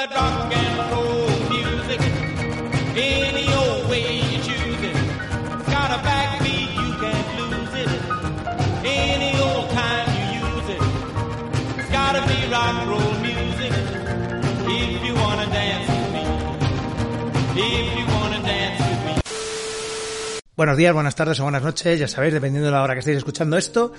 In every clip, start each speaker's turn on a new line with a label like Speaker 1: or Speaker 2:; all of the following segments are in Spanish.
Speaker 1: the drunken
Speaker 2: Buenos días, buenas tardes o buenas noches, ya sabéis, dependiendo de la hora que estéis escuchando esto.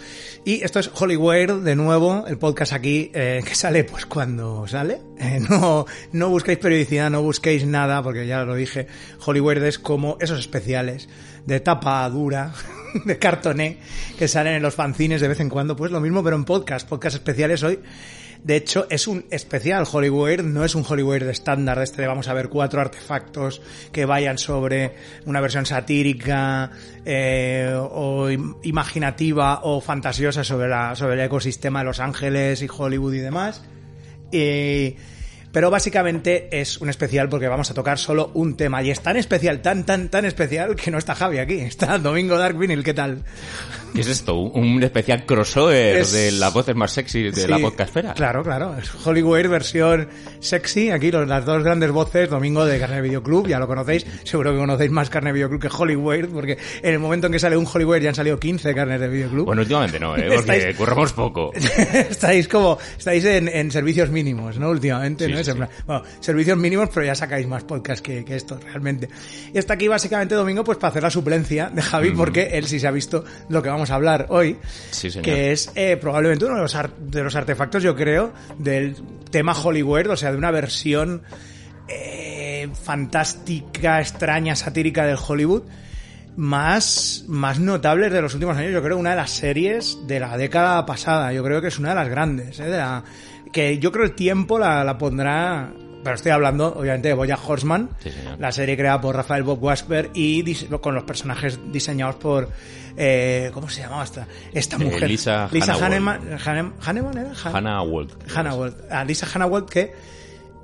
Speaker 2: Y esto es Hollywood, de nuevo, el podcast aquí eh, que sale pues cuando sale. Eh, no, no busquéis periodicidad, no busquéis nada, porque ya lo dije, Hollywood es como esos especiales de tapa dura, de cartoné, que salen en los fanzines de vez en cuando. Pues lo mismo, pero en podcast, podcast especiales hoy. De hecho, es un especial Hollywood, no es un Hollywood estándar este de vamos a ver cuatro artefactos que vayan sobre una versión satírica eh, o im- imaginativa o fantasiosa sobre, la, sobre el ecosistema de Los Ángeles y Hollywood y demás. Pero básicamente es un especial porque vamos a tocar solo un tema. Y es tan especial, tan, tan, tan especial que no está Javi aquí. Está Domingo Dark Vinyl, ¿qué tal?
Speaker 3: ¿Qué es esto? ¿Un especial crossover
Speaker 2: Es-
Speaker 3: de las voces más sexy de la
Speaker 2: Sí,
Speaker 3: podcastfera?
Speaker 2: Claro, claro. Es Hollywood versión sexy. Aquí los- las dos grandes voces, Domingo de Carne Video Club, ya lo conocéis. Seguro que conocéis más Carne Video Club que Hollywood, porque en el momento en que sale un Hollywood ya han salido 15 carnes de Video Club.
Speaker 3: Bueno, últimamente no, ¿eh? porque
Speaker 2: Estáis-
Speaker 3: curramos poco.
Speaker 2: estáis como, estáis en, en servicios mínimos, ¿no? Últimamente,
Speaker 3: Sí,
Speaker 2: ¿no?
Speaker 3: sí,
Speaker 2: bueno, servicios mínimos, pero ya sacáis más podcast que, que esto, realmente. Y está aquí básicamente Domingo, pues para hacer la suplencia de Javi, porque él sí se ha visto lo que vamos a hablar hoy.
Speaker 3: Sí.
Speaker 2: Que es eh, probablemente uno de los, de los artefactos, yo creo, del tema Hollywood, o sea, de una versión eh, fantástica, extraña, satírica del Hollywood más, más notables de los últimos años. Yo creo una de las series de la década pasada. Yo creo que es una de las grandes. ¿eh? De la- que yo creo el tiempo la, la pondrá. Pero estoy hablando, obviamente, de Boya Horseman,
Speaker 3: Sí,
Speaker 2: la serie creada por Rafael Bob Wasper y con los personajes diseñados por. Eh, ¿Cómo se llamaba esta, esta
Speaker 3: Eh,
Speaker 2: mujer?
Speaker 3: Lisa
Speaker 2: Lisa
Speaker 3: Hannah
Speaker 2: Hanneman. Hannem- ¿Hanneman era? Han-
Speaker 3: Hannah Walt.
Speaker 2: Hannah Walt. A Lisa Hannah Walt que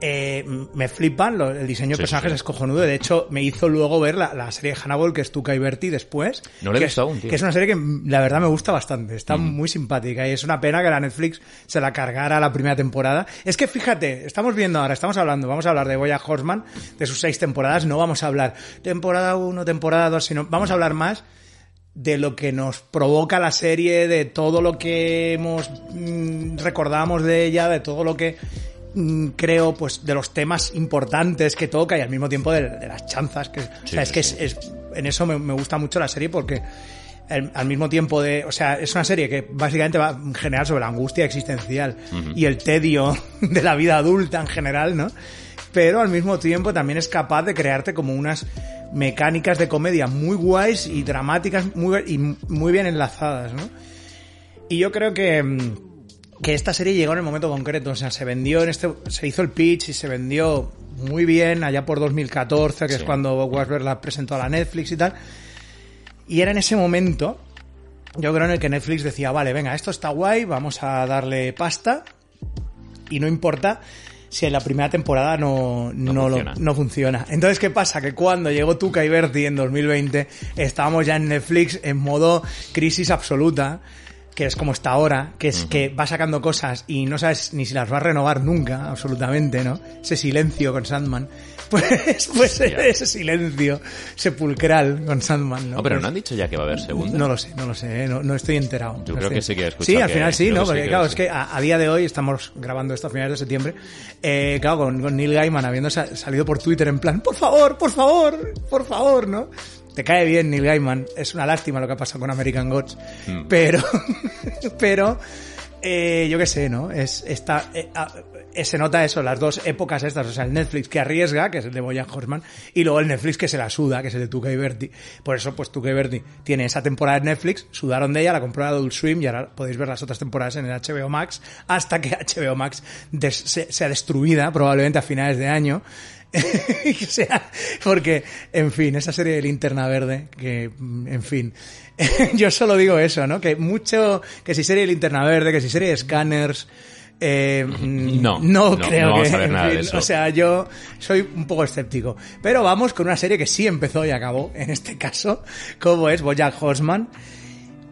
Speaker 2: eh, me flipan, lo- el diseño de personajes
Speaker 3: sí,
Speaker 2: es cojonudo. De hecho, me hizo luego ver la, la serie de Hannah Walt, que es Tuca y Bertie después.
Speaker 3: No la he visto
Speaker 2: es,
Speaker 3: aún, tío.
Speaker 2: Que es una serie que la verdad me gusta bastante. Está muy simpática y es una pena que la Netflix se la cargara la primera temporada. Es que fíjate, estamos viendo ahora, estamos hablando, vamos a hablar de Boya Horseman, de sus seis temporadas. No vamos a hablar temporada 1, temporada 2, sino vamos a hablar más de lo que nos provoca la serie, de todo lo que hemos mm, recordamos de ella, de todo lo que creo, pues, de los temas importantes que toca y al mismo tiempo de, de las chanzas. Que, o sea, es que es, es- en eso me, me gusta mucho la serie porque al, mismo tiempo de, o sea, es una serie que básicamente va en general sobre la angustia existencial y el tedio de la vida adulta en general, ¿no? Pero al mismo tiempo también es capaz de crearte como unas mecánicas de comedia muy guays y dramáticas muy, y muy bien enlazadas, ¿no? Y yo creo que, mm, que esta serie llegó en el momento concreto, o sea, se vendió en este, se hizo el pitch y se vendió muy bien allá por 2014, que es cuando Bob Wasberg la presentó a la Netflix y tal. Y era en ese momento, yo creo en el que Netflix decía, vale, venga, esto está guay, vamos a darle pasta y no importa si en la primera temporada no, no, lo-
Speaker 3: funciona.
Speaker 2: no funciona. Entonces, ¿qué pasa? Que cuando llegó Tuca y Berti en 2020, estábamos ya en Netflix en modo crisis absoluta, que es como está ahora, que es que va sacando cosas y no sabes ni si las va a renovar nunca, absolutamente, ¿no? Ese silencio con Sandman. Pues, pues ese silencio sepulcral con Sandman, ¿no?
Speaker 3: No, pero
Speaker 2: Pues-
Speaker 3: no han dicho ya que va a haber segunda.
Speaker 2: no lo sé, no lo sé, ¿eh? no, no estoy enterado.
Speaker 3: Yo
Speaker 2: No
Speaker 3: creo
Speaker 2: estoy-
Speaker 3: que sí que he escuchado
Speaker 2: Sí, al
Speaker 3: que-
Speaker 2: final sí, ¿no?
Speaker 3: sí,
Speaker 2: Porque claro,
Speaker 3: que
Speaker 2: es que a, a día de hoy estamos grabando esto a finales de septiembre. Eh, claro, con, con Neil Gaiman habiendo sa- salido por Twitter en plan, por favor, por favor, por favor, ¿no? Te cae bien Neil Gaiman, es una lástima lo que ha pasado con American Gods,
Speaker 3: Mm.
Speaker 2: pero, pero, eh, yo qué sé, ¿no? Es, está, eh, ah, eh, se nota eso, las dos épocas estas, o sea, el Netflix que arriesga, que es el de Boyan Horseman, y luego el Netflix que se la suda, que es el de Tuca y Berti. Por eso, pues Tuca y Berti tiene esa temporada de Netflix, sudaron de ella, la compró Adult Swim y ahora podéis ver las otras temporadas en el HBO Max, hasta que HBO Max des- se- sea destruida, probablemente a finales de año. o sea, porque, en fin, esa serie de Linterna Verde, que, en fin, yo solo digo eso, ¿no? Que mucho, que si serie de Linterna Verde, que si serie de Scanners, eh, mm,
Speaker 3: No,
Speaker 2: no,
Speaker 3: no,
Speaker 2: creo
Speaker 3: no vamos
Speaker 2: que,
Speaker 3: a ver nada de eso.
Speaker 2: o sea, yo soy un poco escéptico. Pero vamos con una serie que sí empezó y acabó, en este caso, como es Bojack Horseman.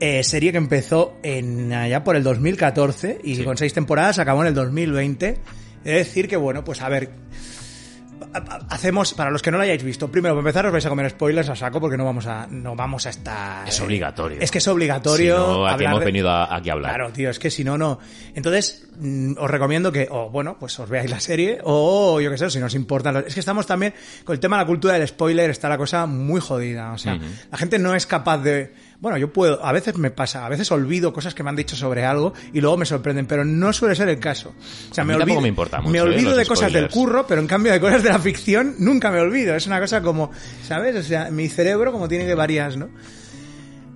Speaker 2: Eh, serie que empezó en allá por el 2014 y
Speaker 3: Sí.
Speaker 2: con seis temporadas acabó en el 2020. Es decir que, bueno, pues a ver, hacemos, para los que no lo hayáis visto, primero para empezar os vais a comer spoilers a saco porque no vamos a, no vamos a estar...
Speaker 3: Es obligatorio.
Speaker 2: Es que es obligatorio.
Speaker 3: Si no, aquí hemos
Speaker 2: de-
Speaker 3: venido a- aquí a hablar.
Speaker 2: Claro, tío, es que si no, no. Entonces, mm, os recomiendo que, o bueno, pues os veáis la serie, o yo qué sé, si nos importa. los- Es que estamos también, con el tema de la cultura del spoiler, está la cosa muy jodida. O sea, la gente no es capaz de. Bueno, yo puedo, a veces me pasa, a veces olvido cosas que me han dicho sobre algo y luego me sorprenden, pero no suele ser el caso. O sea,
Speaker 3: A mí
Speaker 2: me olvido,
Speaker 3: me importa mucho,
Speaker 2: me
Speaker 3: ¿eh?
Speaker 2: olvido de cosas del curro, pero en cambio de cosas de la ficción nunca me olvido. Es una cosa como, ¿sabes? O sea, mi cerebro como tiene que varias, ¿no?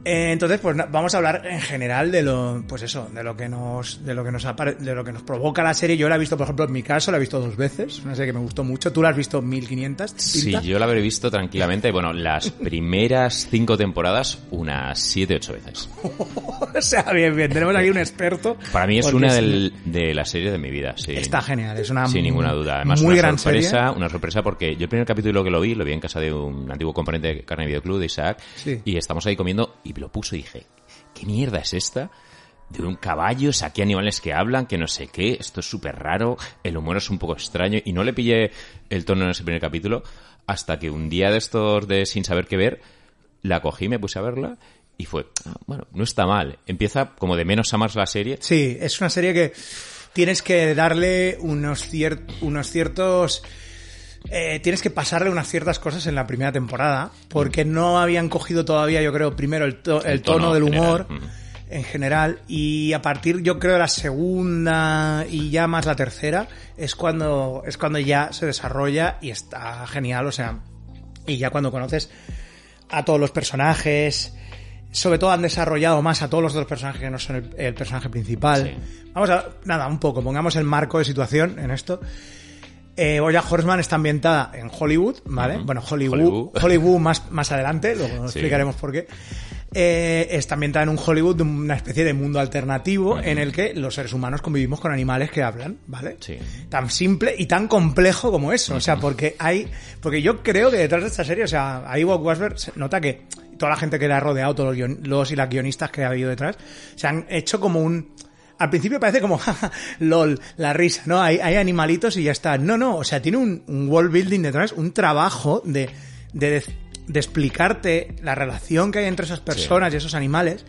Speaker 2: Eh, entonces, pues vamos a hablar en general de lo, pues eso, de lo que nos, de lo que nos de lo que nos provoca la serie. Yo la he visto, por ejemplo, en mi caso, la he visto dos veces, una serie que me gustó mucho. Tú la has visto 1500.
Speaker 3: Sí, yo la habré visto tranquilamente. Bueno, las primeras cinco temporadas, unas siete, ocho veces.
Speaker 2: o sea, bien, bien, tenemos aquí un experto.
Speaker 3: Para mí es una del- de las series de mi vida. Sí.
Speaker 2: Está genial, es una
Speaker 3: Sin ninguna duda. Además,
Speaker 2: muy
Speaker 3: una
Speaker 2: gran
Speaker 3: sorpresa,
Speaker 2: serie.
Speaker 3: una sorpresa porque yo el primer capítulo que lo vi, lo vi en casa de un antiguo componente de Carne Videoclub, de Isaac,
Speaker 2: Sí.
Speaker 3: y estamos ahí comiendo y lo puso y dije, ¿qué mierda es esta? De un caballo, saqué animales que hablan, que no sé qué, esto es súper raro, el humor es un poco extraño, y no le pillé el tono en ese primer capítulo, hasta que un día de estos de sin saber qué ver, la cogí, me puse a verla, y fue, ah, bueno, no está mal. Empieza como de menos a más la serie,
Speaker 2: Sí, es una serie que tienes que darle unos, cier- unos ciertos... eh, tienes que pasarle unas ciertas cosas en la primera temporada, porque no habían cogido todavía, yo creo, primero el, to- el
Speaker 3: El
Speaker 2: tono,
Speaker 3: tono
Speaker 2: del
Speaker 3: general,
Speaker 2: humor
Speaker 3: mm.
Speaker 2: en general, y a partir, yo creo, de la segunda y ya más la tercera, es cuando, es cuando ya se desarrolla y está genial, o sea, y ya cuando conoces a todos los personajes. Sobre todo han desarrollado más a todos los otros personajes que no son el, el personaje principal.
Speaker 3: Sí.
Speaker 2: Vamos a, nada, un poco, pongamos el marco de situación en esto. Eh, Bojack Horseman está ambientada en Hollywood, ¿vale? Bueno, Hollywood,
Speaker 3: Hollywood.
Speaker 2: Hollywood, más, más adelante, luego
Speaker 3: Sí.
Speaker 2: explicaremos por qué. Eh, está ambientada en un Hollywood, de una especie de mundo alternativo en el que los seres humanos convivimos con animales que hablan, ¿vale?
Speaker 3: Sí.
Speaker 2: Tan simple y tan complejo como eso. O sea, porque hay. Porque yo creo que detrás de esta serie, o sea, ahí Bob Wasberg se nota que toda la gente que le ha rodeado, todos los, guion- los y las guionistas que ha habido detrás, se han hecho como un. Al principio parece como, jaja, lol, la risa, ¿no? Hay, hay animalitos y ya está. No, no, o sea, tiene un, un world building detrás, un trabajo de, de, de explicarte la relación que hay entre esas personas y esos animales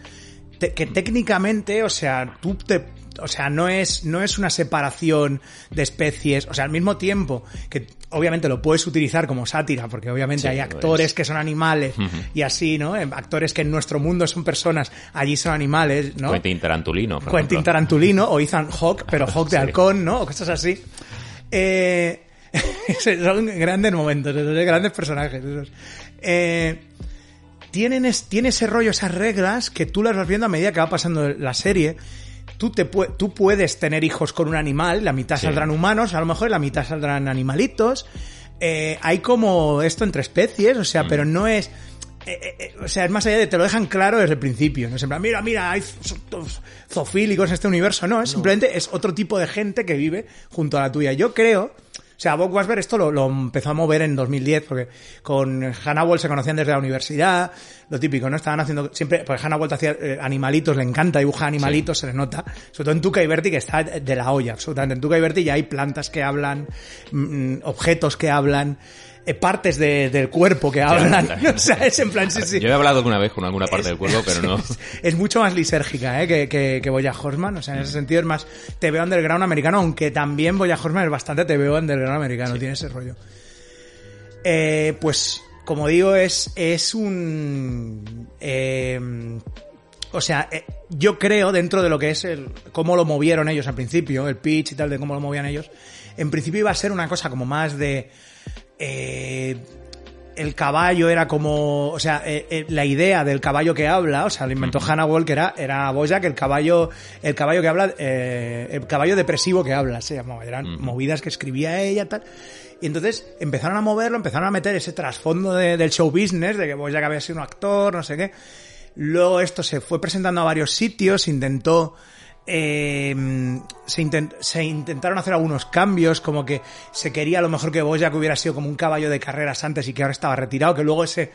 Speaker 2: te- que técnicamente, o sea, tú te, o sea, no es, no es una separación de especies, o sea, al mismo tiempo que obviamente lo puedes utilizar como sátira, porque obviamente
Speaker 3: Sí,
Speaker 2: hay actores
Speaker 3: es.
Speaker 2: que son animales y así, ¿no? Eh, Actores que en nuestro mundo son personas, allí son animales, ¿no?
Speaker 3: Quentin Tarantulino. por
Speaker 2: Quentin
Speaker 3: ejemplo.
Speaker 2: Tarantulino o Ethan Hawke, pero Hawke de
Speaker 3: Sí.
Speaker 2: halcón, ¿no? O cosas así. Eh, son grandes momentos, eh, grandes personajes. esos. Eh, tienen es- tiene ese rollo, esas reglas que tú las vas viendo a medida que va pasando la serie. Tú, te pu- tú puedes tener hijos con un animal, la mitad
Speaker 3: Sí.
Speaker 2: saldrán humanos, a lo mejor la mitad saldrán animalitos. Eh, hay como esto entre especies, o
Speaker 3: Mm.
Speaker 2: sea, pero no es... eh, eh, o sea, es más allá de te lo dejan claro desde el principio. No es en plan, mira, mira, hay zo- zoofílicos en este universo. No, es simplemente es otro tipo de gente que vive junto a la tuya. Yo creo, sea, Bob Wasberg esto lo, lo empezó a mover en 2010 porque con Hannah Wall se conocían desde la universidad, lo típico, ¿no? Estaban haciendo siempre, pues Hannah Wall hacía eh, animalitos, le encanta dibujar animalitos, se le nota. Sobre todo en Tuca y Berti que está de la olla, absolutamente. En Tuca y Berti ya hay plantas que hablan, mm, objetos que hablan, partes de- del cuerpo que hablan. o sea, es en plan, sí, sí.
Speaker 3: Yo he hablado alguna vez con alguna parte del cuerpo, pero no.
Speaker 2: Es, es mucho más lisérgica ¿eh? que, que, que Bojack Horseman. O sea, en ese sentido es más te veo underground americano, aunque también Bojack Horseman es bastante te veo underground americano, tiene ese rollo. Eh, pues, como digo, es, es un... eh, o sea, eh, yo creo dentro de lo que es el, cómo lo movieron ellos al principio, el pitch y tal, de cómo lo movían ellos, en principio iba a ser una cosa como más de, eh, el caballo era como, o sea, eh, eh, la idea del caballo que habla, o sea, lo inventó Hannah que era, era Boyack, el caballo, el caballo que habla, eh, el caballo depresivo que habla, se llamaba, eran movidas que escribía ella, tal. Y entonces empezaron a moverlo, empezaron a meter ese trasfondo de- del show business, de que Boyack había sido un actor, no sé qué. Luego esto se fue presentando a varios sitios, intentó, eh, se, intent- se intentaron hacer algunos cambios, como que se quería a lo mejor que Boyack hubiera sido como un caballo de carreras antes y que ahora estaba retirado, que luego ese...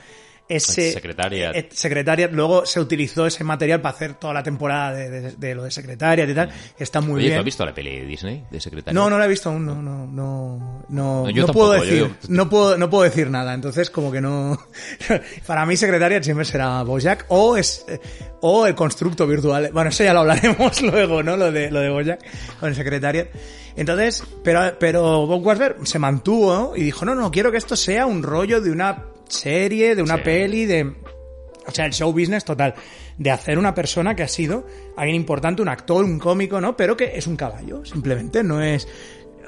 Speaker 2: Ese,
Speaker 3: Secretariat.
Speaker 2: eh, Secretariat, luego se utilizó ese material para hacer toda la temporada de, de- de lo de Secretariat y tal. Está muy
Speaker 3: Oye, ¿tú
Speaker 2: bien.
Speaker 3: has visto la peli de Disney, de secretario?
Speaker 2: No, no la he visto aún, no, no, no, no,
Speaker 3: No, yo
Speaker 2: no
Speaker 3: tampoco,
Speaker 2: puedo
Speaker 3: yo-
Speaker 2: decir, no puedo, no puedo decir nada, entonces como que no, para mí Secretariat siempre será Bojack o es, eh, o el constructo virtual, bueno, eso ya lo hablaremos luego, ¿no? Lo de, lo de Bojack con el Secretariat. Entonces, pero, pero Bob Wasber se mantuvo y dijo, no, no, quiero que esto sea un rollo de una serie, de una
Speaker 3: Sí.
Speaker 2: peli, de, o sea, el show business total. De hacer una persona que ha sido alguien importante, un actor, un cómico, ¿no? Pero que es un caballo, simplemente. No es.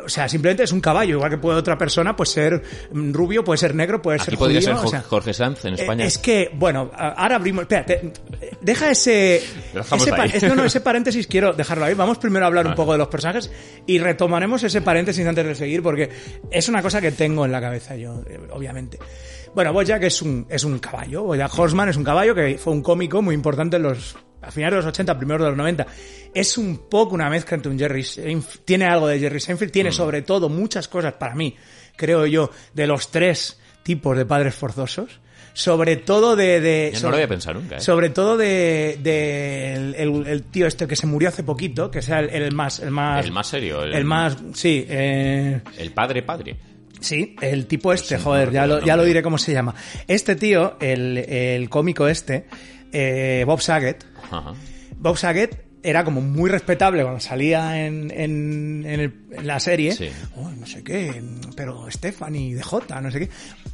Speaker 2: O sea, simplemente es un caballo. Igual que puede otra persona, pues ser rubio, puede ser negro, puede
Speaker 3: Aquí
Speaker 2: ser
Speaker 3: podría
Speaker 2: judío,
Speaker 3: ser
Speaker 2: o sea,
Speaker 3: Jorge Sanz en
Speaker 2: eh,
Speaker 3: España.
Speaker 2: Es que, bueno, ahora abrimos. Espérate, deja ese. Ese pa-
Speaker 3: ahí.
Speaker 2: es- no, no, ese paréntesis quiero dejarlo ahí. Vamos primero a hablar un poco de los personajes y retomaremos ese paréntesis antes de seguir porque es una cosa que tengo en la cabeza yo, eh, obviamente. Bueno, Bojack es un, es un caballo. Bojack Horseman es un caballo que fue un cómico muy importante en los, a finales de los 80, primeros de los 90. Es un poco una mezcla entre un Jerry Seinfeld, tiene algo de Jerry Seinfeld,
Speaker 3: Mm.
Speaker 2: tiene sobre todo muchas cosas para mí, creo yo, de los tres tipos de padres forzosos. Sobre todo de... de
Speaker 3: Yo no
Speaker 2: sobre-
Speaker 3: lo había pensado nunca, ¿eh?
Speaker 2: Sobre todo de, de el, el- el tío este que se murió hace poquito, que sea el, el más... El más,
Speaker 3: El más serio, el-
Speaker 2: El, más... Sí, eh,
Speaker 3: El padre padre.
Speaker 2: Sí, el tipo este,
Speaker 3: Sí,
Speaker 2: joder,
Speaker 3: no
Speaker 2: ya lo, ya lo diré cómo se llama. Este tío, el, el cómico este, eh, Bob Saget,
Speaker 3: Ajá.
Speaker 2: Bob Saget era como muy respetable cuando salía en, en, en el- en la serie.
Speaker 3: Sí.
Speaker 2: "Uy, no sé qué, pero Stephanie de J, no sé qué.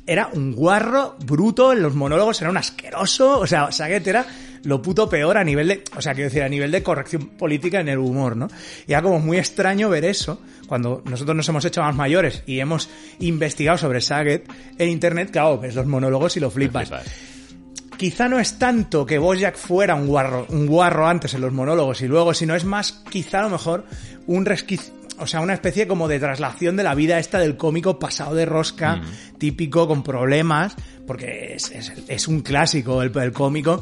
Speaker 2: Era un guarro bruto en los monólogos, era un asqueroso. O sea, Saget era lo puto peor a nivel de, o sea, quiero decir, a nivel de corrección política en el humor, ¿no? Y era como muy extraño ver eso cuando nosotros nos hemos hecho más mayores y hemos investigado sobre Saget en internet, claro, ves los monólogos y lo flipas
Speaker 3: Flipas.
Speaker 2: quizá no es tanto que Bojack fuera un guarro, un guarro antes en los monólogos y luego, sino es más, quizá a lo mejor, un resquicio, o sea, una especie como de traslación de la vida esta del cómico pasado de rosca, típico, con problemas, porque es, es- es un clásico el, el cómico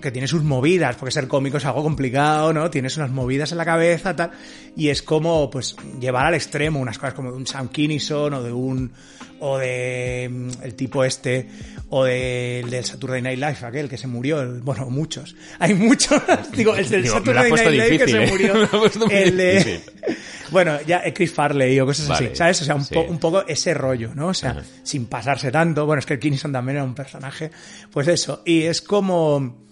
Speaker 2: que tiene sus movidas, porque ser cómico es algo complicado, ¿no? Tienes unas movidas en la cabeza, tal, y es como, pues, llevar al extremo unas cosas como de un Sam Kinison o de un, o de mm, el tipo este, o del del Saturday Night Live, aquel que se murió, el- bueno, muchos. Hay muchos, digo, el del
Speaker 3: Digo,
Speaker 2: Saturday Night Live que se
Speaker 3: ¿eh?
Speaker 2: murió. El de- bueno, ya eh, Chris Farley o cosas
Speaker 3: Vale,
Speaker 2: así, ¿sabes? O sea, un,
Speaker 3: sí.
Speaker 2: po- un poco ese rollo, ¿no? O sea, sin pasarse tanto. Bueno, es que el También era un personaje. Pues eso. Y es como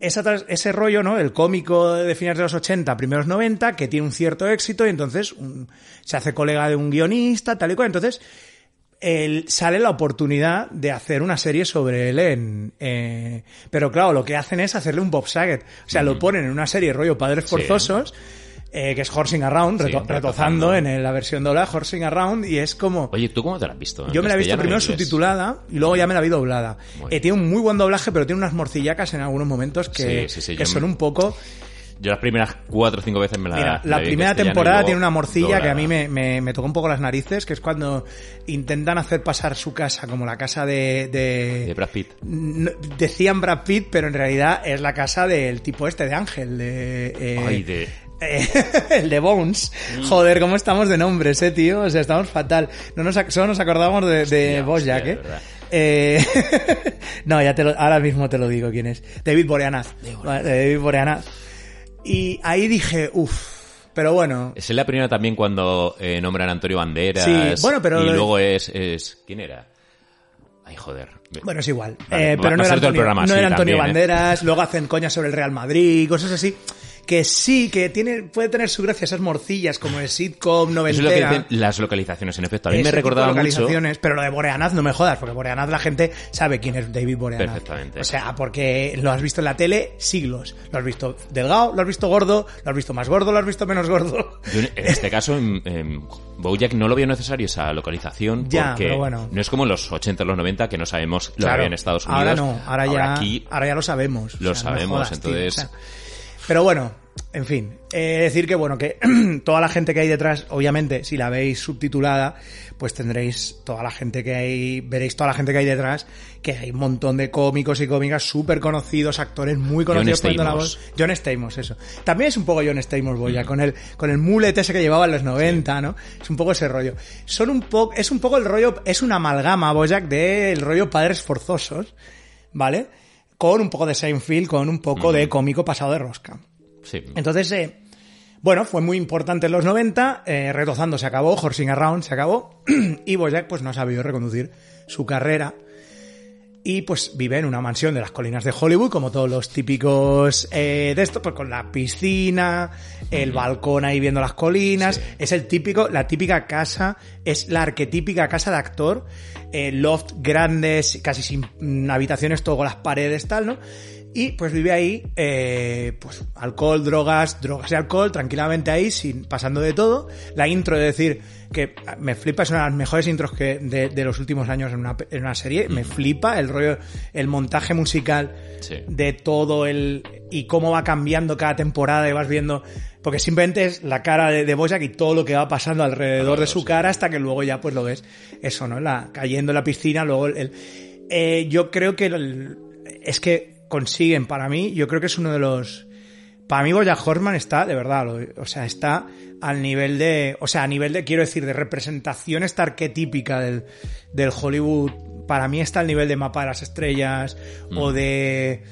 Speaker 2: esa ese rollo, ¿no? El cómico de finales de los 80, primeros 90, que tiene un cierto éxito y entonces un- se hace colega de un guionista, tal y cual. Entonces, él, sale la oportunidad de hacer una serie sobre él en... eh, pero claro, lo que hacen es hacerle un Bob Saget. O sea, lo ponen en una serie rollo Padres
Speaker 3: Sí.
Speaker 2: Forzosos, eh, que es Horsing Around, reto-
Speaker 3: retozando.
Speaker 2: retozando en el- la versión doblada, Horsing Around, y es como...
Speaker 3: Oye, ¿tú cómo te la has visto? ¿En
Speaker 2: Yo me la he visto primero subtitulada y luego ya me la vi doblada. Eh, tiene un muy buen doblaje, pero tiene unas morcillacas en algunos momentos que,
Speaker 3: Sí, sí, sí,
Speaker 2: que son
Speaker 3: me-
Speaker 2: un poco...
Speaker 3: Yo las primeras cuatro o cinco veces me la
Speaker 2: Mira, la primera temporada tiene una morcilla que a mí me, me, me tocó un poco las narices, que es cuando intentan hacer pasar su casa como la casa de... de,
Speaker 3: De Brad Pitt.
Speaker 2: Decían Brad Pitt, pero en realidad es la casa del tipo este de Ángel, de... eh,
Speaker 3: Ay, de...
Speaker 2: el de Bones. Joder, cómo estamos de nombres, eh, tío. O sea, estamos fatal. No nos, solo nos acordamos de, de Bojack,
Speaker 3: hostia,
Speaker 2: eh.
Speaker 3: verdad.
Speaker 2: Eh, no, ya te lo, ahora mismo te lo digo quién es. David Boreanaz. David Boreanaz. Y ahí dije, uff, pero bueno.
Speaker 3: Es la primera también cuando eh, nombran a Antonio Banderas.
Speaker 2: Sí, bueno, pero
Speaker 3: Y luego es, es... ¿Quién era? Ay, joder.
Speaker 2: Bueno, es igual.
Speaker 3: Vale,
Speaker 2: Eh, pero no era
Speaker 3: el
Speaker 2: Antonio,
Speaker 3: programa
Speaker 2: no
Speaker 3: así
Speaker 2: era Antonio
Speaker 3: también, ¿eh?
Speaker 2: Banderas, luego hacen coñas sobre el Real Madrid, cosas así. Que sí, que tiene, puede tener su gracia esas morcillas como el sitcom
Speaker 3: Eso es lo que
Speaker 2: noventera.
Speaker 3: dicen las localizaciones, en efecto. A mí me recordaba mucho...
Speaker 2: localizaciones, Pero lo de Boreanaz no me jodas, porque Boreanaz la gente sabe quién es David Boreanaz.
Speaker 3: Perfectamente.
Speaker 2: O sea, porque lo has visto en la tele siglos. Lo has visto delgado, lo has visto gordo, lo has visto más gordo, lo has visto menos gordo.
Speaker 3: Yo en este caso, en, en Bojack no lo veo necesario esa localización
Speaker 2: Ya,
Speaker 3: porque
Speaker 2: pero bueno.
Speaker 3: no es como en los 80 o los 90 que no sabemos lo que
Speaker 2: Claro.
Speaker 3: había en Estados Unidos.
Speaker 2: Ahora no, ahora ya,
Speaker 3: aquí
Speaker 2: ahora ya lo sabemos.
Speaker 3: lo
Speaker 2: O sea, no me
Speaker 3: sabemos,
Speaker 2: tío,
Speaker 3: entonces-
Speaker 2: o sea. Pero bueno, en fin, eh, decir que bueno, que toda la gente que hay detrás, obviamente, si la veis subtitulada, pues tendréis toda la gente que hay, veréis toda la gente que hay detrás, que hay un montón de cómicos y cómicas súper conocidos, actores muy conocidos poniendo la voz. John Stamos, eso. También es un poco John Stamos, Boya, con el, con el mullet ese que llevaba en los 90, ¿no? Es un poco ese rollo. Son un poco, es un poco el rollo, es una amalgama, Boyack, del rollo padres forzosos, ¿vale? Con un poco de Seinfeld, con un poco de cómico pasado de rosca.
Speaker 3: sí.
Speaker 2: Entonces, eh, bueno, fue muy importante en los 90, eh, Retozando se acabó, Horsing Around se acabó, y Boyack pues no ha sabido reconducir su carrera. Y pues vive en una mansión de las colinas de Hollywood, como todos los típicos eh, de esto, pues con la piscina, el balcón ahí viendo las colinas. Es el típico, la típica casa, es la arquetípica casa de actor, eh, loft grandes, casi sin mm, habitaciones, todo con las paredes, tal, ¿no? Y pues vive ahí, eh, pues alcohol, drogas, drogas y alcohol, tranquilamente ahí, sin pasando de todo. La intro de decir que me flipa, es una de las mejores intros que de, de los últimos años en una, en una serie. Me flipa el rollo, el montaje musical
Speaker 3: Sí.
Speaker 2: de todo el y cómo va cambiando cada temporada y vas viendo porque simplemente es la cara de, de Bojack y todo lo que va pasando alrededor de su cara hasta que luego ya pues lo ves eso no la cayendo en la piscina luego el, eh, yo creo que el- es que consiguen para mí yo creo que es uno de los para mí Bojack Horseman está de verdad lo- o sea está al nivel de o sea a nivel de quiero decir de representación esta arquetípica del, del Hollywood para mí está al nivel de Mapa de las Estrellas o de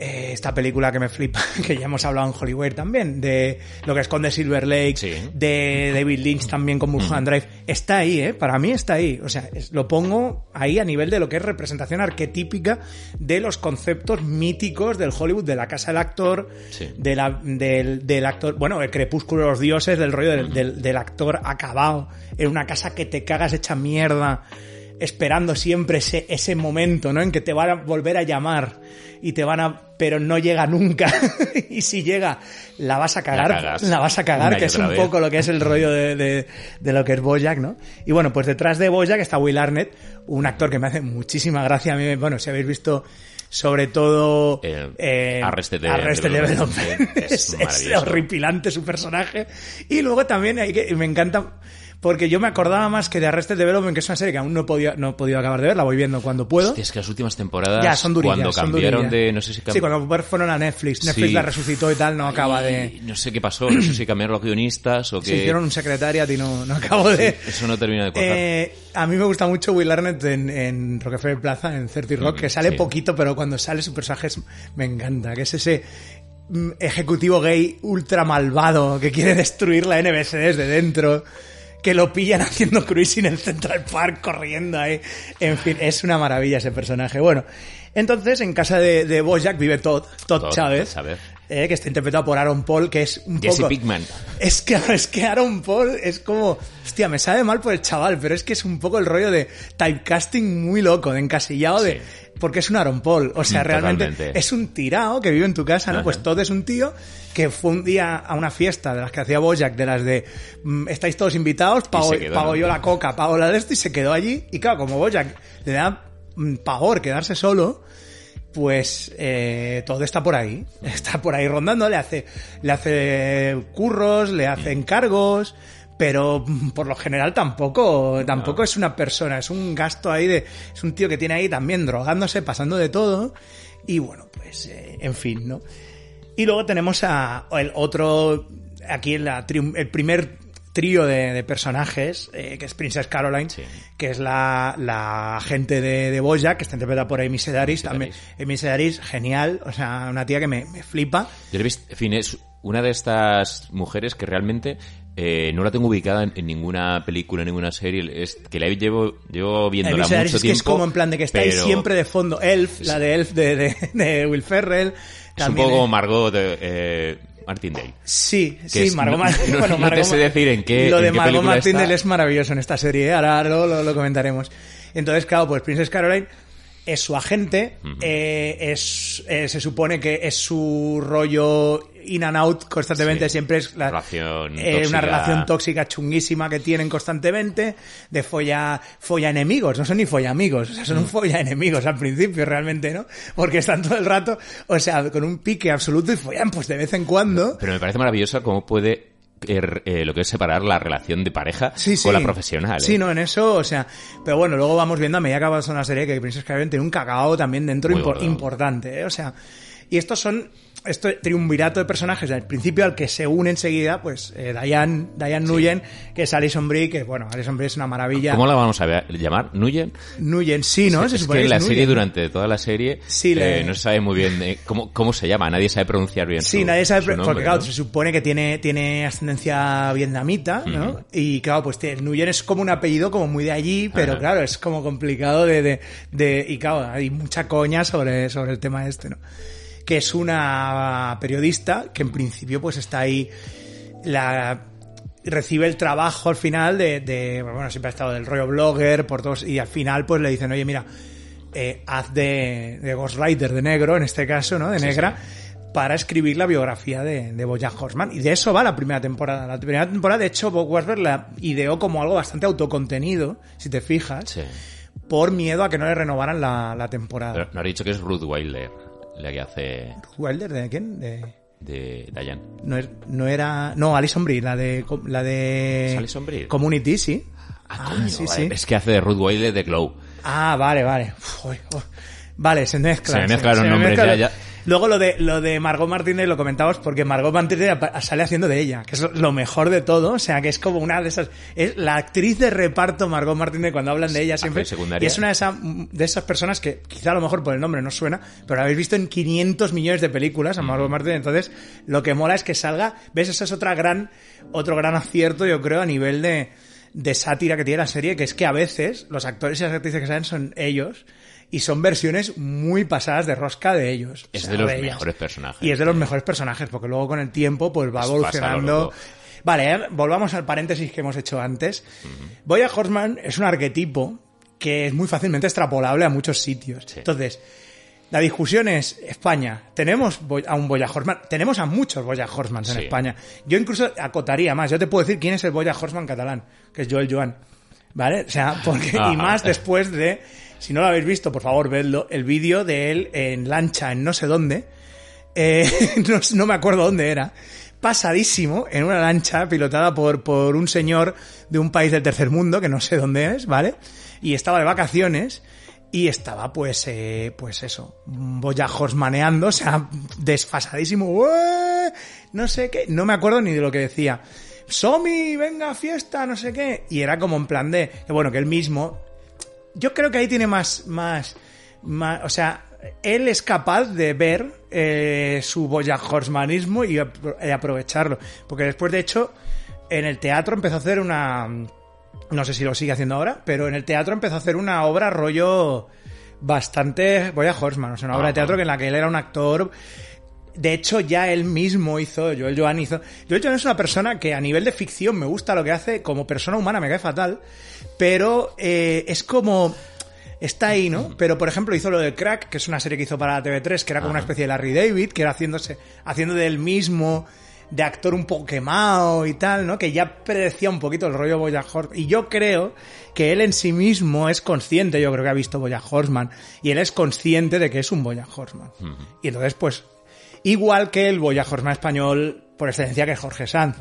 Speaker 2: eh, esta película que me flipa, que ya hemos hablado en Hollywood también, de lo que esconde Silver Lake,
Speaker 3: Sí.
Speaker 2: de David Lynch también con Mulholland Drive, está ahí, ¿eh? Para mí está ahí. O sea, es- lo pongo ahí a nivel de lo que es representación arquetípica de los conceptos míticos del Hollywood, de la casa del actor,
Speaker 3: Sí.
Speaker 2: de la- del, del actor, bueno, el crepúsculo de los dioses, del rollo del, del- del actor acabado en una casa que te cagas hecha mierda esperando siempre ese, ese momento, ¿no? En que te van a volver a llamar y te van a... pero no llega nunca. y si llega, la vas a cagar,
Speaker 3: La
Speaker 2: vas a cagar, que es un
Speaker 3: vez.
Speaker 2: poco lo que es el rollo de, de, de lo que es Bojack, ¿no? Y bueno, pues detrás de Bojack está Will Arnett, un actor que me hace muchísima gracia. A mí, me- bueno, si habéis visto sobre todo
Speaker 3: Eh, Arrested de-
Speaker 2: Arrested
Speaker 3: Development.
Speaker 2: Development.
Speaker 3: Es
Speaker 2: es, horripilante su personaje. Y luego también hay que, me encanta, porque yo me acordaba más que de Arrested Development, que es una serie que aún no podido, no he podido acabar de ver, la voy viendo cuando puedo.
Speaker 3: Hostia, es que las últimas temporadas,
Speaker 2: ya, son durillas.
Speaker 3: cuando
Speaker 2: son
Speaker 3: cambiaron
Speaker 2: durillas.
Speaker 3: de, no sé si
Speaker 2: Sí, cuando fueron a Netflix. Netflix
Speaker 3: Sí.
Speaker 2: la resucitó y tal, no acaba
Speaker 3: Y
Speaker 2: de...
Speaker 3: No sé qué pasó, no sé si cambiaron los guionistas o
Speaker 2: Se
Speaker 3: que...
Speaker 2: hicieron un secretariat y no, no acabo de...
Speaker 3: Eso no termina de cuajar.
Speaker 2: Eh, a mí me gusta mucho Will Arnett en, en Rockefeller Plaza, en 30 Rock,
Speaker 3: Mm,
Speaker 2: que sale
Speaker 3: sí.
Speaker 2: poquito, pero cuando sale su personaje es- me encanta, que es ese mm, ejecutivo gay ultra malvado que quiere destruir la NBC desde dentro, que lo pillan haciendo cruising en el Central Park, corriendo ahí. En fin, es una maravilla ese personaje. Bueno, entonces en casa de, de Bojack vive Todd, Todd,
Speaker 3: Todd
Speaker 2: Chávez, eh, que está interpretado por Aaron Paul, que es un
Speaker 3: Jesse
Speaker 2: poco...
Speaker 3: Pinkman.
Speaker 2: Es que, es que Aaron Paul es como, hostia, me sabe mal por el chaval, pero es que es un poco el rollo de typecasting muy loco, de encasillado de. Porque es un Aaron Paul. O sea,
Speaker 3: Mm,
Speaker 2: realmente
Speaker 3: totalmente.
Speaker 2: es un tirao que vive en tu casa, ¿no?
Speaker 3: Ajá.
Speaker 2: Pues todo es un tío que fue un día a una fiesta de las que hacía Bojack, de las de, mm, estáis todos invitados, pago, yo la coca, pago la de esto, y se quedó allí. Y claro, como Bojack le da mm, pavor quedarse solo, pues eh, todo está por ahí. Está por ahí rondando, le hace, le hace curros, le hace encargos, pero mm, por lo general tampoco, tampoco es una persona, es un gasto ahí de, es un tío que tiene ahí también drogándose, pasando de todo, y bueno, pues, eh, en fin, ¿no? Y luego tenemos a el otro, aquí en la el primer trío de, de personajes, eh, que es Princess Caroline,
Speaker 3: Sí.
Speaker 2: que es la, la agente de, de Bojack, que está interpretada por Amy Sedaris, también. Amy Sedaris, genial, o sea, una tía que me, me flipa.
Speaker 3: Yo le he visto, en fin, es una de estas mujeres que realmente eh, no la tengo ubicada en, en ninguna película, en ninguna serie. Es que la llevo, llevo viéndola mucho
Speaker 2: es que
Speaker 3: tiempo.
Speaker 2: es como en plan de que está ahí
Speaker 3: pero
Speaker 2: siempre de fondo. Elf, la de Elf de, de, de Will Ferrell.
Speaker 3: Es un poco Margot de, eh, Martindale.
Speaker 2: Sí,
Speaker 3: Que
Speaker 2: sí,
Speaker 3: es-
Speaker 2: Margot
Speaker 3: no-
Speaker 2: Martindale.
Speaker 3: no-
Speaker 2: bueno,
Speaker 3: no te
Speaker 2: Margot
Speaker 3: sé
Speaker 2: Ma-
Speaker 3: decir en qué-
Speaker 2: Lo
Speaker 3: en
Speaker 2: de
Speaker 3: qué
Speaker 2: Margot Martindale es maravilloso en esta serie, ¿eh? ahora lo, lo- lo comentaremos. Entonces, claro, pues Princess Caroline es su agente, es, se supone que es su rollo in and out constantemente,
Speaker 3: Sí.
Speaker 2: siempre es la-
Speaker 3: Relación
Speaker 2: eh, una relación tóxica chunguísima que tienen constantemente, de folla, folla enemigos, no son ni folla amigos, o sea,
Speaker 3: Mm.
Speaker 2: son un folla enemigos al principio realmente, ¿no? Porque están todo el rato, o sea, con un pique absoluto y follan pues de vez en cuando.
Speaker 3: Pero me parece maravilloso cómo puede er, eh, lo que es separar la relación de pareja
Speaker 2: Sí, sí.
Speaker 3: con la profesional. ¿eh?
Speaker 2: Sí, no, en eso, o sea, pero bueno, luego vamos viendo a medida que avanza una serie que Princess Caroline tiene un cagao también dentro impor-
Speaker 3: gordo.
Speaker 2: importante, ¿eh? o sea, y estos son este triunvirato de personajes al principio al que se une enseguida, pues eh, Diane, Diane Nguyen, que es Alison Brie, que bueno, Alison Brie es una maravilla.
Speaker 3: ¿Cómo la vamos a ver- llamar? ¿Nuyen?
Speaker 2: Nguyen, sí, ¿no? Se
Speaker 3: es
Speaker 2: supone
Speaker 3: que en la serie, durante toda la serie,
Speaker 2: Sí,
Speaker 3: eh,
Speaker 2: le-
Speaker 3: no se sabe muy bien eh, cómo, cómo se llama. Nadie sabe pronunciar bien
Speaker 2: Sí,
Speaker 3: su-
Speaker 2: nadie sabe,
Speaker 3: su
Speaker 2: porque claro,
Speaker 3: ¿no?
Speaker 2: se supone que tiene, tiene ascendencia vietnamita, ¿no? Y claro, pues Nguyen es como un apellido como muy de allí, pero
Speaker 3: Ajá.
Speaker 2: claro, es como complicado de, de, de- y claro, hay mucha coña sobre, sobre el tema este, ¿no? Que es una periodista que en principio pues está ahí, la, recibe el trabajo al final de, de- bueno, siempre ha estado del rollo blogger, por todos, y al final pues le dicen, oye, mira, eh, haz de, de Ghostwriter, de negro, en este caso, ¿no? De negra, para escribir la biografía de, de Bojack Horseman. Y de eso va la primera temporada. La primera temporada, de hecho, Bob Weisberg la ideó como algo bastante autocontenido, si te fijas,
Speaker 3: Sí.
Speaker 2: por miedo a que no le renovaran la, la temporada.
Speaker 3: Pero no ha dicho que es Ruth Wilder, la que hace
Speaker 2: ¿Wilder? ¿De quién? De...
Speaker 3: de Diane.
Speaker 2: No, es- no era... No, Alison Brie, la de... La de...
Speaker 3: ¿Es Alison Brie?
Speaker 2: Community, sí.
Speaker 3: Ah, coño,
Speaker 2: sí,
Speaker 3: vale.
Speaker 2: sí.
Speaker 3: Es que hace de Ruth Wilder de Glow.
Speaker 2: Ah, vale, vale. Uf. Vale, se mezclan.
Speaker 3: Se me mezclan los nombres,
Speaker 2: mezclan
Speaker 3: ya, ya.
Speaker 2: Luego lo de, lo de Margot Martínez lo comentamos porque Margot Martínez sale haciendo de ella, que es lo mejor de todo. O sea, que es como una de esas. Es la actriz de reparto Margot Martínez cuando hablan de ella siempre. Y es una de, esa- de esas personas que quizá a lo mejor por el nombre no suena, pero la habéis visto en 500 millones de películas a Margot Martínez. Entonces, lo que mola es que salga. ¿Ves? Eso es otra gran, otro gran acierto, yo creo, a nivel de, de sátira que tiene la serie, que es que a veces los actores y las actrices que salen son ellos. Y son versiones muy pasadas de rosca de ellos.
Speaker 3: Es
Speaker 2: O sea,
Speaker 3: de los mejores personajes.
Speaker 2: Y es de los mejores personajes, porque luego con el tiempo pues va evolucionando. Vale, eh, volvamos al paréntesis que hemos hecho antes. Boya Horseman es un arquetipo que es muy fácilmente extrapolable a muchos sitios.
Speaker 3: Sí.
Speaker 2: Entonces, la discusión es, España, ¿tenemos a un Boya Horseman? Tenemos a muchos Boya Horsemans en
Speaker 3: Sí.
Speaker 2: España. Yo incluso acotaría más. Yo te puedo decir quién es el Boya Horseman catalán, que es Joel Joan. ¿Vale? O sea, porque, y
Speaker 3: Ah.
Speaker 2: más después de, si no lo habéis visto, por favor, vedlo, el vídeo de él en lancha en no sé dónde, eh, no, me acuerdo dónde era, pasadísimo en una lancha pilotada por, por un señor de un país del tercer mundo, que no sé dónde es, ¿vale? Y estaba de vacaciones y estaba pues, eh, pues eso, boyajos maneando, o sea, desfasadísimo, no sé qué, no me acuerdo ni de lo que decía. Somi, venga, fiesta, no sé qué. Y era como en plan de, que bueno, que él mismo, yo creo que ahí tiene más, más, más o sea, él es capaz de ver eh, su boyajosmanismo y, apro- y aprovecharlo. Porque después, de hecho, en el teatro empezó a hacer una, no sé si lo sigue haciendo ahora, pero en el teatro empezó a hacer una obra rollo bastante Boya Horseman, o sea, una obra de teatro en la que él era un actor. De hecho, ya él mismo hizo, Joel Joan hizo. Joel Joan es una persona que a nivel de ficción me gusta lo que hace, como persona humana me cae fatal, pero eh, es como. Está ahí, ¿no? Pero, por ejemplo, hizo lo de Crack, que es una serie que hizo para TV3, que era como una especie de Larry David, que era haciéndose, haciendo del mismo, de actor un poco quemado y tal, ¿no? Que ya predecía un poquito el rollo Boya Horseman. Y yo creo que él en sí mismo es consciente, yo creo que ha visto Boya Horseman, y él es consciente de que es un Boya Horseman. Y entonces, pues, igual que el Boya Horseman español por excelencia que es Jorge Sanz.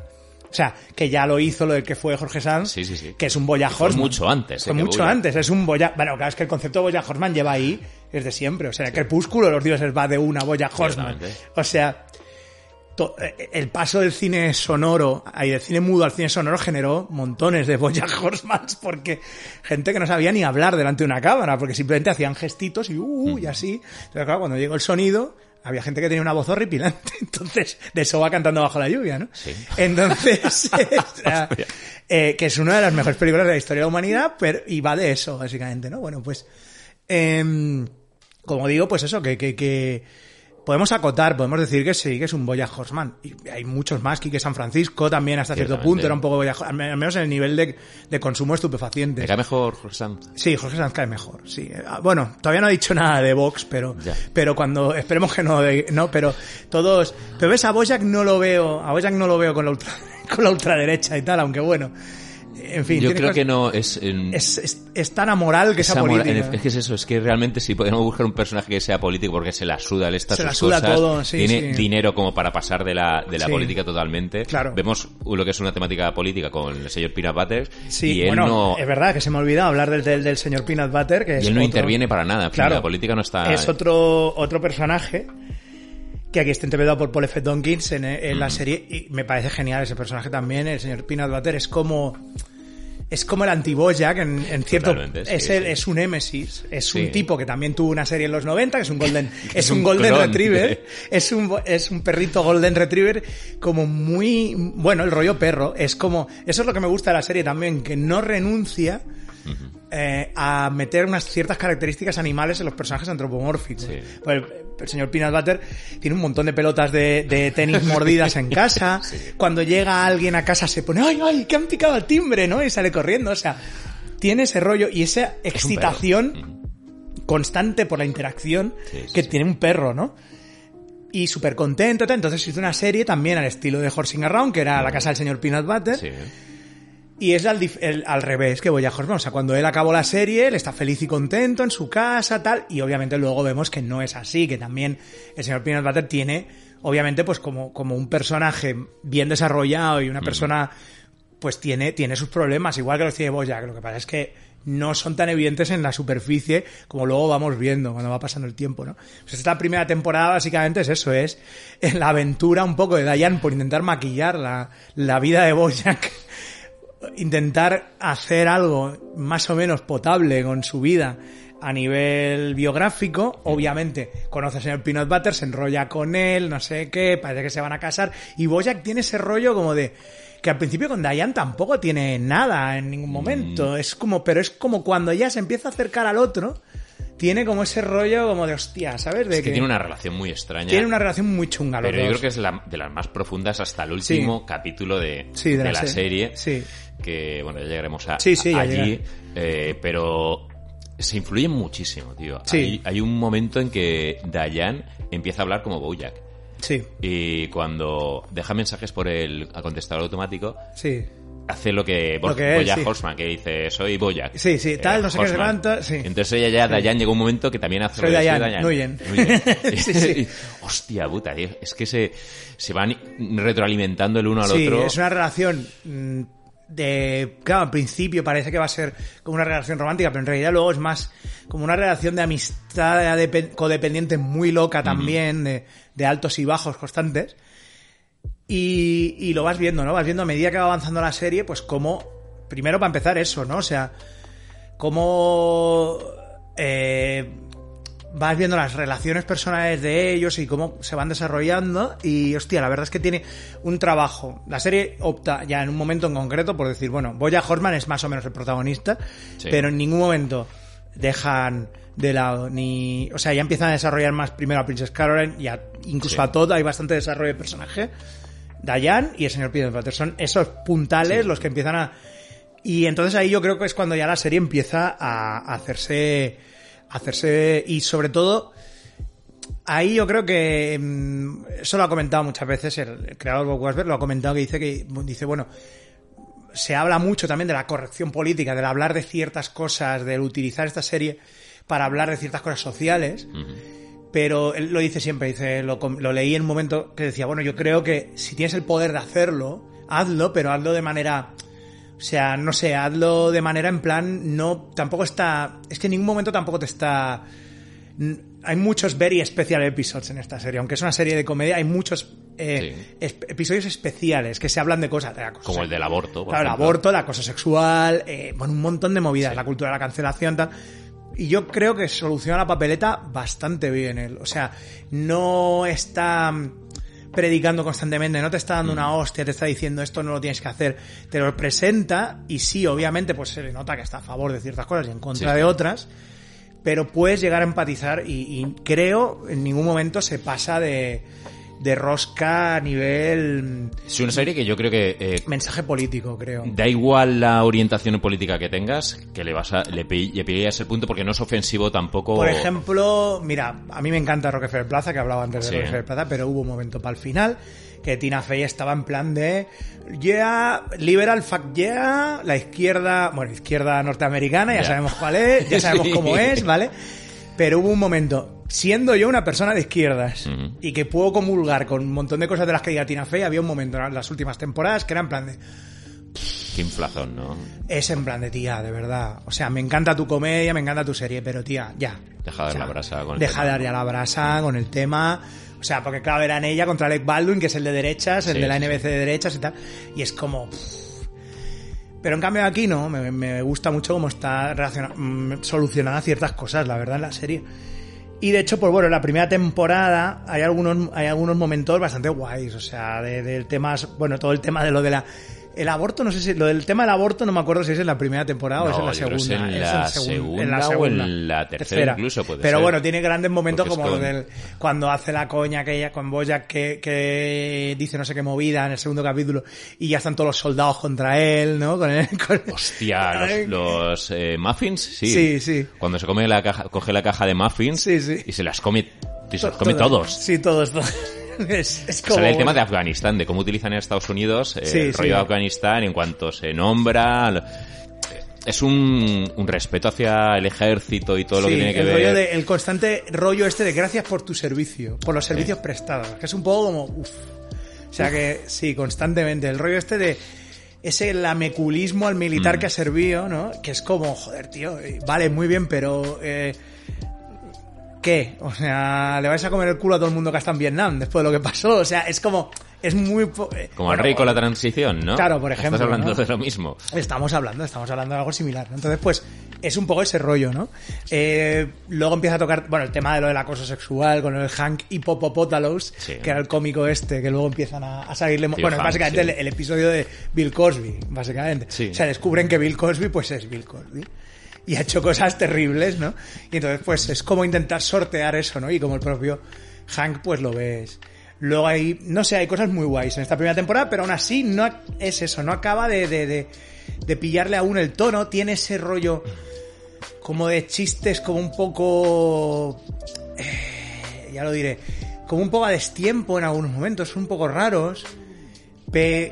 Speaker 2: O sea, que ya lo hizo lo del que fue Jorge Sanz,
Speaker 3: Sí, sí, sí.
Speaker 2: que es un Boya Horseman.
Speaker 3: mucho antes,
Speaker 2: Fue
Speaker 3: eh,
Speaker 2: mucho antes, es un Boya... Bueno, claro, es que el concepto de Boya Horseman lleva ahí desde siempre. O sea, el Crepúsculo de los dioses va de una Boya Horseman. O sea, to- eh, el paso del cine sonoro y del cine mudo al cine sonoro generó montones de Boya Horsemans porque gente que no sabía ni hablar delante de una cámara porque simplemente hacían gestitos y uh, y así. Pero claro, cuando llegó el sonido había gente que tenía una voz horripilante, entonces de eso va cantando bajo la lluvia, ¿no?
Speaker 3: Sí.
Speaker 2: Entonces, eh, que es una de las mejores películas de la historia de la humanidad, pero y va de eso básicamente, ¿no? Bueno, pues em, como digo, pues eso, que, que, que podemos acotar, podemos decir que sí, que es un Boya Horseman. Y hay muchos más, que San Francisco también hasta cierto punto era un poco Boya al menos en el nivel de, de consumo de estupefacientes.
Speaker 3: ¿Te cae mejor Jorge Sanz?
Speaker 2: Sí, Jorge Sanz cae mejor, sí. Ah, Bueno, todavía no ha dicho nada de Vox, pero,
Speaker 3: Ya.
Speaker 2: pero cuando, esperemos que no, de- no, pero todos, pero ves a Bojack no lo veo, a Bojack no lo veo con la ultra, con la ultraderecha y tal, aunque bueno, en fin.
Speaker 3: Yo creo
Speaker 2: cosas-
Speaker 3: que no es... en-
Speaker 2: Es, es, es tan amoral que
Speaker 3: mora-
Speaker 2: política.
Speaker 3: en- es que es eso, es que realmente si podemos buscar un personaje que sea político porque se la suda, él está
Speaker 2: Se la suda
Speaker 3: cosas,
Speaker 2: todo, sí,
Speaker 3: tiene
Speaker 2: sí.
Speaker 3: dinero como para pasar de la, de la
Speaker 2: Sí.
Speaker 3: política totalmente.
Speaker 2: Claro.
Speaker 3: Vemos lo que es una temática política con el señor Peanut Butter
Speaker 2: Sí,
Speaker 3: y él
Speaker 2: bueno,
Speaker 3: no...
Speaker 2: es verdad que se me ha olvidado hablar del, del, del señor Peanut Butter, que es
Speaker 3: Y él no
Speaker 2: otro-
Speaker 3: interviene para nada.
Speaker 2: Claro.
Speaker 3: La política no está.
Speaker 2: Es otro, otro personaje que aquí está interpretado por Paul F. Tompkins en, en la serie y me parece genial ese personaje también, el señor Peanut Butter, es como es como el anti-Bojack en, en cierto
Speaker 3: sí,
Speaker 2: es, el-
Speaker 3: sí.
Speaker 2: es un émesis es
Speaker 3: Sí.
Speaker 2: un tipo que también tuvo una serie en los 90 que es un golden
Speaker 3: Que
Speaker 2: es un,
Speaker 3: un
Speaker 2: golden retriever es un es un perrito golden retriever como muy bueno el rollo perro es como eso es lo que me gusta de la serie también que no renuncia eh, a meter unas ciertas características animales en los personajes antropomórficos. Pues el, el señor Peanut Butter tiene un montón de pelotas de, de tenis mordidas en casa. Cuando llega alguien a casa se pone, ¡ay, ay, que han picado al timbre! ¿no? Y sale corriendo. O sea, tiene ese rollo y esa excitación constante por la interacción
Speaker 3: Sí, sí,
Speaker 2: que tiene un perro, ¿no? Y súper contento, entonces hizo una serie también al estilo de Horsing Around, que era La casa del señor Peanut Butter,
Speaker 3: Sí.
Speaker 2: Y es al, el- al revés que Boya Horseman. O sea, cuando él acabó la serie, él está feliz y contento en su casa, tal. Y obviamente luego vemos que no es así, que también el señor Peanut Butter tiene, obviamente, pues como, como un personaje bien desarrollado y una persona, pues tiene, tiene sus problemas, igual que los tiene Boyack. Lo que pasa es que no son tan evidentes en la superficie como luego vamos viendo cuando va pasando el tiempo, ¿no? Pues esta primera temporada básicamente es eso, es la aventura un poco de Diane por intentar maquillar la, la vida de Bojack intentar hacer algo más o menos potable con su vida a nivel biográfico, obviamente conoce al señor Peanut Butter, se enrolla con él, no sé qué, parece que se van a casar, y Bojack tiene ese rollo como de que al principio con Diane tampoco tiene nada en ningún momento, es como, pero es como cuando ya se empieza a acercar al otro, tiene como ese rollo como de hostia, ¿sabes? De
Speaker 3: Es que tiene una relación muy extraña.
Speaker 2: tiene una relación muy chunga los
Speaker 3: Pero yo creo que es la, de las más profundas hasta el último capítulo de,
Speaker 2: Sí, de
Speaker 3: de
Speaker 2: la
Speaker 3: la,
Speaker 2: serie.
Speaker 3: serie.
Speaker 2: Sí.
Speaker 3: Que, bueno, ya llegaremos a,
Speaker 2: Sí, sí,
Speaker 3: a- allí. eh, pero se influyen muchísimo, tío.
Speaker 2: Sí.
Speaker 3: Hay, hay un momento en que Diane empieza a hablar como Bojack.
Speaker 2: Sí,
Speaker 3: Y cuando deja mensajes por el contestador automático,
Speaker 2: sí.
Speaker 3: hace lo que,
Speaker 2: Lo que
Speaker 3: Bojack
Speaker 2: sí.
Speaker 3: Horseman, que dice, soy Bojack.
Speaker 2: Sí, sí, tal, no sé qué, cuánto, sí.
Speaker 3: Entonces ella ya, Diane, llegó un momento que también hace
Speaker 2: Soy
Speaker 3: lo de
Speaker 2: Diane, Nguyen.
Speaker 3: Nguyen.
Speaker 2: Sí, sí.
Speaker 3: Hostia puta, tío. Es que se, se van retroalimentando el uno al
Speaker 2: Sí,
Speaker 3: otro.
Speaker 2: es una relación mm, de... Claro, al principio parece que va a ser como una relación romántica, pero en realidad luego es más como una relación de amistad depe- codependiente muy loca también, de, de altos y bajos constantes. Y, y lo vas viendo, ¿no? Vas viendo a medida que va avanzando la serie, pues como... Primero para empezar eso, ¿no? O sea, cómo... eh, vas viendo las relaciones personales de ellos y cómo se van desarrollando y hostia, la verdad es que tiene un trabajo. La serie opta ya en un momento en concreto por decir, bueno, Boya Horseman es más o menos el protagonista,
Speaker 3: Sí.
Speaker 2: pero en ningún momento dejan de lado ni, o sea, ya empiezan a desarrollar más primero a Princess Caroline y a- incluso
Speaker 3: Sí.
Speaker 2: a Todd hay bastante desarrollo de personaje. Diane y el señor Peter Butter son esos puntales los que empiezan a y entonces ahí yo creo que es cuando ya la serie empieza a hacerse hacerse y sobre todo ahí yo creo que mm, eso lo ha comentado muchas veces el, el creador Bob Wasberg lo ha comentado que dice que dice bueno se habla mucho también de la corrección política del hablar de ciertas cosas del utilizar esta serie para hablar de ciertas cosas sociales pero él lo dice siempre, dice, lo, lo leí en un momento que decía, bueno, yo creo que si tienes el poder de hacerlo, hazlo, pero hazlo de manera, o sea, no sé, hazlo de manera en plan, no, tampoco está, es que en ningún momento tampoco te está, hay muchos very special episodes en esta serie, aunque es una serie de comedia, hay muchos eh, es- episodios especiales que se hablan de cosas, de
Speaker 3: Como el del aborto. por
Speaker 2: Claro, el aborto, el acoso sexual, eh, bueno, un montón de movidas, la cultura de la cancelación, tal. Y yo creo que soluciona la papeleta bastante bien él. O sea, no está predicando constantemente, no te está dando una hostia, te está diciendo esto no lo tienes que hacer, te lo presenta y sí, obviamente, pues se le nota que está a favor de ciertas cosas y en contra
Speaker 3: Sí,
Speaker 2: de otras, pero puedes llegar a empatizar y, y creo en ningún momento se pasa de, de rosca a nivel
Speaker 3: Es una serie que yo creo que eh,
Speaker 2: mensaje político, creo.
Speaker 3: da igual la orientación política que tengas, que le vas a le, le pillas el punto porque no es ofensivo tampoco.
Speaker 2: Por ejemplo, mira, a mí me encanta Rockefeller Plaza, que hablaba antes de. Rockefeller Plaza, pero hubo un momento para el final que Tina Fey estaba en plan de yeah, liberal fuck yeah, la izquierda, bueno, izquierda norteamericana, ya sabemos cuál es, ya sabemos
Speaker 3: Sí.
Speaker 2: cómo es, ¿vale? Pero hubo un momento, siendo yo una persona de izquierdas y que puedo comulgar con un montón de cosas de las que diga Tina Fey, había un momento en las últimas temporadas que era en plan de
Speaker 3: Qué inflazón, ¿no?
Speaker 2: es en plan de tía, de verdad. O sea, me encanta tu comedia, me encanta tu serie, pero tía, ya.
Speaker 3: Deja de dar la brasa con el
Speaker 2: Deja
Speaker 3: tema.
Speaker 2: de dar ya la brasa con el tema. O sea, porque claro, eran ella contra Alec Baldwin, que es el de derechas, el
Speaker 3: Sí,
Speaker 2: de la
Speaker 3: sí,
Speaker 2: NBC de derechas y tal. Y es como... Pero en cambio aquí no, me, me gusta mucho cómo está relaciona- mm, solucionada ciertas cosas, la verdad, en la serie. Y de hecho, pues bueno, en la primera temporada hay algunos, hay algunos momentos bastante guays, o sea, de- del tema, bueno, todo el tema de lo de la... El aborto, no sé si, lo del tema del aborto no me acuerdo si es en la primera temporada o es en la segunda.
Speaker 3: que es en
Speaker 2: Es
Speaker 3: la
Speaker 2: segun-
Speaker 3: segunda o en la tercera incluso, puede
Speaker 2: Pero
Speaker 3: ser.
Speaker 2: bueno, tiene grandes momentos
Speaker 3: Porque
Speaker 2: como
Speaker 3: con-
Speaker 2: del, cuando hace la coña aquella con Boyack que, que dice no sé qué movida en el segundo capítulo y ya están todos los soldados contra él, ¿no? Con con-
Speaker 3: Hostia, los, los, eh, muffins, sí.
Speaker 2: Sí, sí.
Speaker 3: Cuando se come la caja, coge la caja de muffins
Speaker 2: Sí, sí.
Speaker 3: y se las come, y se
Speaker 2: to-
Speaker 3: come todos.
Speaker 2: Sí, todos, todos. Es, es como...
Speaker 3: Sale el tema de Afganistán, de cómo utilizan en Estados Unidos eh,
Speaker 2: Sí,
Speaker 3: el
Speaker 2: sí.
Speaker 3: rollo de Afganistán en cuanto se nombra. Es un, un respeto hacia el ejército y todo lo que tiene que
Speaker 2: el
Speaker 3: ver.
Speaker 2: rollo de- el constante rollo este de gracias por tu servicio, por los servicios prestados, que es un poco como, uff. O sea que, sí, constantemente. El rollo este de ese lameculismo al
Speaker 3: Mm.
Speaker 2: militar que ha servido, ¿no? Que es como, joder, tío, eh, vale, muy bien, pero... Eh, ¿Qué? O sea, le vais a comer el culo a todo el mundo que está en Vietnam después de lo que pasó. O sea, es como... Es muy... eh,
Speaker 3: Como
Speaker 2: bueno,
Speaker 3: el rey con la transición, ¿no?
Speaker 2: Claro, por ejemplo,
Speaker 3: Estás hablando
Speaker 2: ¿no?
Speaker 3: de lo mismo.
Speaker 2: Estamos hablando, estamos hablando de algo similar. Entonces, pues, es un poco ese rollo, ¿no? Eh, luego empieza a tocar, bueno, el tema de lo del acoso sexual con el Hank Hippopotalos,
Speaker 3: Sí.
Speaker 2: que era el cómico este, que luego empiezan a, a salirle...
Speaker 3: Tío
Speaker 2: bueno,
Speaker 3: Hank,
Speaker 2: básicamente
Speaker 3: sí.
Speaker 2: el, el episodio de Bill Cosby, básicamente.
Speaker 3: Sí.
Speaker 2: O sea, descubren que Bill Cosby, pues es Bill Cosby. Y ha hecho cosas terribles, ¿no? Y entonces, pues, es como intentar sortear eso, ¿no? Y como el propio Hank, pues lo ves. Luego hay, no sé, hay cosas muy guays en esta primera temporada, pero aún así no es eso, no acaba de, de, de, de pillarle aún el tono, tiene ese rollo como de chistes como un poco... eh, ya lo diré, como un poco a destiempo en algunos momentos, un poco raros.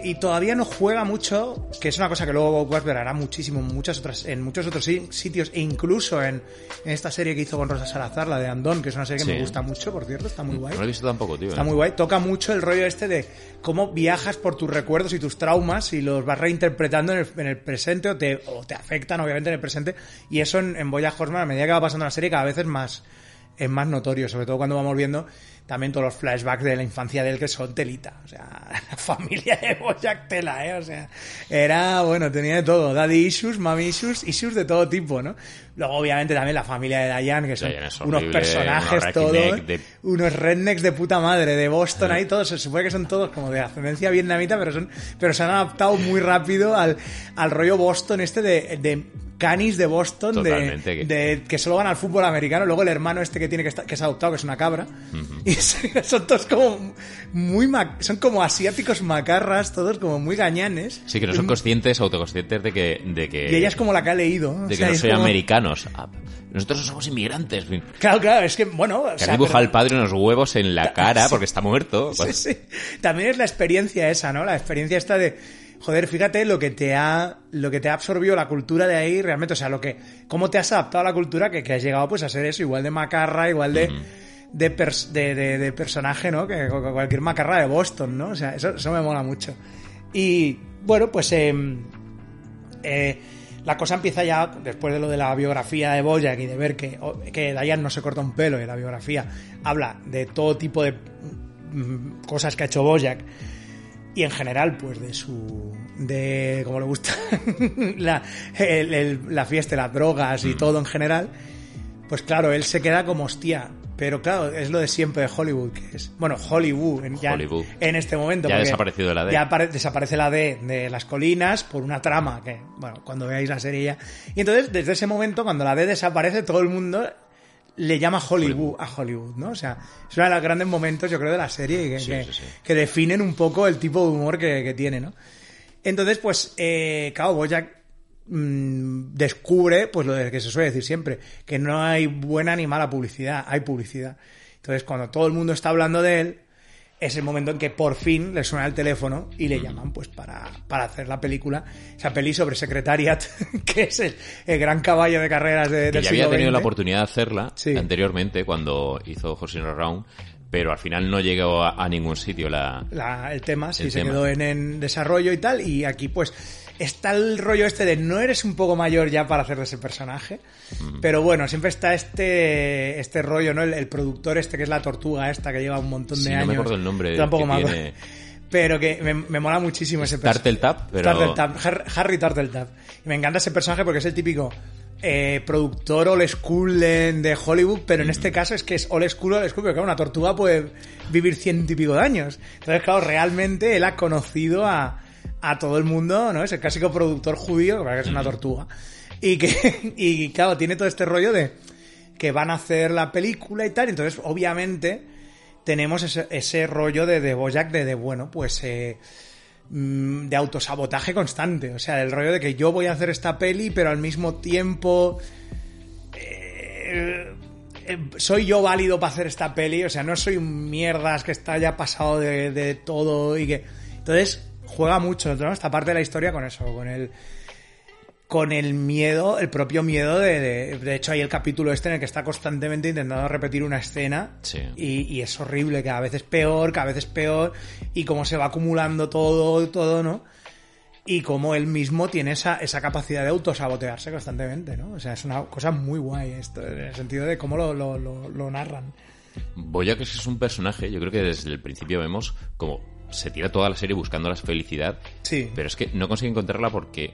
Speaker 2: Y todavía no juega mucho, que es una cosa que luego Westberg hará muchísimo en muchas otras, en muchos otros si- sitios, e incluso en, en esta serie que hizo con Rosa Salazar, la de Andón, que es una serie que
Speaker 3: Sí.
Speaker 2: me gusta mucho, por cierto, está muy guay.
Speaker 3: No lo he visto tampoco, tío.
Speaker 2: Está
Speaker 3: ¿eh?
Speaker 2: muy guay. Toca mucho el rollo este de cómo viajas por tus recuerdos y tus traumas y los vas reinterpretando en el, en el presente o te, o te afectan, obviamente, en el presente. Y eso en, en Boya Horseman, a medida que va pasando la serie, cada vez es más, es más notorio, sobre todo cuando vamos viendo también todos los flashbacks de la infancia de él que son telita. O sea, la familia de Boyack tela, ¿eh? O sea, era, bueno, tenía de todo. Daddy issues, mommy issues, issues de todo tipo, ¿no? Luego, obviamente, también la familia de Diane, que son
Speaker 3: Diane
Speaker 2: unos personajes
Speaker 3: unos
Speaker 2: todos,
Speaker 3: de-
Speaker 2: unos rednecks de puta madre, de Boston ahí, todos, se supone que son todos como de ascendencia vietnamita, pero son, pero se han adaptado muy rápido al, al rollo Boston este de, de canis de Boston, de,
Speaker 3: que-
Speaker 2: de que solo van al fútbol americano, luego el hermano este que tiene que estar, que es adoptado, que es una cabra, y son todos como muy, son como asiáticos macarras, todos como muy gañanes.
Speaker 3: Sí, que no son conscientes, autoconscientes de que... De que
Speaker 2: Y ella es como la que ha leído. o
Speaker 3: De que no soy
Speaker 2: como-
Speaker 3: americanos. Ah, Nosotros no somos inmigrantes. Que
Speaker 2: Claro, claro, es que, bueno, o
Speaker 3: le
Speaker 2: sea,
Speaker 3: dibuja
Speaker 2: pero-
Speaker 3: al padre unos huevos en la cara porque está muerto.
Speaker 2: Sí, sí. También es la experiencia esa, ¿no? La experiencia esta de, joder, fíjate lo que te ha, lo que te ha absorbido la cultura de ahí realmente, o sea, lo que, cómo te has adaptado a la cultura que, que has llegado pues a ser eso, igual de macarra, igual de, de, pers- de, de- de personaje, ¿no? Que cu- cu- cualquier macarra de Boston, ¿no? O sea, eso, eso me mola mucho. Y, bueno, pues, em, eh, la cosa empieza ya después de lo de la biografía de Boyack y de ver que, o- que Diane no se corta un pelo y la biografía habla de todo tipo de mm, cosas que ha hecho Boyack y en general pues de su de como le gusta la, el- el- la fiesta las drogas y todo en general pues claro él se queda como hostia pero claro, es lo de siempre de Hollywood, que es, bueno, Hollywood, en, ya
Speaker 3: Hollywood.
Speaker 2: en este momento.
Speaker 3: Ya ha desaparecido la D.
Speaker 2: Ya apare- desaparece la D de las colinas por una trama que, bueno, cuando veáis la serie ya. Y entonces, desde ese momento, cuando la D desaparece, todo el mundo le llama Hollywood a Hollywood, ¿no? O sea, es uno de los grandes momentos, yo creo, de la serie que,
Speaker 3: Sí,
Speaker 2: que,
Speaker 3: sí, sí.
Speaker 2: que definen un poco el tipo de humor que, que tiene, ¿no? Entonces, pues, eh, claro, Bojack mm, descubre, pues lo de que se suele decir siempre, que no hay buena ni mala publicidad, hay publicidad. Entonces, cuando todo el mundo está hablando de él, es el momento en que por fin le suena el teléfono y le llaman pues para, para hacer la película, esa peli sobre Secretariat, que es el, el gran caballo de carreras de,
Speaker 3: que
Speaker 2: del
Speaker 3: ya había tenido la oportunidad de hacerla
Speaker 2: Sí.
Speaker 3: anteriormente cuando hizo Horsing Around, pero al final no llegó a, a ningún sitio la...
Speaker 2: la- el tema, sí,
Speaker 3: El
Speaker 2: se
Speaker 3: tema.
Speaker 2: quedó en, en desarrollo y tal, y aquí pues está el rollo este de no eres un poco mayor ya para hacer de ese personaje,
Speaker 3: Mm.
Speaker 2: pero bueno, siempre está este este rollo, ¿no? El, el productor este que es la tortuga esta que lleva un montón de
Speaker 3: Sí, no
Speaker 2: años.
Speaker 3: me acuerdo el nombre
Speaker 2: Tampoco me acuerdo.
Speaker 3: tiene.
Speaker 2: Pero que me, me mola muchísimo ese personaje.
Speaker 3: Turtletap, pero-
Speaker 2: Turtletap, Har- Harry Turtletap. Y me encanta ese personaje porque es el típico eh, productor old school de, de Hollywood, pero en
Speaker 3: Mm.
Speaker 2: este caso es que es old school, old school, porque claro, una tortuga puede vivir ciento y pico de años. Entonces, claro, realmente él ha conocido a, a todo el mundo, ¿no? Es el clásico productor judío, que es una tortuga. Y que, y claro, tiene todo este rollo de que van a hacer la película y tal, entonces, obviamente, tenemos ese, ese rollo de, de Bojack de, de, bueno, pues eh, mm, de autosabotaje constante. O sea, el rollo de que yo voy a hacer esta peli, pero al mismo tiempo eh, eh, soy yo válido para hacer esta peli. O sea, no soy un mierdas que está ya pasado de, de todo y que. Entonces, juega mucho, ¿no? Esta parte de la historia con eso, con el con el miedo, el propio miedo de, de, de hecho hay el capítulo este en el que está constantemente intentando repetir una escena
Speaker 3: Sí.
Speaker 2: y, y es horrible, cada vez es peor, cada vez es peor y cómo se va acumulando todo, todo, ¿no? Y cómo él mismo tiene esa, esa capacidad de autosabotearse constantemente, ¿no? O sea, es una cosa muy guay esto, en el sentido de cómo lo, lo, lo, lo narran.
Speaker 3: Boyack es un personaje, yo creo que desde el principio vemos como se tira toda la serie buscando la felicidad,
Speaker 2: Sí.
Speaker 3: pero es que no consigue encontrarla porque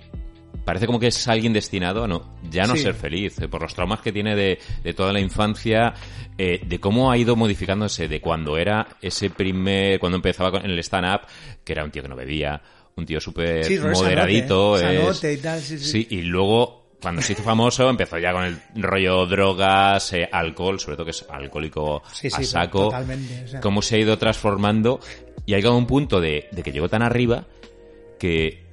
Speaker 3: parece como que es alguien destinado a no, ya no
Speaker 2: Sí.
Speaker 3: ser feliz, eh, por los traumas que tiene de, de toda la infancia, eh, de cómo ha ido modificándose de cuando era ese primer, cuando empezaba con- en el stand-up, que era un tío que no bebía, un tío súper
Speaker 2: Sí,
Speaker 3: moderadito,
Speaker 2: sanote,
Speaker 3: es-
Speaker 2: sanote y tal, sí, sí.
Speaker 3: y luego cuando se hizo famoso empezó ya con el rollo drogas, eh, alcohol, sobre todo que es alcohólico
Speaker 2: Sí,
Speaker 3: a saco,
Speaker 2: totalmente, o sea.
Speaker 3: cómo se ha ido transformando y ha llegado a un punto de, de que llegó tan arriba que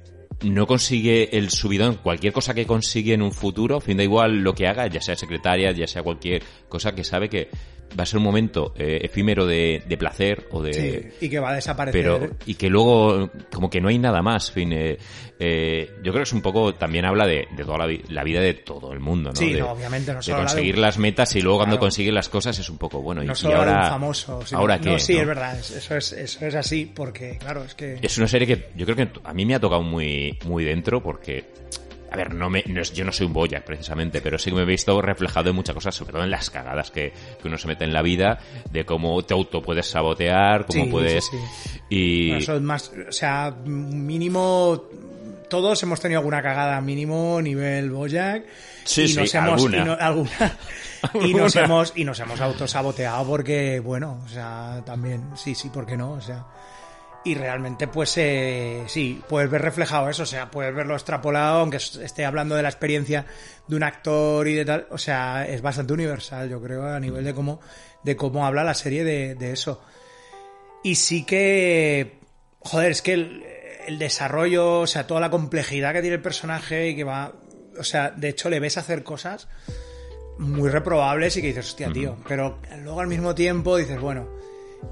Speaker 3: no consigue el subidón, cualquier cosa que consigue en un futuro, fin da igual lo que haga, ya sea secretaria, ya sea cualquier cosa que sabe que va a ser un momento eh, efímero de, de placer o de...
Speaker 2: Sí, y que va a desaparecer.
Speaker 3: Pero, y que luego, como que no hay nada más, fin, eh, eh, yo creo que es un poco, también habla de, de toda la, la vida de todo el mundo, ¿no?
Speaker 2: Sí,
Speaker 3: de,
Speaker 2: no, obviamente, no
Speaker 3: de
Speaker 2: solo de
Speaker 3: conseguir
Speaker 2: un-
Speaker 3: las metas y luego cuando consigues las cosas es un poco, bueno, y,
Speaker 2: no
Speaker 3: y
Speaker 2: solo
Speaker 3: ahora...
Speaker 2: un famoso. sino-
Speaker 3: ¿Ahora
Speaker 2: no,
Speaker 3: qué?
Speaker 2: sí,
Speaker 3: no?
Speaker 2: es verdad, es- eso es, eso es así, porque, claro, es que...
Speaker 3: Es una serie que yo creo que a mí me ha tocado muy, muy dentro porque, a ver, no me, no es- yo no soy un Boyack precisamente, pero sí que me he visto reflejado en muchas cosas, sobre todo en las cagadas que, que uno se mete en la vida, de cómo te auto puedes sabotear, cómo
Speaker 2: Sí,
Speaker 3: puedes...
Speaker 2: sí,
Speaker 3: Y...
Speaker 2: Bueno, eso es más, o sea, mínimo, todos hemos tenido alguna cagada mínimo nivel Boyack.
Speaker 3: Sí,
Speaker 2: y
Speaker 3: sí,
Speaker 2: nos hemos,
Speaker 3: alguna.
Speaker 2: y no- alguna. y nos
Speaker 3: Alguna.
Speaker 2: hemos, y nos hemos autosaboteado porque, bueno, o sea, también, sí, sí, ¿por qué no? O sea, y realmente, pues, eh, sí, puedes ver reflejado eso, o sea, puedes verlo extrapolado, aunque es- esté hablando de la experiencia de un actor y de tal, o sea, es bastante universal, yo creo, a nivel de cómo, de cómo habla la serie de, de eso. Y sí que, joder, es que el, el desarrollo, o sea, toda la complejidad que tiene el personaje y que va, o sea, de hecho le ves hacer cosas muy reprobables y que dices, hostia, tío, pero luego al mismo tiempo dices, bueno,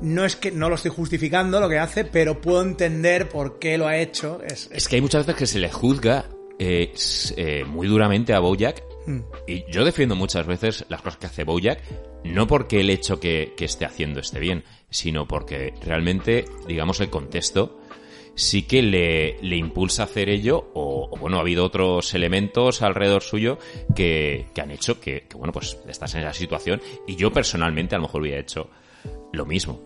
Speaker 2: no es que no lo estoy justificando lo que hace, pero puedo entender por qué lo ha hecho. Es,
Speaker 3: Es que hay muchas veces que se le juzga eh, eh, muy duramente a Bojack
Speaker 2: Mm.
Speaker 3: y yo defiendo muchas veces las cosas que hace Bojack no porque el hecho que, que esté haciendo esté bien, sino porque realmente, digamos, el contexto sí que le, le impulsa a hacer ello o, o, bueno, ha habido otros elementos alrededor suyo que, que han hecho que, que, bueno, pues estás en esa situación y yo personalmente a lo mejor hubiera hecho lo mismo.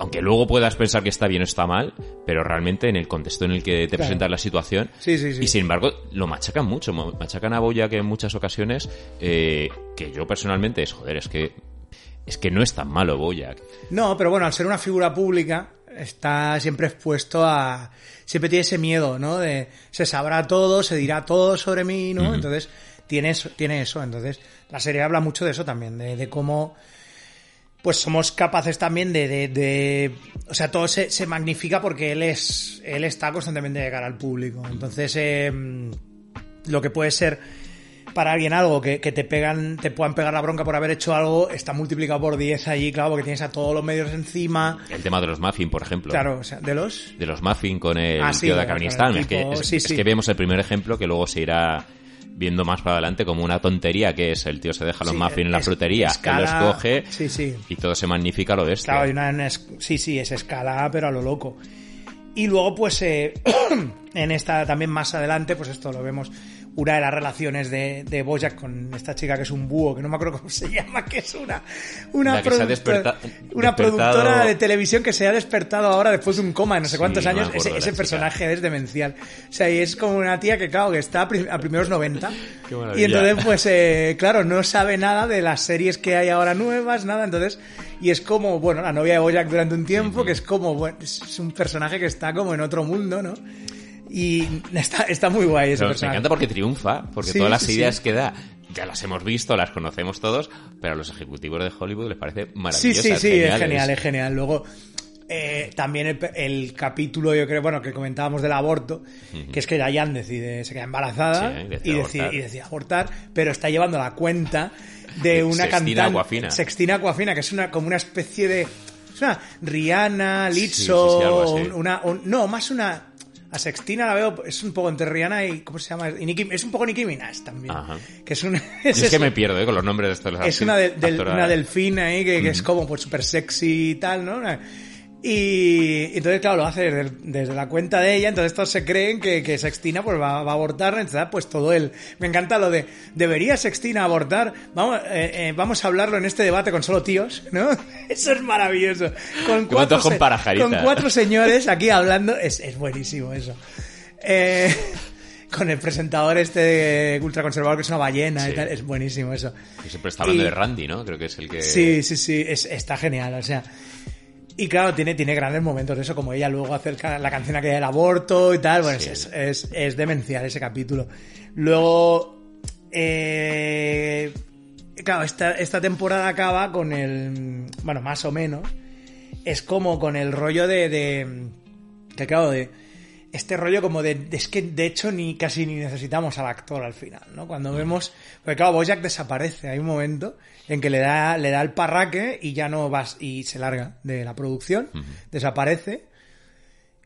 Speaker 3: Aunque luego puedas pensar que está bien o está mal, pero realmente en el contexto en el que te
Speaker 2: Claro.
Speaker 3: presentas la situación.
Speaker 2: Sí, sí, sí.
Speaker 3: Y sin embargo, lo machacan mucho. Machacan a Boya que en muchas ocasiones, eh, que yo personalmente es, joder, es que Es que no es tan malo Boyack.
Speaker 2: No, pero bueno, al ser una figura pública, está siempre expuesto a... Siempre tiene ese miedo, ¿no? De se sabrá todo, se dirá todo sobre mí, ¿no? Entonces, tiene eso, tiene eso. Entonces, la serie habla mucho de eso también, de, de cómo pues somos capaces también de, de, de- o sea, todo se, se magnifica porque él es, él está constantemente de cara al público. Entonces, eh, lo que puede ser para alguien algo que, que te pegan, te puedan pegar la bronca por haber hecho algo, está multiplicado por 10 allí, claro, porque tienes a todos los medios encima.
Speaker 3: El tema de los muffin, por ejemplo.
Speaker 2: Claro, o sea, de los...
Speaker 3: De los muffin con el
Speaker 2: Ah, sí,
Speaker 3: tío de Afganistán. Es que, es,
Speaker 2: sí,
Speaker 3: es que vemos el primer ejemplo que luego se irá viendo más para adelante como una tontería que es el tío se deja los
Speaker 2: Sí,
Speaker 3: muffin en la frutería,
Speaker 2: escala-
Speaker 3: los coge
Speaker 2: sí, sí.
Speaker 3: y todo se magnifica lo de esto.
Speaker 2: Claro, hay una, una es- sí, sí, es escala, pero a lo loco. Y luego, pues, eh, en esta también más adelante, pues esto lo vemos, una de las relaciones de, de Bojack con esta chica que es un búho, que no me acuerdo cómo se llama, que es una, una, productora-
Speaker 3: desperta-
Speaker 2: una productora de televisión que se ha despertado ahora después de un coma de no sé
Speaker 3: Sí,
Speaker 2: cuántos
Speaker 3: me
Speaker 2: años. Ese, ese
Speaker 3: chica.
Speaker 2: personaje es demencial. O sea, y es como una tía que, claro, que está a, prim- a primeros 90.
Speaker 3: Qué
Speaker 2: y entonces, pues, eh, claro, no sabe nada de las series que hay ahora nuevas, nada. Entonces, y es como, bueno, la novia de Bojack durante un tiempo, que es como, bueno, es un personaje que está como en otro mundo, ¿no? Y está, está muy guay ese
Speaker 3: Pero me
Speaker 2: personaje.
Speaker 3: encanta porque triunfa, porque
Speaker 2: Sí,
Speaker 3: todas las
Speaker 2: sí,
Speaker 3: ideas
Speaker 2: sí.
Speaker 3: que da ya las hemos visto, las conocemos todos, pero a los ejecutivos de Hollywood les parece
Speaker 2: Sí,
Speaker 3: maravillosas.
Speaker 2: sí, sí, es genial, es genial. Luego, eh, también el, el capítulo, yo creo, bueno, que comentábamos del aborto, que es que Diane decide, se queda embarazada
Speaker 3: Sí, decide
Speaker 2: y, decide,
Speaker 3: abortar.
Speaker 2: y decide abortar, pero está llevando la cuenta de una
Speaker 3: Sextina
Speaker 2: cantante.
Speaker 3: Aquafina.
Speaker 2: Sextina Aquafina, que es una, como una especie de. Es una Rihanna,
Speaker 3: Sí,
Speaker 2: Lizzo,
Speaker 3: sí, sí,
Speaker 2: una, un- no, más una. A Sextina la veo, es un poco entre Rihanna y. ¿Cómo se llama? Y Nicki- es un poco Nicki Minaj también.
Speaker 3: Ajá.
Speaker 2: Que es una.
Speaker 3: Es que me pierdo eh, con los nombres de estos
Speaker 2: Es una, de- del- una delfín ahí que, que es como pues súper sexy y tal, ¿no? Y entonces, claro, lo hace desde, desde la cuenta de ella, entonces todos se creen que, que Sextina pues va, va a abortar, entonces pues todo él. Me encanta lo de, ¿debería Sextina abortar? Vamos, eh, eh, vamos a hablarlo en este debate con solo tíos, ¿no? Eso es maravilloso. Con
Speaker 3: montón con
Speaker 2: con cuatro señores aquí hablando, es, es buenísimo eso. Eh, con el presentador este ultraconservador que es una ballena y
Speaker 3: Sí.
Speaker 2: tal, es buenísimo eso.
Speaker 3: Que siempre está hablando
Speaker 2: Y-
Speaker 3: de Randy, ¿no? Creo que es el que...
Speaker 2: Sí, sí, sí, es- está genial, o sea. Y claro, tiene, tiene grandes momentos de eso, como ella luego hace el ca- la canción aquella del aborto y tal, bueno,
Speaker 3: Sí.
Speaker 2: es, es, es demencial ese capítulo. Luego, eh, claro, esta, esta temporada acaba con el, bueno, más o menos, es como con el rollo de, de que claro, de este rollo como de, de- es que de hecho ni casi ni necesitamos al actor al final, ¿no? Cuando vemos, porque claro, Bojack desaparece, hay un momento en que le da le da el parraque y ya no vas y se larga de la producción, desaparece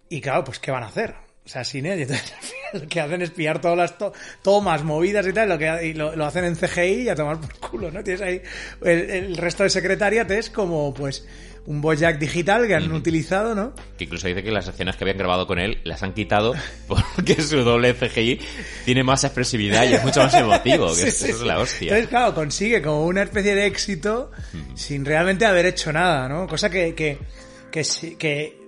Speaker 2: y claro, pues qué van a hacer? O sea, sin él, entonces al final lo que hacen es pillar todas las to- tomas movidas y tal, lo que y lo, lo hacen en CGI y a tomar por culo, ¿no? Tienes ahí el, el resto de secretariat es como pues un Bojack digital que han utilizado, ¿no?
Speaker 3: Que incluso dice que las escenas que habían grabado con él las han quitado porque su doble CGI tiene más expresividad y es mucho más emotivo. Que
Speaker 2: Sí,
Speaker 3: eso es la hostia.
Speaker 2: Entonces, claro, consigue como una especie de éxito sin realmente haber hecho nada, ¿no? Cosa que, que, que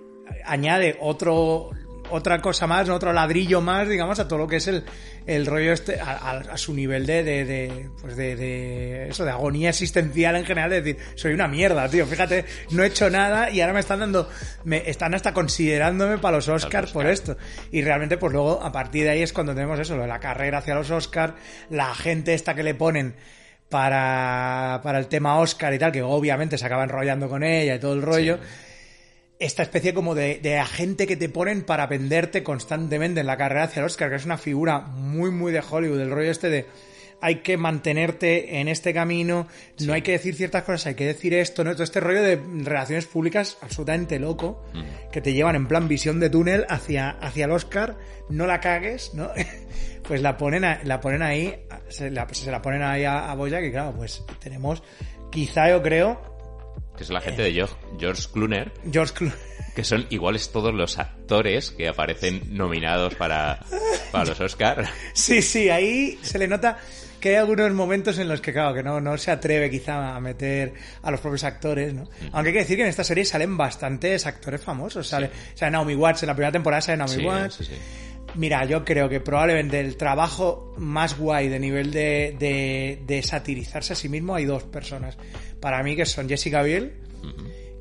Speaker 2: añade otro otra cosa más, otro ladrillo más, digamos, a todo lo que es el, el rollo este, a, a- a su nivel de, de, de, pues de, de, eso, de agonía existencial en general, es decir, soy una mierda, tío, fíjate, no he hecho nada y ahora me están dando, me están hasta considerándome para los Oscars por esto. Y realmente, pues luego, a partir de ahí es cuando tenemos eso, lo de la carrera hacia los Oscars, la gente esta que le ponen para, para el tema Oscar y tal, que obviamente se acaba enrollando con ella y todo el rollo. Esta especie como de, de agente que te ponen para venderte constantemente en la carrera hacia el Oscar, que es una figura muy, muy de Hollywood, el rollo este de hay que mantenerte en este camino, no hay que decir ciertas cosas, hay que decir esto, ¿no? Todo este rollo de relaciones públicas absolutamente loco, que te llevan en plan visión de túnel hacia, hacia el Oscar, no la cagues, ¿no? pues la ponen, a- la ponen ahí, se la, se la ponen ahí a, a Bojack y claro, pues tenemos, quizá yo creo,
Speaker 3: Que es la gente de George, Clooney,
Speaker 2: George Clooney.
Speaker 3: que son iguales todos los actores que aparecen nominados para, para los Oscar.
Speaker 2: Sí, sí, ahí se le nota que hay algunos momentos en los que, claro, que no, no se atreve quizá a meter a los propios actores, ¿no? Aunque hay que decir que en esta serie salen bastantes actores famosos. Sale, sale Naomi Watts, en la primera temporada sale Naomi
Speaker 3: Sí,
Speaker 2: Watts.
Speaker 3: sí, sí.
Speaker 2: Mira, yo creo que probablemente el trabajo más guay de nivel de, de, de satirizarse a sí mismo hay dos personas. Para mí que son Jessica Biel,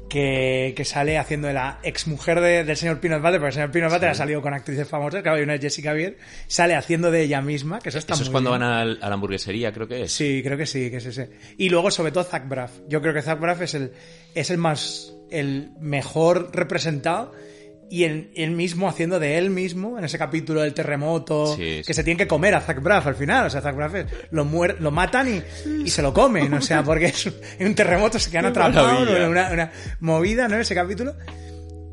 Speaker 2: que, que sale haciendo de la exmujer de, del señor Peanut Butter, porque el señor Peanut Butter ha salido con actrices famosas, claro, y una es Jessica Biel, sale haciendo de ella misma, que eso está
Speaker 3: Eso es
Speaker 2: muy
Speaker 3: cuando
Speaker 2: bien.
Speaker 3: van a la hamburguesería, creo que es.
Speaker 2: Sí, creo que sí, que es ese. Y luego, sobre todo, Zach Braff. Yo creo que Zach Braff es el, es el más, el mejor representado y el mismo haciendo de él mismo en ese capítulo del terremoto
Speaker 3: Sí,
Speaker 2: que
Speaker 3: sí.
Speaker 2: se tiene que comer a Zach Braff al final. O sea, Zach Braff es- lo, muer- lo matan y, y se lo comen. O sea, porque es un, en un terremoto se quedan atrapados, una, una movida, ¿no? Ese capítulo.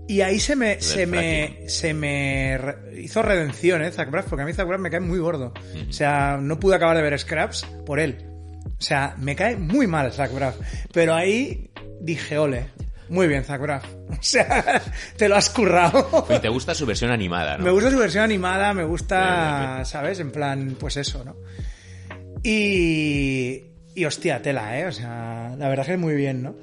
Speaker 2: Y ahí se me, se me, se me hizo redención, ¿eh? Zach Braff, porque a mí Zach Braff me cae muy gordo. O sea, no pude acabar de ver Scraps por él. O sea, me cae muy mal Zach Braff. Pero ahí dije, ole, muy bien Braff. O sea, te lo has currado.
Speaker 3: Y te gusta su versión animada, ¿no?
Speaker 2: Me gusta su versión animada, me gusta. ¿sabes? En plan, pues eso, ¿no? Y, y hostia, tela, ¿eh? O sea, la verdad que es muy bien, ¿no?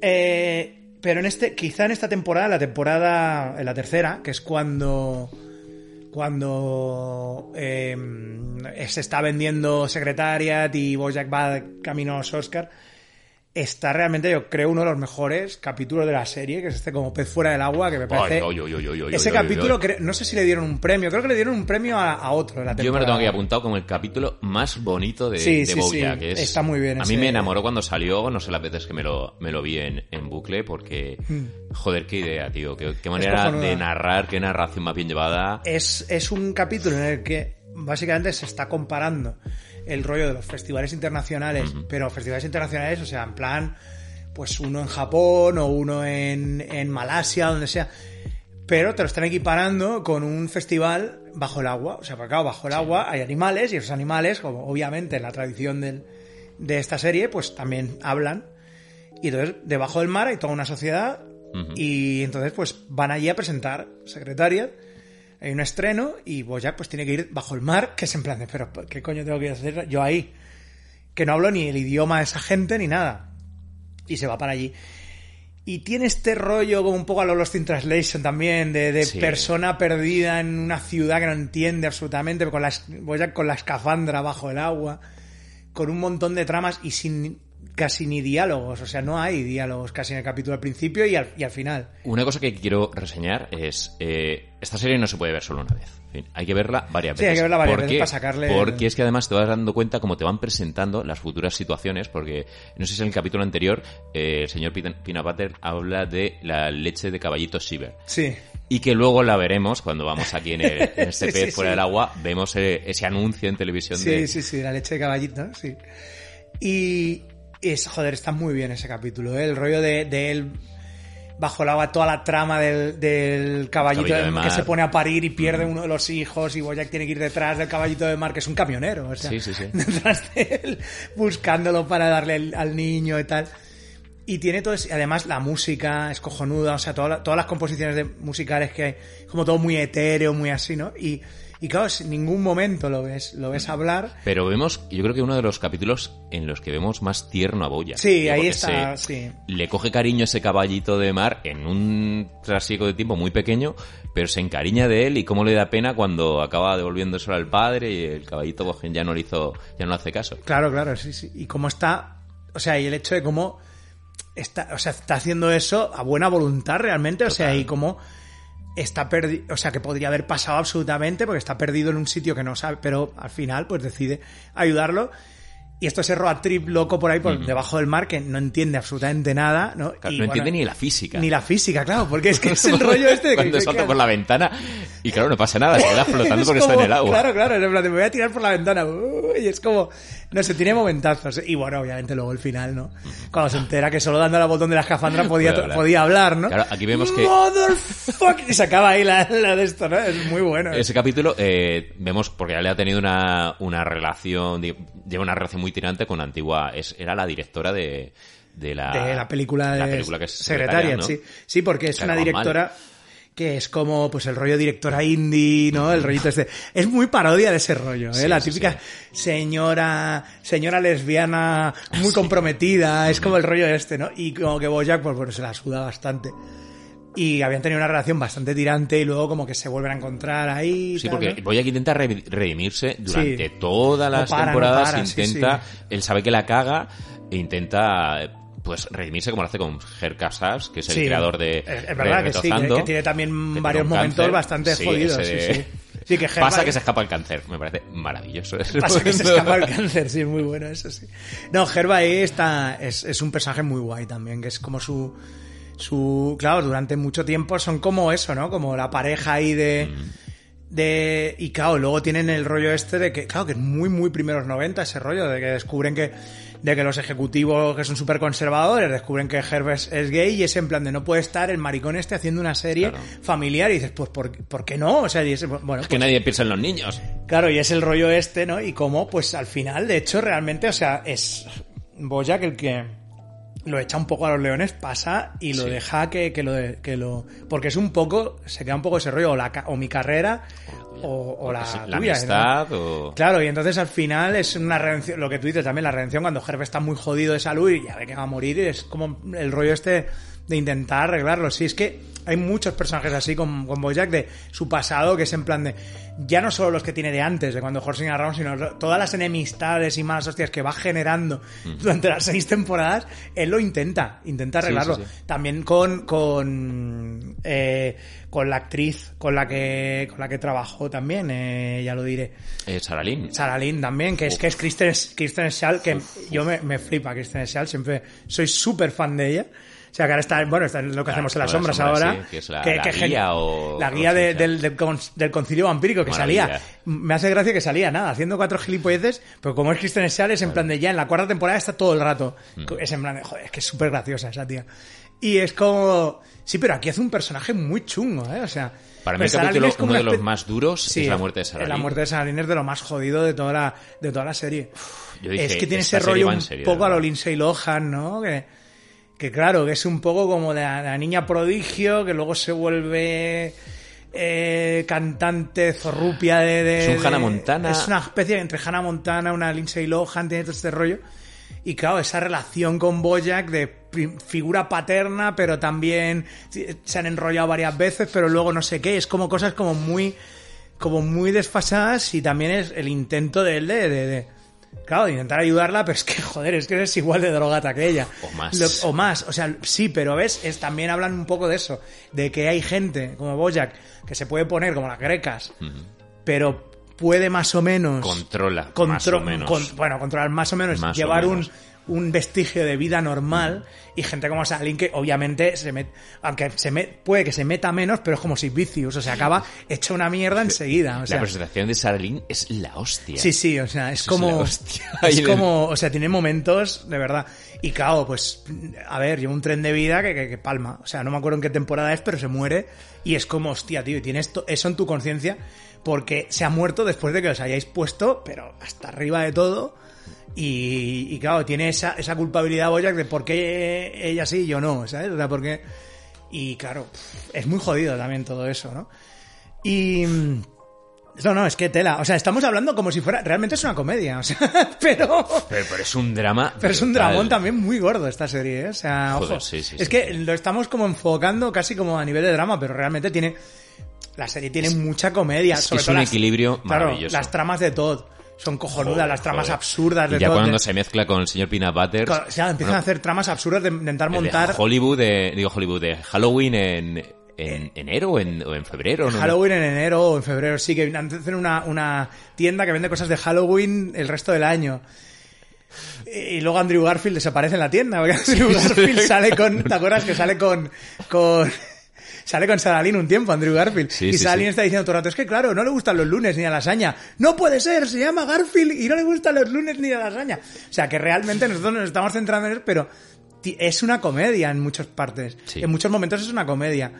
Speaker 2: Eh, pero en este, quizá en esta temporada, la temporada, en la tercera, que es cuando cuando eh, se está vendiendo Secretariat y Bojack va camino a los Oscar, está realmente, yo creo, uno de los mejores capítulos de la serie, que es este como pez fuera del agua, que me parece...
Speaker 3: Ay, oy, oy, oy,
Speaker 2: ese capítulo, no sé si le dieron un premio, creo que le dieron un premio a, a otro de la
Speaker 3: Yo me lo tengo aquí apuntado como el capítulo más bonito de,
Speaker 2: Sí,
Speaker 3: de
Speaker 2: sí,
Speaker 3: Bojack.
Speaker 2: sí.
Speaker 3: Es-
Speaker 2: Está muy bien
Speaker 3: A mí me enamoró cuando salió, no sé las veces que me lo, me lo vi en, en bucle, porque, joder, qué idea, tío. Qué, qué manera de narrar, qué narración más bien llevada.
Speaker 2: es, es un capítulo en el que básicamente se está comparando el rollo de los festivales internacionales, pero festivales internacionales, o sea, en plan, pues uno en Japón o uno en, en Malasia, donde sea. Pero te lo están equiparando con un festival bajo el agua. O sea, porque claro, bajo el agua hay animales y esos animales, como obviamente en la tradición del- de esta serie, pues también hablan. Y entonces, debajo del mar hay toda una sociedad y entonces pues van allí a presentar Secretariat. Hay un estreno y Bojack pues tiene que ir bajo el mar, que es en plan de, pero ¿qué coño tengo que hacer yo ahí? Que no hablo ni el idioma de esa gente ni nada. Y se va para allí. Y tiene este rollo como un poco a lo Lost in Translation también, de, de
Speaker 3: Sí.
Speaker 2: persona perdida en una ciudad que no entiende absolutamente, con la, Bojack con la escafandra bajo el agua, con un montón de tramas y sin casi ni diálogos, o sea, no hay diálogos casi en el capítulo al principio y al, y al final.
Speaker 3: Una cosa que quiero reseñar es, eh, esta serie no se puede ver solo una vez. En fin, hay que verla varias
Speaker 2: Sí,
Speaker 3: veces.
Speaker 2: hay que verla varias
Speaker 3: ¿Por
Speaker 2: veces
Speaker 3: qué?
Speaker 2: para sacarle
Speaker 3: Porque
Speaker 2: el-
Speaker 3: es que además te vas dando cuenta cómo te van presentando las futuras situaciones, porque no sé si en el capítulo anterior eh, el señor Pina- Butter habla de la leche de caballito Shiver.
Speaker 2: Sí.
Speaker 3: Y que luego la veremos cuando vamos aquí en, el, en este
Speaker 2: Sí,
Speaker 3: pez
Speaker 2: sí,
Speaker 3: fuera
Speaker 2: sí.
Speaker 3: del agua, vemos eh, ese anuncio en televisión
Speaker 2: Sí,
Speaker 3: de...
Speaker 2: sí, sí, la leche de caballito, sí. Y es, joder, está muy bien ese capítulo, ¿eh? El rollo de, de él bajo el agua, toda la trama del, del caballito
Speaker 3: Caballito de mar.
Speaker 2: que se pone a parir y pierde uno de los hijos y Boyack tiene que ir detrás del caballito de mar, que es un camionero, o sea,
Speaker 3: Sí, sí, sí.
Speaker 2: detrás de él, buscándolo para darle el- al niño y tal. Y tiene todo ese- además la música es cojonuda, o sea, toda la- todas las composiciones de, musicales que hay, como todo muy etéreo, muy así, ¿no? Y, y claro, en ningún momento lo ves, lo ves hablar.
Speaker 3: Pero vemos, yo creo que uno de los capítulos en los que vemos más tierno a Boya.
Speaker 2: Sí, ahí está, sí.
Speaker 3: Le coge cariño ese caballito de mar en un trasiego de tiempo muy pequeño, pero se encariña de él y cómo le da pena cuando acaba devolviéndoselo al padre y el caballito pues, ya no le hizo, ya no le hace caso.
Speaker 2: Claro, claro, sí, sí. Y cómo está, o sea, y el hecho de cómo está, o sea, está haciendo eso a buena voluntad realmente, o sea, y cómo está perdido, o sea, que podría haber pasado absolutamente porque está perdido en un sitio que no sabe, pero al final pues decide ayudarlo. Y esto ese road trip loco por ahí, por debajo del mar, que no entiende absolutamente nada, ¿no?
Speaker 3: Claro,
Speaker 2: Y,
Speaker 3: no
Speaker 2: bueno,
Speaker 3: entiende ni la física.
Speaker 2: Ni la física, claro, porque es que es el rollo este de que...
Speaker 3: Cuando salta
Speaker 2: que-
Speaker 3: por la ventana y claro, no pasa nada, se queda flotando
Speaker 2: Es
Speaker 3: porque está en
Speaker 2: como-
Speaker 3: el agua.
Speaker 2: Claro, claro, es en plan me voy a tirar por la ventana. uy, Y es como, no sé, tiene momentazos. Y bueno, obviamente luego el final, ¿no? Cuando se entera que solo dando al botón de la escafandra podía, podía hablar, ¿no?
Speaker 3: Claro, aquí vemos que-
Speaker 2: Motherfuck. Y se acaba ahí la, la de esto, ¿no? Es muy bueno.
Speaker 3: Ese capítulo eh, vemos porque ya le ha tenido una, una relación, lleva una relación muy tirante con antigua, es, era la directora de, de la,
Speaker 2: de la película de
Speaker 3: la película que es
Speaker 2: Secretariat,
Speaker 3: ¿no?
Speaker 2: sí. Sí, porque es una
Speaker 3: mal.
Speaker 2: Que es como pues el rollo directora indie, ¿no? El rollito este. Es muy parodia de ese rollo, ¿eh?
Speaker 3: Sí,
Speaker 2: la
Speaker 3: sí,
Speaker 2: típica señora, señora lesbiana muy comprometida, es como el rollo este, ¿no? Y como que Bojack pues, bueno, se la suda bastante. y habían tenido una relación bastante tirante y luego como que se vuelven a encontrar ahí.
Speaker 3: Sí,
Speaker 2: tal,
Speaker 3: porque
Speaker 2: ¿no?
Speaker 3: Boyack intenta re- redimirse durante todas
Speaker 2: No
Speaker 3: las
Speaker 2: para, no
Speaker 3: temporadas.
Speaker 2: para,
Speaker 3: intenta, él sabe que la caga e intenta pues redimirse como lo hace con Ger Casas, que es el
Speaker 2: Sí,
Speaker 3: creador de
Speaker 2: Es, es verdad que sí, que, tiene también
Speaker 3: que
Speaker 2: varios momentos
Speaker 3: cáncer.
Speaker 2: bastante
Speaker 3: Sí,
Speaker 2: jodidos.
Speaker 3: ese
Speaker 2: Sí, sí. Sí, que
Speaker 3: Pasa que se escapa el cáncer. Me parece maravilloso.
Speaker 2: Pasa que se escapa el cáncer, sí, muy bueno, eso sí. No, Herba ahí está, es, es un personaje muy guay también, que es como su, su, claro, durante mucho tiempo son como eso, ¿no? Como la pareja ahí de, de, y claro, luego tienen el rollo este de que, claro, que es muy, muy primeros 90 ese rollo, de que descubren que, de que los ejecutivos que son súper conservadores descubren que Herb es, gay y es en plan de no puede estar el maricón este haciendo una serie
Speaker 3: Claro.
Speaker 2: familiar y dices, pues, ¿por, ¿por qué no? O sea, y es- bueno,
Speaker 3: Es que nadie piensa en los niños.
Speaker 2: Claro, y es el rollo este, ¿no? Y cómo, pues al final, de hecho, realmente, o sea, es Boyack el que lo echa un poco a los leones, pasa y lo
Speaker 3: Sí.
Speaker 2: deja que, que lo, que lo... Porque es un poco, se queda un poco ese rollo, o, la, o mi carrera o, o la,
Speaker 3: la
Speaker 2: tuya, ¿no?
Speaker 3: amistad o...
Speaker 2: Claro, y entonces al final es una redención, lo que tú dices también, la redención cuando Herb está muy jodido de salud y ya ve que va a morir, es como el rollo este de intentar arreglarlo. Sí, es que hay muchos personajes así con, con Bojack de su pasado, que es en plan de, ya no solo los que tiene de antes, de cuando Horsing Around, sino todas las enemistades y malas hostias que va generando durante las seis temporadas, él lo intenta, intenta arreglarlo.
Speaker 3: sí, sí.
Speaker 2: También con, con, eh, con la actriz con la que, con la que trabajó también, eh, ya lo diré.
Speaker 3: Eh, Sarah Lynn.
Speaker 2: Sarah Lynn también, que es que es Kristen, Kristen Schall, que yo me, me flipa Kristen Schall, siempre soy súper fan de ella. O sea, que ahora está, bueno, está en lo que
Speaker 3: Claro,
Speaker 2: hacemos en las sombras ahora.
Speaker 3: sí, que es la- guía o-
Speaker 2: La guía de- del, del, con- del concilio vampírico que
Speaker 3: Maravilla.
Speaker 2: salía. Me hace gracia que salía, nada, haciendo cuatro gilipolleces, pero como es Kristen Schall, es en plan de ya, en la cuarta temporada está todo el rato.
Speaker 3: Mm.
Speaker 2: Es en plan de, joder, es que es súper graciosa esa tía. Y es como, sí, pero aquí hace un personaje muy chungo, ¿eh? O sea,
Speaker 3: Para mí el capítulo,
Speaker 2: Lynn es como
Speaker 3: uno de los más duros
Speaker 2: Sí,
Speaker 3: es la muerte de Sarah
Speaker 2: La muerte de Sarah Lynn es de lo más jodido de toda la, de toda la serie.
Speaker 3: Yo dije,
Speaker 2: es que tiene ese rollo un
Speaker 3: serio,
Speaker 2: poco a lo. Lindsay Lohan, ¿no? Que, que claro, que es un poco como de la, la niña prodigio, que luego se vuelve eh, cantante zorrupia de, de-
Speaker 3: Es un Hannah Montana.
Speaker 2: Es una especie entre Hannah Montana, una Lindsay Lohan, tiene todo este rollo. Y claro, esa relación con Bojack de figura paterna, pero también se han enrollado varias veces, pero luego no sé qué. Es como cosas como muy, como muy desfasadas y también es el intento de él de- claro, intentar ayudarla, pero es que, joder, es que es igual de drogata que ella.
Speaker 3: O más.
Speaker 2: Lo- o más, o sea, sí, pero ves, es, también hablan un poco de eso, de que hay gente como Bojack que se puede poner como las grecas, pero puede más o menos
Speaker 3: Controla,
Speaker 2: contro-
Speaker 3: más o menos.
Speaker 2: con- bueno, controlar más o menos,
Speaker 3: Más o
Speaker 2: llevar
Speaker 3: menos.
Speaker 2: un, un vestigio de vida normal y gente como Salin que obviamente se met, aunque se me, puede que se meta menos, pero es como si Vicious, o sea, acaba hecha una mierda enseguida, o sea,
Speaker 3: la presentación de Lynn es la hostia.
Speaker 2: Sí, sí, o sea, es
Speaker 3: Eso es
Speaker 2: como.
Speaker 3: la hostia.
Speaker 2: Es
Speaker 3: de-
Speaker 2: como. O sea, tiene momentos, de verdad. Y claro, pues. A ver, lleva un tren de vida que, que- que palma. O sea, no me acuerdo en qué temporada es, pero se muere. Y es como, hostia, tío, y tienes eso en tu conciencia. Porque se ha muerto después de que os hayáis puesto, pero hasta arriba de todo. Y, y claro, tiene esa, esa culpabilidad Boyack de por qué ella sí y yo no, ¿sabes? O sea, porque. Y claro, es muy jodido también todo eso, ¿no? Y. No, no, es que tela. O sea, estamos hablando como si fuera. Realmente es una comedia, o sea, pero.
Speaker 3: Pero, pero es un drama.
Speaker 2: Pero es un dramón también muy gordo esta serie, ¿eh? O sea,
Speaker 3: Joder,
Speaker 2: ojo.
Speaker 3: sí, sí,
Speaker 2: es
Speaker 3: sí,
Speaker 2: que lo estamos como enfocando casi como a nivel de drama, pero realmente tiene. La serie tiene mucha comedia.
Speaker 3: es-
Speaker 2: sobre
Speaker 3: es
Speaker 2: todo
Speaker 3: un
Speaker 2: las-
Speaker 3: equilibrio
Speaker 2: claro,
Speaker 3: maravilloso.
Speaker 2: las tramas de Todd son cojonudas,
Speaker 3: Joder,
Speaker 2: las tramas
Speaker 3: joder.
Speaker 2: absurdas de
Speaker 3: Y ya cuando
Speaker 2: de-
Speaker 3: se mezcla con el señor Peanut Butter.
Speaker 2: o sea, empiezan
Speaker 3: bueno,
Speaker 2: a hacer tramas absurdas de intentar
Speaker 3: el de
Speaker 2: montar.
Speaker 3: Hollywood, de, digo Hollywood, de Halloween en, en enero o en, o en febrero. ¿no?
Speaker 2: Halloween en enero o en febrero, sí, que hacen una, una tienda que vende cosas de Halloween el resto del año. Y luego Andrew Garfield desaparece en la tienda, porque Andrew Garfield sale con, ¿te acuerdas que sale con, con, sale con Sarah Lynn un tiempo, Andrew Garfield?
Speaker 3: Sí,
Speaker 2: y
Speaker 3: sí,
Speaker 2: está diciendo todo el rato, es que claro, no le gustan los lunes ni a lasaña. No puede ser, se llama Garfield y no le gustan los lunes ni a lasaña. O sea, que realmente nosotros nos estamos centrando en eso, pero es una comedia en muchas partes. En muchos momentos es una comedia.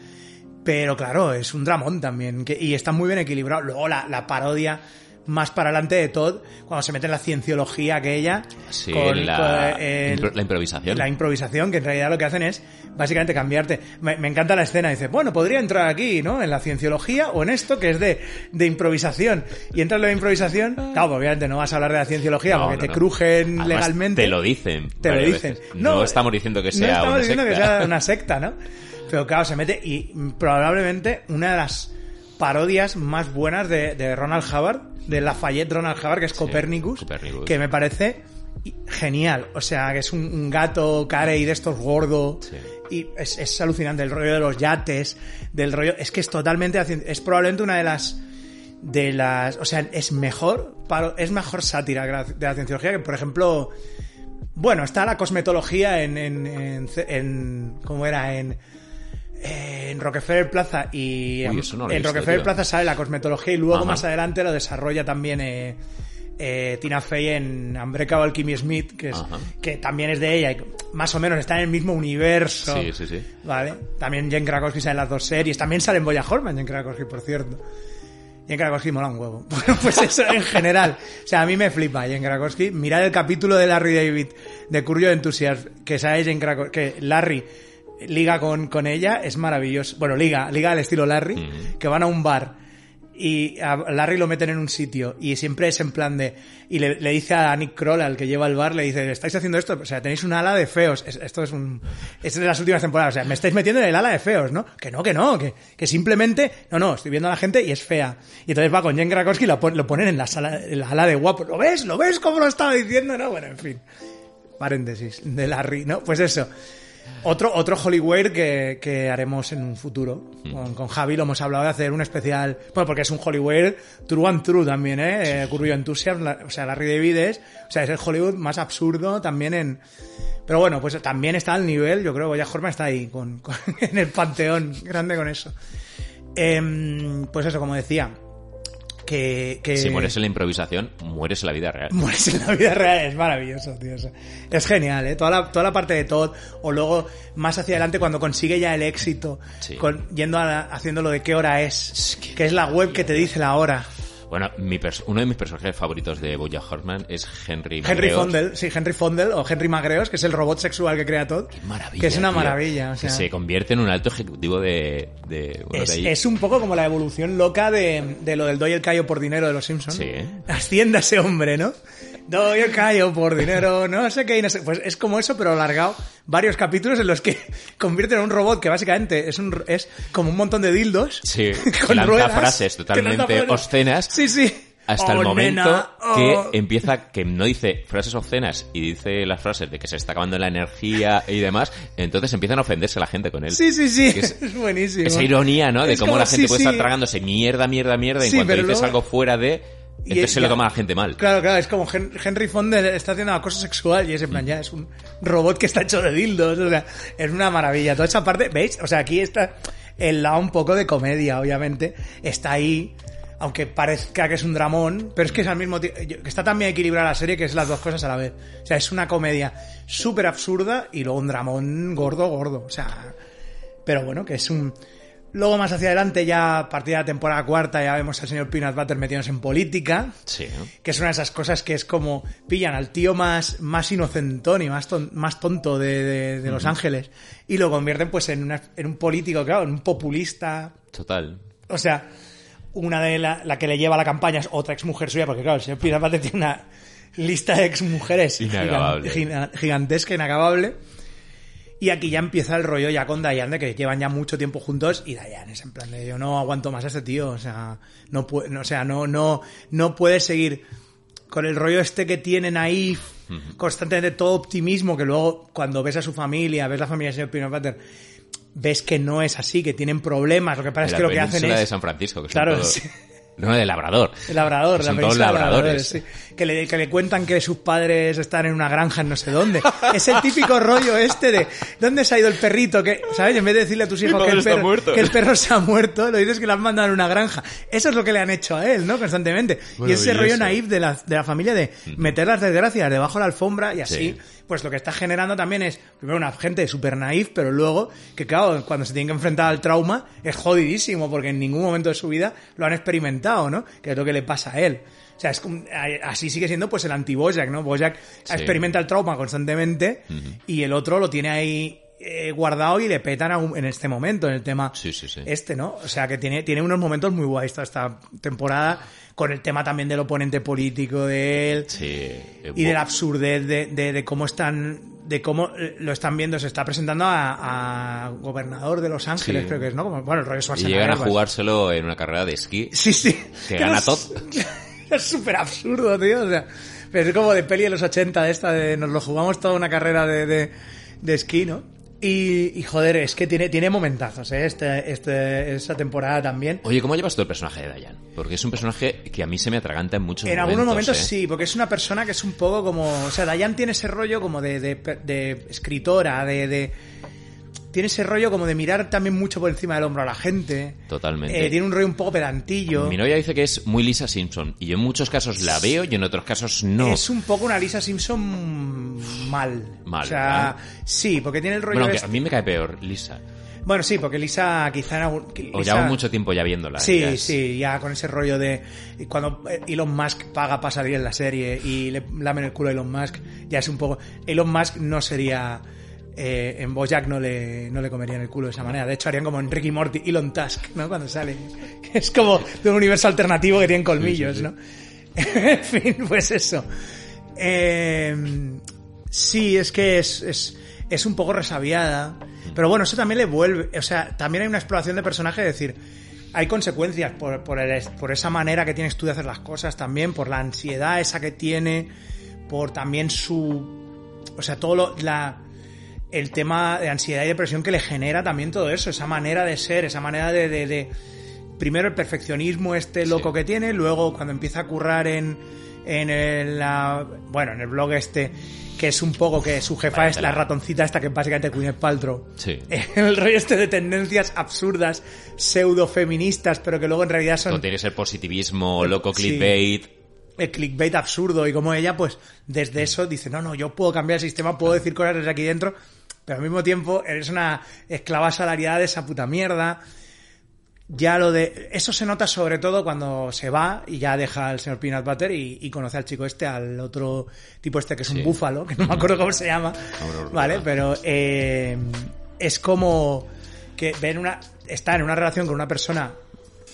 Speaker 2: Pero claro, es un dramón también. que- y está muy bien equilibrado. Luego la, la parodia más para adelante de Todd, cuando se mete en la cienciología aquella.
Speaker 3: Sí,
Speaker 2: con-
Speaker 3: la,
Speaker 2: con, eh,
Speaker 3: impro- la improvisación.
Speaker 2: la improvisación, que en realidad lo que hacen es básicamente cambiarte. Me, me encanta la escena, dice, bueno, podría entrar aquí, ¿no? En la cienciología o en esto que es de, de improvisación. Y entras en de improvisación, claro, pues obviamente no vas a hablar de la cienciología
Speaker 3: No,
Speaker 2: porque
Speaker 3: no,
Speaker 2: te
Speaker 3: no.
Speaker 2: crujen
Speaker 3: Además,
Speaker 2: legalmente.
Speaker 3: Te lo dicen.
Speaker 2: Te lo dicen.
Speaker 3: No, estamos diciendo que sea
Speaker 2: estamos
Speaker 3: una
Speaker 2: diciendo
Speaker 3: secta.
Speaker 2: que sea una secta, ¿no? Pero claro, se mete y probablemente una de las parodias más buenas de, de Ronald Hubbard, de Lafayette Ronald Hubbard, que es Copernicus,
Speaker 3: Copernicus.
Speaker 2: que me parece genial. O sea, que es un, un gato carey de estos gordo.
Speaker 3: Sí.
Speaker 2: Y es, es alucinante el rollo de los yates, del rollo. Es que es totalmente. Es probablemente una de las. De las. O sea, es mejor. Es mejor sátira de la- de la cienciología que, por ejemplo. Bueno, está la cosmetología en. en, en, en- ¿Cómo era? En. En Rockefeller Plaza y
Speaker 3: Uy, eso no lo he
Speaker 2: en
Speaker 3: visto,
Speaker 2: Rockefeller
Speaker 3: tío.
Speaker 2: Plaza sale la cosmetología y luego
Speaker 3: Ajá.
Speaker 2: más adelante lo desarrolla también eh, eh, Tina Fey en Unbreakable Kimmy Smith, que, es, que también es de ella y más o menos está en el mismo universo.
Speaker 3: Sí, sí, sí.
Speaker 2: Vale. También Jen Krakowski sale en las dos series. También sale en Boya Horman, Jen Krakowski, por cierto. Jen Krakowski mola un huevo. Bueno, pues eso en general. O sea, a mí me flipa Jen Krakowski. Mirad el capítulo de Larry David de Curio Enthusiasm, que sale Jen Krakowski, que Larry liga con, con ella, es maravilloso. Bueno, liga, liga al estilo Larry, que van a un bar y a Larry lo meten en un sitio y siempre es en plan de y le, le dice a Nick Kroll al que lleva el bar le dice estáis haciendo esto o sea tenéis un ala de feos. Es- esto es un es de las últimas temporadas o sea me estáis metiendo en el ala de feos no que no que no que, que simplemente no no estoy viendo a la gente y es fea. Y entonces va con Jen Krakowski y lo, pon- lo ponen en la sala en la ala de guapo lo ves lo ves cómo lo estaba diciendo no bueno en fin. Paréntesis de Larry no pues eso otro, otro Hollywood que, que haremos en un futuro. Con, con Javi lo hemos hablado de hacer un especial. Bueno, porque es un Hollywood true and true también, ¿eh? Eh, Curry Enthusiasm, la- o sea, Larry David es. O sea, es el Hollywood más absurdo también en. Pero bueno, pues también está al nivel, yo creo que Boya Horman está ahí, con, con- en el panteón grande con eso. Em, pues eso, como decía. Que, que
Speaker 3: Si mueres en la improvisación, mueres en la vida real.
Speaker 2: mueres en la vida real, es maravilloso, tío. es genial, ¿eh? Toda la, toda la parte de Todd, o luego más hacia adelante cuando consigue ya el éxito,
Speaker 3: Sí.
Speaker 2: con, yendo a la- haciendo lo de qué hora es,
Speaker 3: Es que-
Speaker 2: que es la web que te dice la hora.
Speaker 3: Bueno, mi uno de mis personajes favoritos de Boya Horseman es Henry
Speaker 2: Henry
Speaker 3: Magreos.
Speaker 2: Fondel, sí, Henry Fondel o Henry Magreos, que es el robot sexual que crea Todd.
Speaker 3: Maravilla,
Speaker 2: que es una
Speaker 3: tío.
Speaker 2: maravilla, o sea,
Speaker 3: que se convierte en un alto ejecutivo de... de bueno,
Speaker 2: es,
Speaker 3: de ahí.
Speaker 2: es un poco como la evolución loca de, de lo del doy el callo por dinero de los Simpsons.
Speaker 3: Sí.
Speaker 2: Ascienda ese hombre, ¿no? Doy el callo por dinero, no sé qué, y no sé. Pues es como eso, pero alargado. Varios capítulos en los que convierten a un robot que básicamente es un es como un montón de dildos.
Speaker 3: Sí, que
Speaker 2: con ruedas,
Speaker 3: frases
Speaker 2: que
Speaker 3: totalmente
Speaker 2: lanza frases.
Speaker 3: obscenas.
Speaker 2: Sí, sí.
Speaker 3: Hasta
Speaker 2: Oh,
Speaker 3: el momento
Speaker 2: nena, oh.
Speaker 3: que empieza, que no dice frases obscenas y dice las frases de que se está acabando la energía y demás, entonces empiezan a ofenderse la gente con él.
Speaker 2: Sí, sí, sí.
Speaker 3: Que
Speaker 2: Es,
Speaker 3: es-
Speaker 2: buenísimo.
Speaker 3: Esa ironía, ¿no? De
Speaker 2: Es
Speaker 3: cómo
Speaker 2: como,
Speaker 3: la gente
Speaker 2: sí,
Speaker 3: puede
Speaker 2: sí.
Speaker 3: estar tragándose mierda, mierda, mierda, y en
Speaker 2: Sí,
Speaker 3: cuanto
Speaker 2: pero
Speaker 3: dices
Speaker 2: luego-
Speaker 3: algo fuera de...
Speaker 2: Y
Speaker 3: Entonces se
Speaker 2: ya-
Speaker 3: lo toma la gente mal.
Speaker 2: Claro, claro, es como Hen- Henry Fonda está haciendo acoso sexual y es en plan, ya es un robot que está hecho de dildos, o sea, es una maravilla. Toda esa parte, ¿veis? O sea, aquí está el lado un poco de comedia, obviamente, está ahí, aunque parezca que es un dramón, pero es que es al mismo tiempo, que está tan bien equilibrada la serie que es las dos cosas a la vez. O sea, es una comedia súper absurda y luego un dramón gordo, gordo, o sea, pero bueno, que es un... Luego más hacia adelante, ya a partir de la temporada cuarta, ya vemos al señor Peanut Butter metiéndose en política
Speaker 3: Sí, ¿no?
Speaker 2: que es una de esas cosas que es como pillan al tío más, más inocentón y más, ton- más tonto de, de- de Los Ángeles y lo convierten pues en, una- en un político, claro, en un populista.
Speaker 3: Total.
Speaker 2: O sea, una de la, la que le lleva la campaña es otra exmujer suya, porque claro, el señor Peanut Butter tiene una lista de exmujeres gigantesca, inacabable. Y aquí ya empieza el rollo ya con Diane, de que llevan ya mucho tiempo juntos, y Diane es en plan de yo no aguanto más a este tío, o sea, no no, o sea, no, no, no puede seguir con el rollo este que tienen ahí, constantemente todo optimismo, que luego cuando ves a su familia, ves la familia del señor Peanut Butter, ves que no es así, que tienen problemas, lo que pasa es que lo que hacen es...
Speaker 3: de San Francisco, que son
Speaker 2: Claro,
Speaker 3: todos-. No, de Labrador.
Speaker 2: El labrador,
Speaker 3: Que
Speaker 2: la
Speaker 3: son todos labradores.
Speaker 2: sí. que, le, que le cuentan que sus padres están en una granja en no sé dónde. Es el típico rollo este de ¿dónde se ha ido el perrito? Que, ¿Sabes? En vez de decirle a tus hijos que el, perro,
Speaker 3: muerto.
Speaker 2: que el perro se ha muerto, lo dices que le han mandado en una granja. Eso es lo que le han hecho a él, ¿no? Constantemente. Y ese rollo naif de la, de la familia de meter las desgracias debajo de la alfombra y así,
Speaker 3: Sí.
Speaker 2: pues lo que está generando también es, primero, una gente súper naif, pero luego, que claro, cuando se tienen que enfrentar al trauma, es jodidísimo, porque en ningún momento de su vida lo han experimentado, ¿no? Que es lo que le pasa a él. O sea, es a- así sigue siendo pues el anti-Bojack, ¿no? Bojack
Speaker 3: Sí.
Speaker 2: experimenta el trauma constantemente y el otro lo tiene ahí eh, guardado y le petan a un- en este momento, en el tema
Speaker 3: Sí, sí, sí.
Speaker 2: este, ¿no? O sea, que tiene, tiene unos momentos muy guays toda esta temporada, con el tema también del oponente político de él
Speaker 3: Sí. eh,
Speaker 2: y de la absurdez de, de, de cómo están de cómo eh, lo están viendo, se está presentando a, a gobernador de Los Ángeles,
Speaker 3: Sí.
Speaker 2: creo que es, ¿no? Como, bueno, el rollo
Speaker 3: Y llegan a jugárselo en una carrera de esquí.
Speaker 2: Sí, sí.
Speaker 3: Que gana
Speaker 2: es-
Speaker 3: Todd.
Speaker 2: Es súper absurdo, tío. O sea, pero es como de peli de los 80 de esta de nos lo jugamos toda una carrera de, de, de esquí, ¿no? Y, y, joder, es que tiene, tiene momentazos, ¿eh? Este, este, esta temporada también.
Speaker 3: Oye, ¿cómo llevas tú el personaje de Diane? Porque es un personaje que a mí se me atraganta en muchos
Speaker 2: En
Speaker 3: momentos.
Speaker 2: algunos momentos
Speaker 3: ¿eh?
Speaker 2: sí, porque es una persona que es un poco como. O sea, Dayan tiene ese rollo como de, de, de escritora, de, de. Tiene ese rollo como de mirar también mucho por encima del hombro a la gente.
Speaker 3: Totalmente.
Speaker 2: Eh, tiene un rollo un poco pedantillo.
Speaker 3: Mi novia dice que es muy Lisa Simpson. Y yo en muchos casos la veo y en otros casos no.
Speaker 2: Es un poco una Lisa Simpson mal.
Speaker 3: Mal,
Speaker 2: O sea, sí, porque tiene el rollo.
Speaker 3: Bueno,
Speaker 2: este-
Speaker 3: a mí me cae peor Lisa.
Speaker 2: Bueno, sí, porque Lisa quizá en algún-
Speaker 3: O
Speaker 2: Lisa-
Speaker 3: mucho tiempo ya viéndola.
Speaker 2: Sí,
Speaker 3: ya es-
Speaker 2: sí, ya con ese rollo de cuando Elon Musk paga para salir en la serie y le lamen el culo a Elon Musk, ya es un poco... Elon Musk no sería... eh, en Bojack no le, no le comerían el culo de esa manera. De hecho, harían como en Ricky Morty, Elon Tusk, ¿no? Cuando sale. Que es como de un universo alternativo que tienen colmillos, ¿no? en fin, pues eso. Eh, sí, es que es, es, es un poco resabiada. Pero bueno, eso también le vuelve. O sea, también hay una exploración de personaje, es decir, hay consecuencias por, por, el- por esa manera que tienes tú de hacer las cosas también, por la ansiedad esa que tiene, por también su. O sea, todo lo, la, el tema de ansiedad y depresión que le genera también todo eso, esa manera de ser, esa manera de. de- de- primero el perfeccionismo este loco que tiene, luego cuando empieza a currar en. En el, la- bueno, en el blog este, que es un poco que su jefa es la ratoncita esta que básicamente Gwyneth Paltrow.
Speaker 3: Sí.
Speaker 2: El rollo este de tendencias absurdas, pseudo feministas, pero que luego en realidad son
Speaker 3: Todo tiene ser positivismo, loco
Speaker 2: Sí.
Speaker 3: clickbait.
Speaker 2: el clickbait absurdo y como ella, pues desde eso dice, no, no, yo puedo cambiar el sistema, puedo decir cosas desde aquí dentro, pero al mismo tiempo eres una esclava salariada de esa puta mierda. Ya lo de... Eso se nota sobre todo cuando se va y ya deja al señor Peanut Butter y, y conoce al chico este, al otro tipo este que es
Speaker 3: Sí.
Speaker 2: un búfalo, que no me acuerdo cómo se llama. Vale, pero eh, es como que ven una... Está en una relación con una persona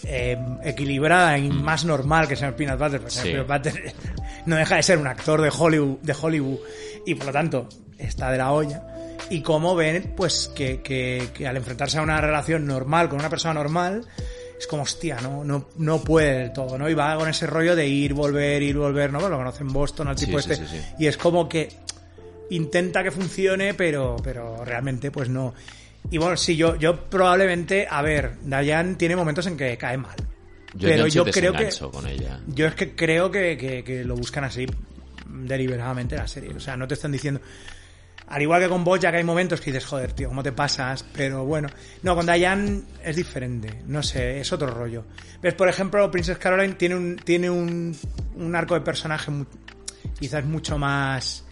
Speaker 2: eh, equilibrada y más normal que el señor Peanut Butter. Porque el
Speaker 3: Sí.
Speaker 2: señor Peanut Butter no deja de ser un actor de Hollywood, de Hollywood y por lo tanto está de la olla. Y cómo ven, pues, que, que, que al enfrentarse a una relación normal con una persona normal, es como, hostia, no, no, no puede del todo, ¿no? Y va con ese rollo de ir, volver, ir, volver, ¿no? Lo conocen en Boston al tipo
Speaker 3: sí,
Speaker 2: este.
Speaker 3: sí, sí.
Speaker 2: Y es como que intenta que funcione, pero, pero realmente, pues no. Y bueno, sí, yo, yo probablemente, a ver, Dayan tiene momentos en que cae mal.
Speaker 3: Yo
Speaker 2: pero yo creo que.
Speaker 3: desengancho con ella.
Speaker 2: Yo es que creo que, que- que lo buscan así deliberadamente la serie. O sea, no te están diciendo. Al igual que con Bojack hay momentos que dices, joder, tío, ¿cómo te pasas? Pero bueno. No, con Diane es diferente. No sé, es otro rollo. ¿Ves? Por ejemplo, Princess Caroline tiene un, tiene un, un arco de personaje quizás mucho más.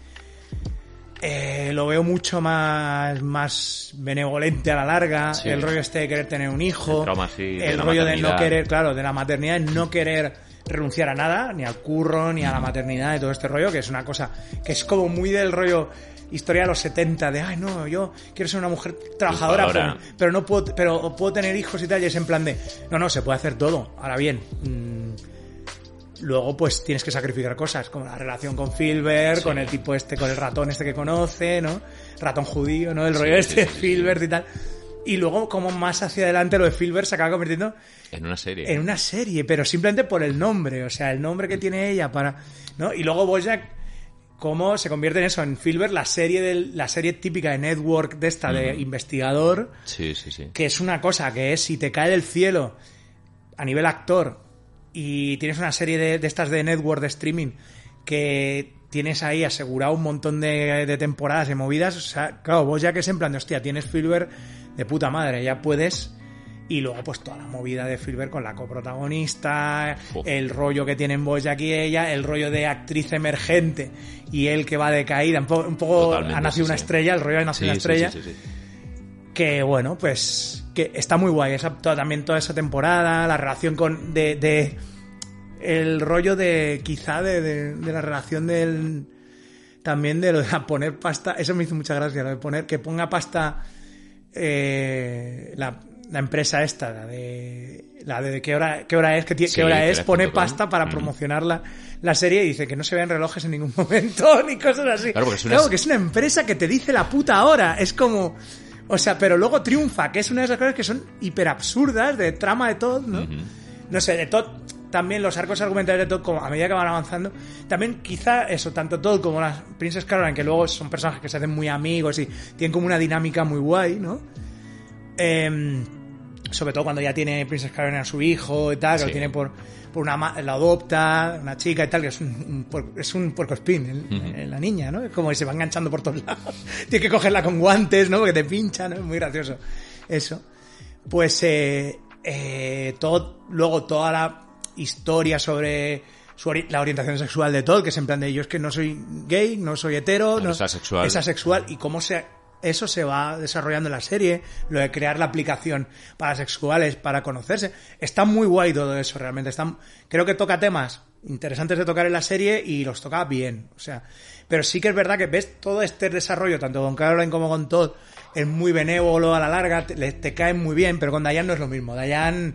Speaker 2: eh, lo veo mucho más, más benevolente a la larga.
Speaker 3: Sí.
Speaker 2: El rollo este de querer tener un hijo.
Speaker 3: El trauma, sí, de
Speaker 2: el
Speaker 3: la
Speaker 2: rollo de no querer, claro, de la maternidad, no querer renunciar a nada, ni al curro, ni a la maternidad, y todo este rollo, que es una cosa que es como muy del rollo historia de los 70, de, ay, no, yo quiero ser una mujer trabajadora, pero, pero no puedo, pero puedo tener hijos y tal, y es en plan de, no, no, se puede hacer todo. Ahora bien, mm, luego pues tienes que sacrificar cosas, como la relación con Filbert, con el tipo este, con el ratón este que conoce, ¿no? Ratón judío, ¿no? El rollo
Speaker 3: Sí,
Speaker 2: este de
Speaker 3: sí.
Speaker 2: Filbert y tal. Y luego, como más hacia adelante, lo de Filbert se acaba convirtiendo
Speaker 3: En una serie.
Speaker 2: en una serie, pero simplemente por el nombre, o sea, el nombre que tiene ella para, ¿no? Y luego Bojack cómo se convierte en eso, en Filbert, la serie del, la serie típica de Network de esta de investigador,
Speaker 3: Sí, sí, sí.
Speaker 2: que es una cosa que es si te cae del cielo a nivel actor y tienes una serie de, de estas de network de streaming que tienes ahí asegurado un montón de, de temporadas de movidas, o sea, claro, vos ya que es en plan de, hostia, tienes Filbert de puta madre, ya puedes... Y luego, pues toda la movida de Filbert con la coprotagonista, el rollo que tienen Bojack y ella, el rollo de actriz emergente y él que va de caída. Un, po- un poco
Speaker 3: Totalmente,
Speaker 2: ha nacido
Speaker 3: sí,
Speaker 2: una
Speaker 3: sí.
Speaker 2: estrella, el rollo de nacer
Speaker 3: Sí,
Speaker 2: una estrella
Speaker 3: sí, sí, sí.
Speaker 2: que bueno, pues que está muy guay esa, toda- también toda esa temporada, la relación con de, de el rollo de quizá de, de- de la relación del también de lo de poner pasta, eso me hizo mucha gracia, lo de poner que ponga pasta eh, la, la empresa esta, la de, la de qué hora, qué hora es, qué,
Speaker 3: Sí,
Speaker 2: qué hora es, pone pasta para
Speaker 3: Mm.
Speaker 2: promocionar la, la serie y dice que no se vean relojes en ningún momento, ni cosas así.
Speaker 3: Claro, porque es una-
Speaker 2: Claro, que es una empresa que te dice la puta hora. Es como, o sea, pero luego triunfa, que es una de esas cosas que son hiper absurdas de trama de todo, ¿no? No sé, de todo. También los arcos argumentales de Todd, como a medida que van avanzando, también quizá eso, tanto Todd como las Princess Caroline, que luego son personajes que se hacen muy amigos y tienen como una dinámica muy guay, ¿no? Em, sobre todo cuando ya tiene Princess Caroline a su hijo y tal, que
Speaker 3: Sí.
Speaker 2: lo tiene por, por una lo adopta, una chica y tal, que es un, un es un puercoespín, el- el- la niña, ¿no? Es como que se va enganchando por todos lados. Tiene que cogerla con guantes, ¿no? Porque te pincha, ¿no? Es muy gracioso. Eso. Pues eh, eh, todo, luego toda la historia sobre su ori- la orientación sexual de Todd, que es en plan de yo es que no soy gay, no soy hetero,
Speaker 3: Claro,
Speaker 2: no,
Speaker 3: es asexual.
Speaker 2: es asexual, y cómo se, eso se va desarrollando en la serie, lo de crear la aplicación para sexuales, para conocerse. Está muy guay todo eso, realmente. Está, creo que toca temas interesantes de tocar en la serie y los toca bien. O sea, pero sí que es verdad que ves todo este desarrollo, tanto con Caroline como con Todd, es muy benévolo a la larga, te, te caen muy bien, pero con Diane no es lo mismo. Diane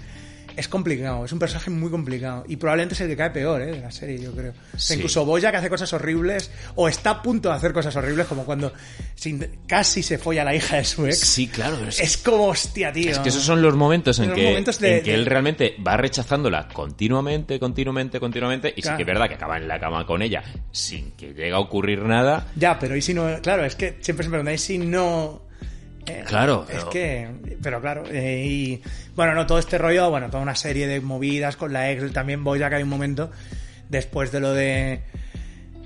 Speaker 2: es complicado, es un personaje muy complicado. Y probablemente es el que cae peor, ¿eh? De la serie, yo creo. O sea,
Speaker 3: Sí.
Speaker 2: incluso Boya hace cosas horribles, o está a punto de hacer cosas horribles, como cuando sin- casi se folla a la hija de su ex.
Speaker 3: Sí, claro. Es,
Speaker 2: Es como, hostia, tío.
Speaker 3: es que esos son los momentos en
Speaker 2: Los
Speaker 3: que,
Speaker 2: momentos de-
Speaker 3: en que él realmente va rechazándola continuamente, continuamente, continuamente. Y
Speaker 2: Claro.
Speaker 3: sí que es verdad que acaba en la cama con ella sin que llegue a ocurrir nada.
Speaker 2: Ya, pero y si no, claro, es que siempre se pregunta, ¿y si no? Eh,
Speaker 3: Claro,
Speaker 2: Es
Speaker 3: pero-
Speaker 2: que, pero claro, eh, y bueno, no, todo este rollo, bueno, toda una serie de movidas con la ex, también voy ya que hay un momento, después de lo de,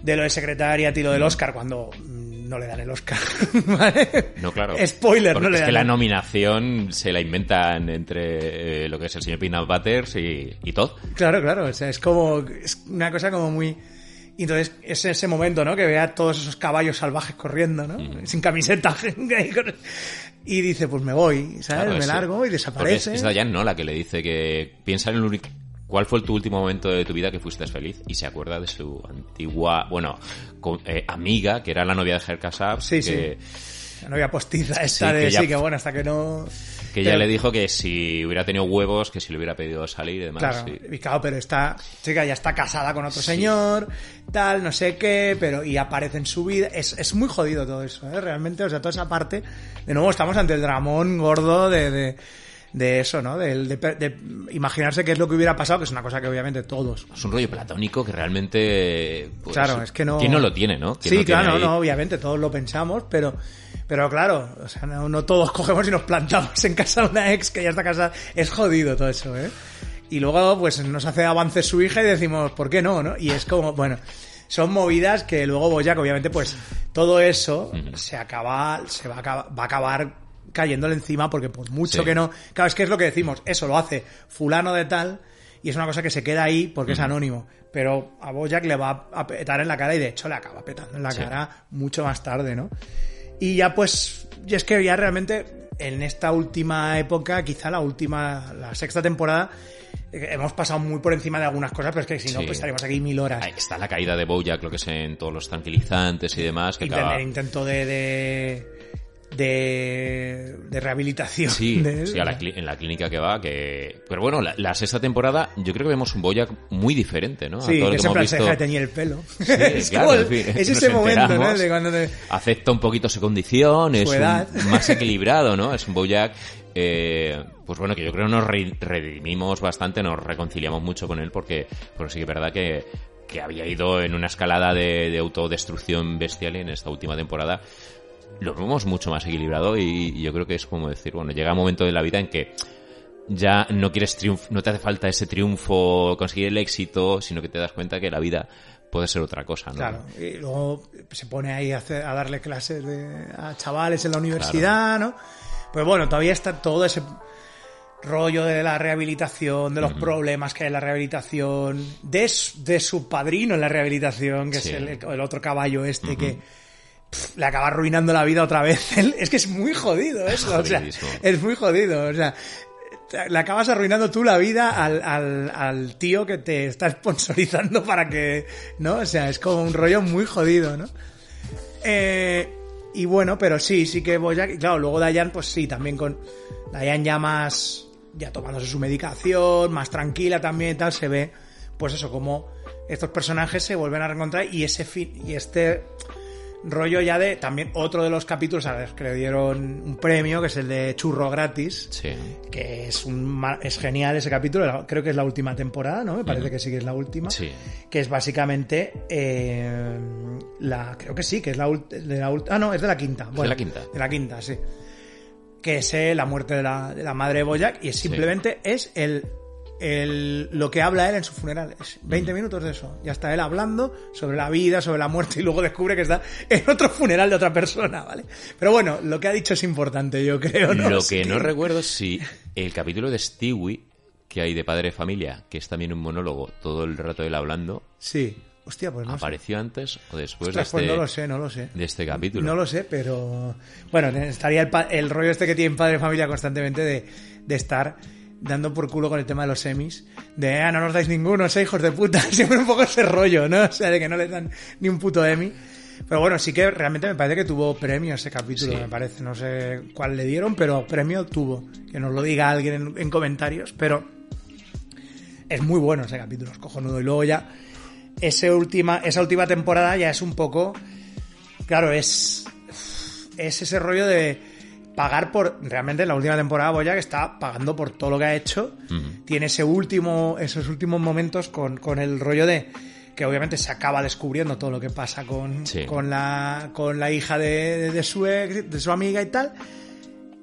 Speaker 2: de lo de Secretariat y lo del Oscar, cuando mm, no le dan el Oscar, ¿vale?
Speaker 3: No, claro.
Speaker 2: Spoiler,
Speaker 3: Porque
Speaker 2: no le
Speaker 3: es
Speaker 2: dan
Speaker 3: que la nominación se la inventan entre eh, lo que es el señor Peanut Butters y, y Todd.
Speaker 2: Claro, claro, o sea, es como, es una cosa como muy... Y entonces es ese momento, ¿no? Que vea todos esos caballos salvajes corriendo, ¿no? Sin camiseta. con- y dice, pues me voy, ¿sabes?
Speaker 3: Claro,
Speaker 2: me largo y
Speaker 3: porque
Speaker 2: desaparece.
Speaker 3: Es, es Diane, ¿no? La que le dice que piensa en el único... ¿Cuál fue tu último momento de tu vida que fuiste feliz? Y se acuerda de su antigua, bueno, co- eh, amiga, que era la novia de Her Kassab,
Speaker 2: Sí,
Speaker 3: que,
Speaker 2: La novia postiza esta
Speaker 3: Sí,
Speaker 2: de
Speaker 3: que ya-
Speaker 2: sí, que bueno, hasta que no...
Speaker 3: que ella
Speaker 2: Pero-
Speaker 3: le dijo que si hubiera tenido huevos, que si le hubiera pedido salir y demás.
Speaker 2: Claro,
Speaker 3: sí.
Speaker 2: y claro, pero esta chica ya está casada con otro señor, tal, no sé qué, pero y aparece en su vida. Es, es muy jodido todo eso, ¿eh? Realmente, o sea, toda esa parte. De nuevo, estamos ante el dramón gordo de, de, de eso, ¿no? Del- De, de imaginarse qué es lo que hubiera pasado, que es una cosa que obviamente todos.
Speaker 3: Es un rollo platónico que realmente... pues,
Speaker 2: Claro, es que no.
Speaker 3: ¿Quién no lo tiene, no? ¿Quién
Speaker 2: Sí,
Speaker 3: no
Speaker 2: claro, no, obviamente, todos lo pensamos, pero. Pero claro, o sea, no, no todos cogemos y nos plantamos en casa de una ex que ya está casada. Es jodido todo eso, ¿eh? Y luego, pues nos hace avances su hija y decimos, ¿por qué no, no? Y es como, bueno, son movidas que luego Boyac, obviamente, pues todo eso se acaba, se va a acabar, va a acabar cayéndole encima porque por mucho
Speaker 3: Sí.
Speaker 2: que no. Claro, es que es lo que decimos, eso lo hace fulano de tal y es una cosa que se queda ahí porque es anónimo. Pero a Bojack le va a petar en la cara y de hecho le acaba petando en la
Speaker 3: Sí.
Speaker 2: cara mucho más tarde, ¿no? Y ya pues, y es que ya realmente en esta última época, quizá la última, la sexta temporada, eh, hemos pasado muy por encima de algunas cosas, pero es que si no,
Speaker 3: Sí.
Speaker 2: pues estaríamos aquí mil horas.
Speaker 3: Ahí está la caída de Bojack, lo que es en todos los tranquilizantes y demás, que
Speaker 2: Intent-
Speaker 3: acaba...
Speaker 2: el intento de, de, de, de rehabilitación
Speaker 3: Sí,
Speaker 2: de él.
Speaker 3: sí, a la cli- en la clínica que va, que... Pero bueno, la, la sexta temporada yo creo que vemos un Boyack muy diferente, ¿no? A
Speaker 2: Sí,
Speaker 3: todo lo
Speaker 2: que siempre se deja de teñir el pelo.
Speaker 3: Sí,
Speaker 2: es
Speaker 3: claro,
Speaker 2: como el-
Speaker 3: en fin,
Speaker 2: es ese momento. De cuando te-
Speaker 3: Acepta un poquito su condición, es un- más equilibrado, ¿no? Es un Bojack, eh, pues bueno, que yo creo que nos re- redimimos bastante, nos reconciliamos mucho con él porque, porque sí que es verdad que, que había ido en una escalada de, de autodestrucción bestial y en esta última temporada lo vemos mucho más equilibrado y, y yo creo que es como decir, bueno, llega un momento de la vida en que ya no quieres triunfo, no te hace falta ese triunfo, conseguir el éxito, sino que te das cuenta que la vida puede ser otra cosa, ¿no?
Speaker 2: Claro, y luego se pone ahí a, hacer- a darle clases de- a chavales en la universidad, ¿no? Pues bueno, todavía está todo ese rollo de la rehabilitación, de los problemas que hay en la rehabilitación, de, su- de su padrino en la rehabilitación, que
Speaker 3: Sí.
Speaker 2: es el, el otro caballo este que le acaba arruinando la vida otra vez. Es que es muy jodido eso, o sea, es muy jodido, o sea, le acabas arruinando tú la vida al, al, al tío que te está sponsorizando para que, ¿no? O sea, es como un rollo muy jodido, ¿no? Eh, y bueno, pero sí, sí que Bojack, y claro, luego Dayan, pues sí, también con Dayan ya más, ya tomándose su medicación, más tranquila también y tal, se ve, pues eso, como estos personajes se vuelven a reencontrar y ese fin, y este rollo ya de también otro de los capítulos a los que le dieron un premio, que es el de Churro Gratis,
Speaker 3: Sí.
Speaker 2: que es un es genial ese capítulo, creo que es la última temporada, ¿no? Me parece que sí que es la última.
Speaker 3: Sí.
Speaker 2: Que es básicamente eh, la creo que sí, que es la, de la ah no, es de la quinta. Bueno,
Speaker 3: de la quinta.
Speaker 2: De la quinta, sí. Que es eh, la muerte de la, de la madre de Boyack y es simplemente es el el, lo que habla él en su funeral. Es 20 minutos de eso. Ya está él hablando sobre la vida, sobre la muerte y luego descubre que está en otro funeral de otra persona, ¿vale? Pero bueno, lo que ha dicho es importante, yo creo. ¿no?
Speaker 3: Lo que no recuerdo es si el capítulo de Stewie que hay de Padre de Familia, que es también un monólogo todo el rato él hablando,
Speaker 2: Sí. Hostia, pues no sé.
Speaker 3: apareció antes o después
Speaker 2: Ostras,
Speaker 3: de,
Speaker 2: pues
Speaker 3: este,
Speaker 2: no lo sé, no lo sé.
Speaker 3: de este capítulo.
Speaker 2: No lo sé, pero bueno, estaría el, rollo este que tiene padre familia constantemente de, de estar dando por culo con el tema de los semis, de ah, no nos dais ninguno, sois hijos de puta, siempre un poco ese rollo, ¿no? O sea, de que no les dan ni un puto Emmy. Pero bueno, sí que realmente me parece que tuvo premio ese capítulo,
Speaker 3: Sí.
Speaker 2: me parece. No sé cuál le dieron, pero premio tuvo. Que nos lo diga alguien en, en comentarios, pero es muy bueno ese capítulo, es cojonudo. Y luego ya, ese última, esa última temporada ya es un poco. Claro, es. Es ese rollo de pagar por. Realmente en la última temporada Boyack está pagando por todo lo que ha hecho. Tiene ese último, esos últimos momentos con, con el rollo de. Que obviamente se acaba descubriendo todo lo que pasa con,
Speaker 3: Sí.
Speaker 2: con, la, con la hija de, de su ex, de su amiga y tal.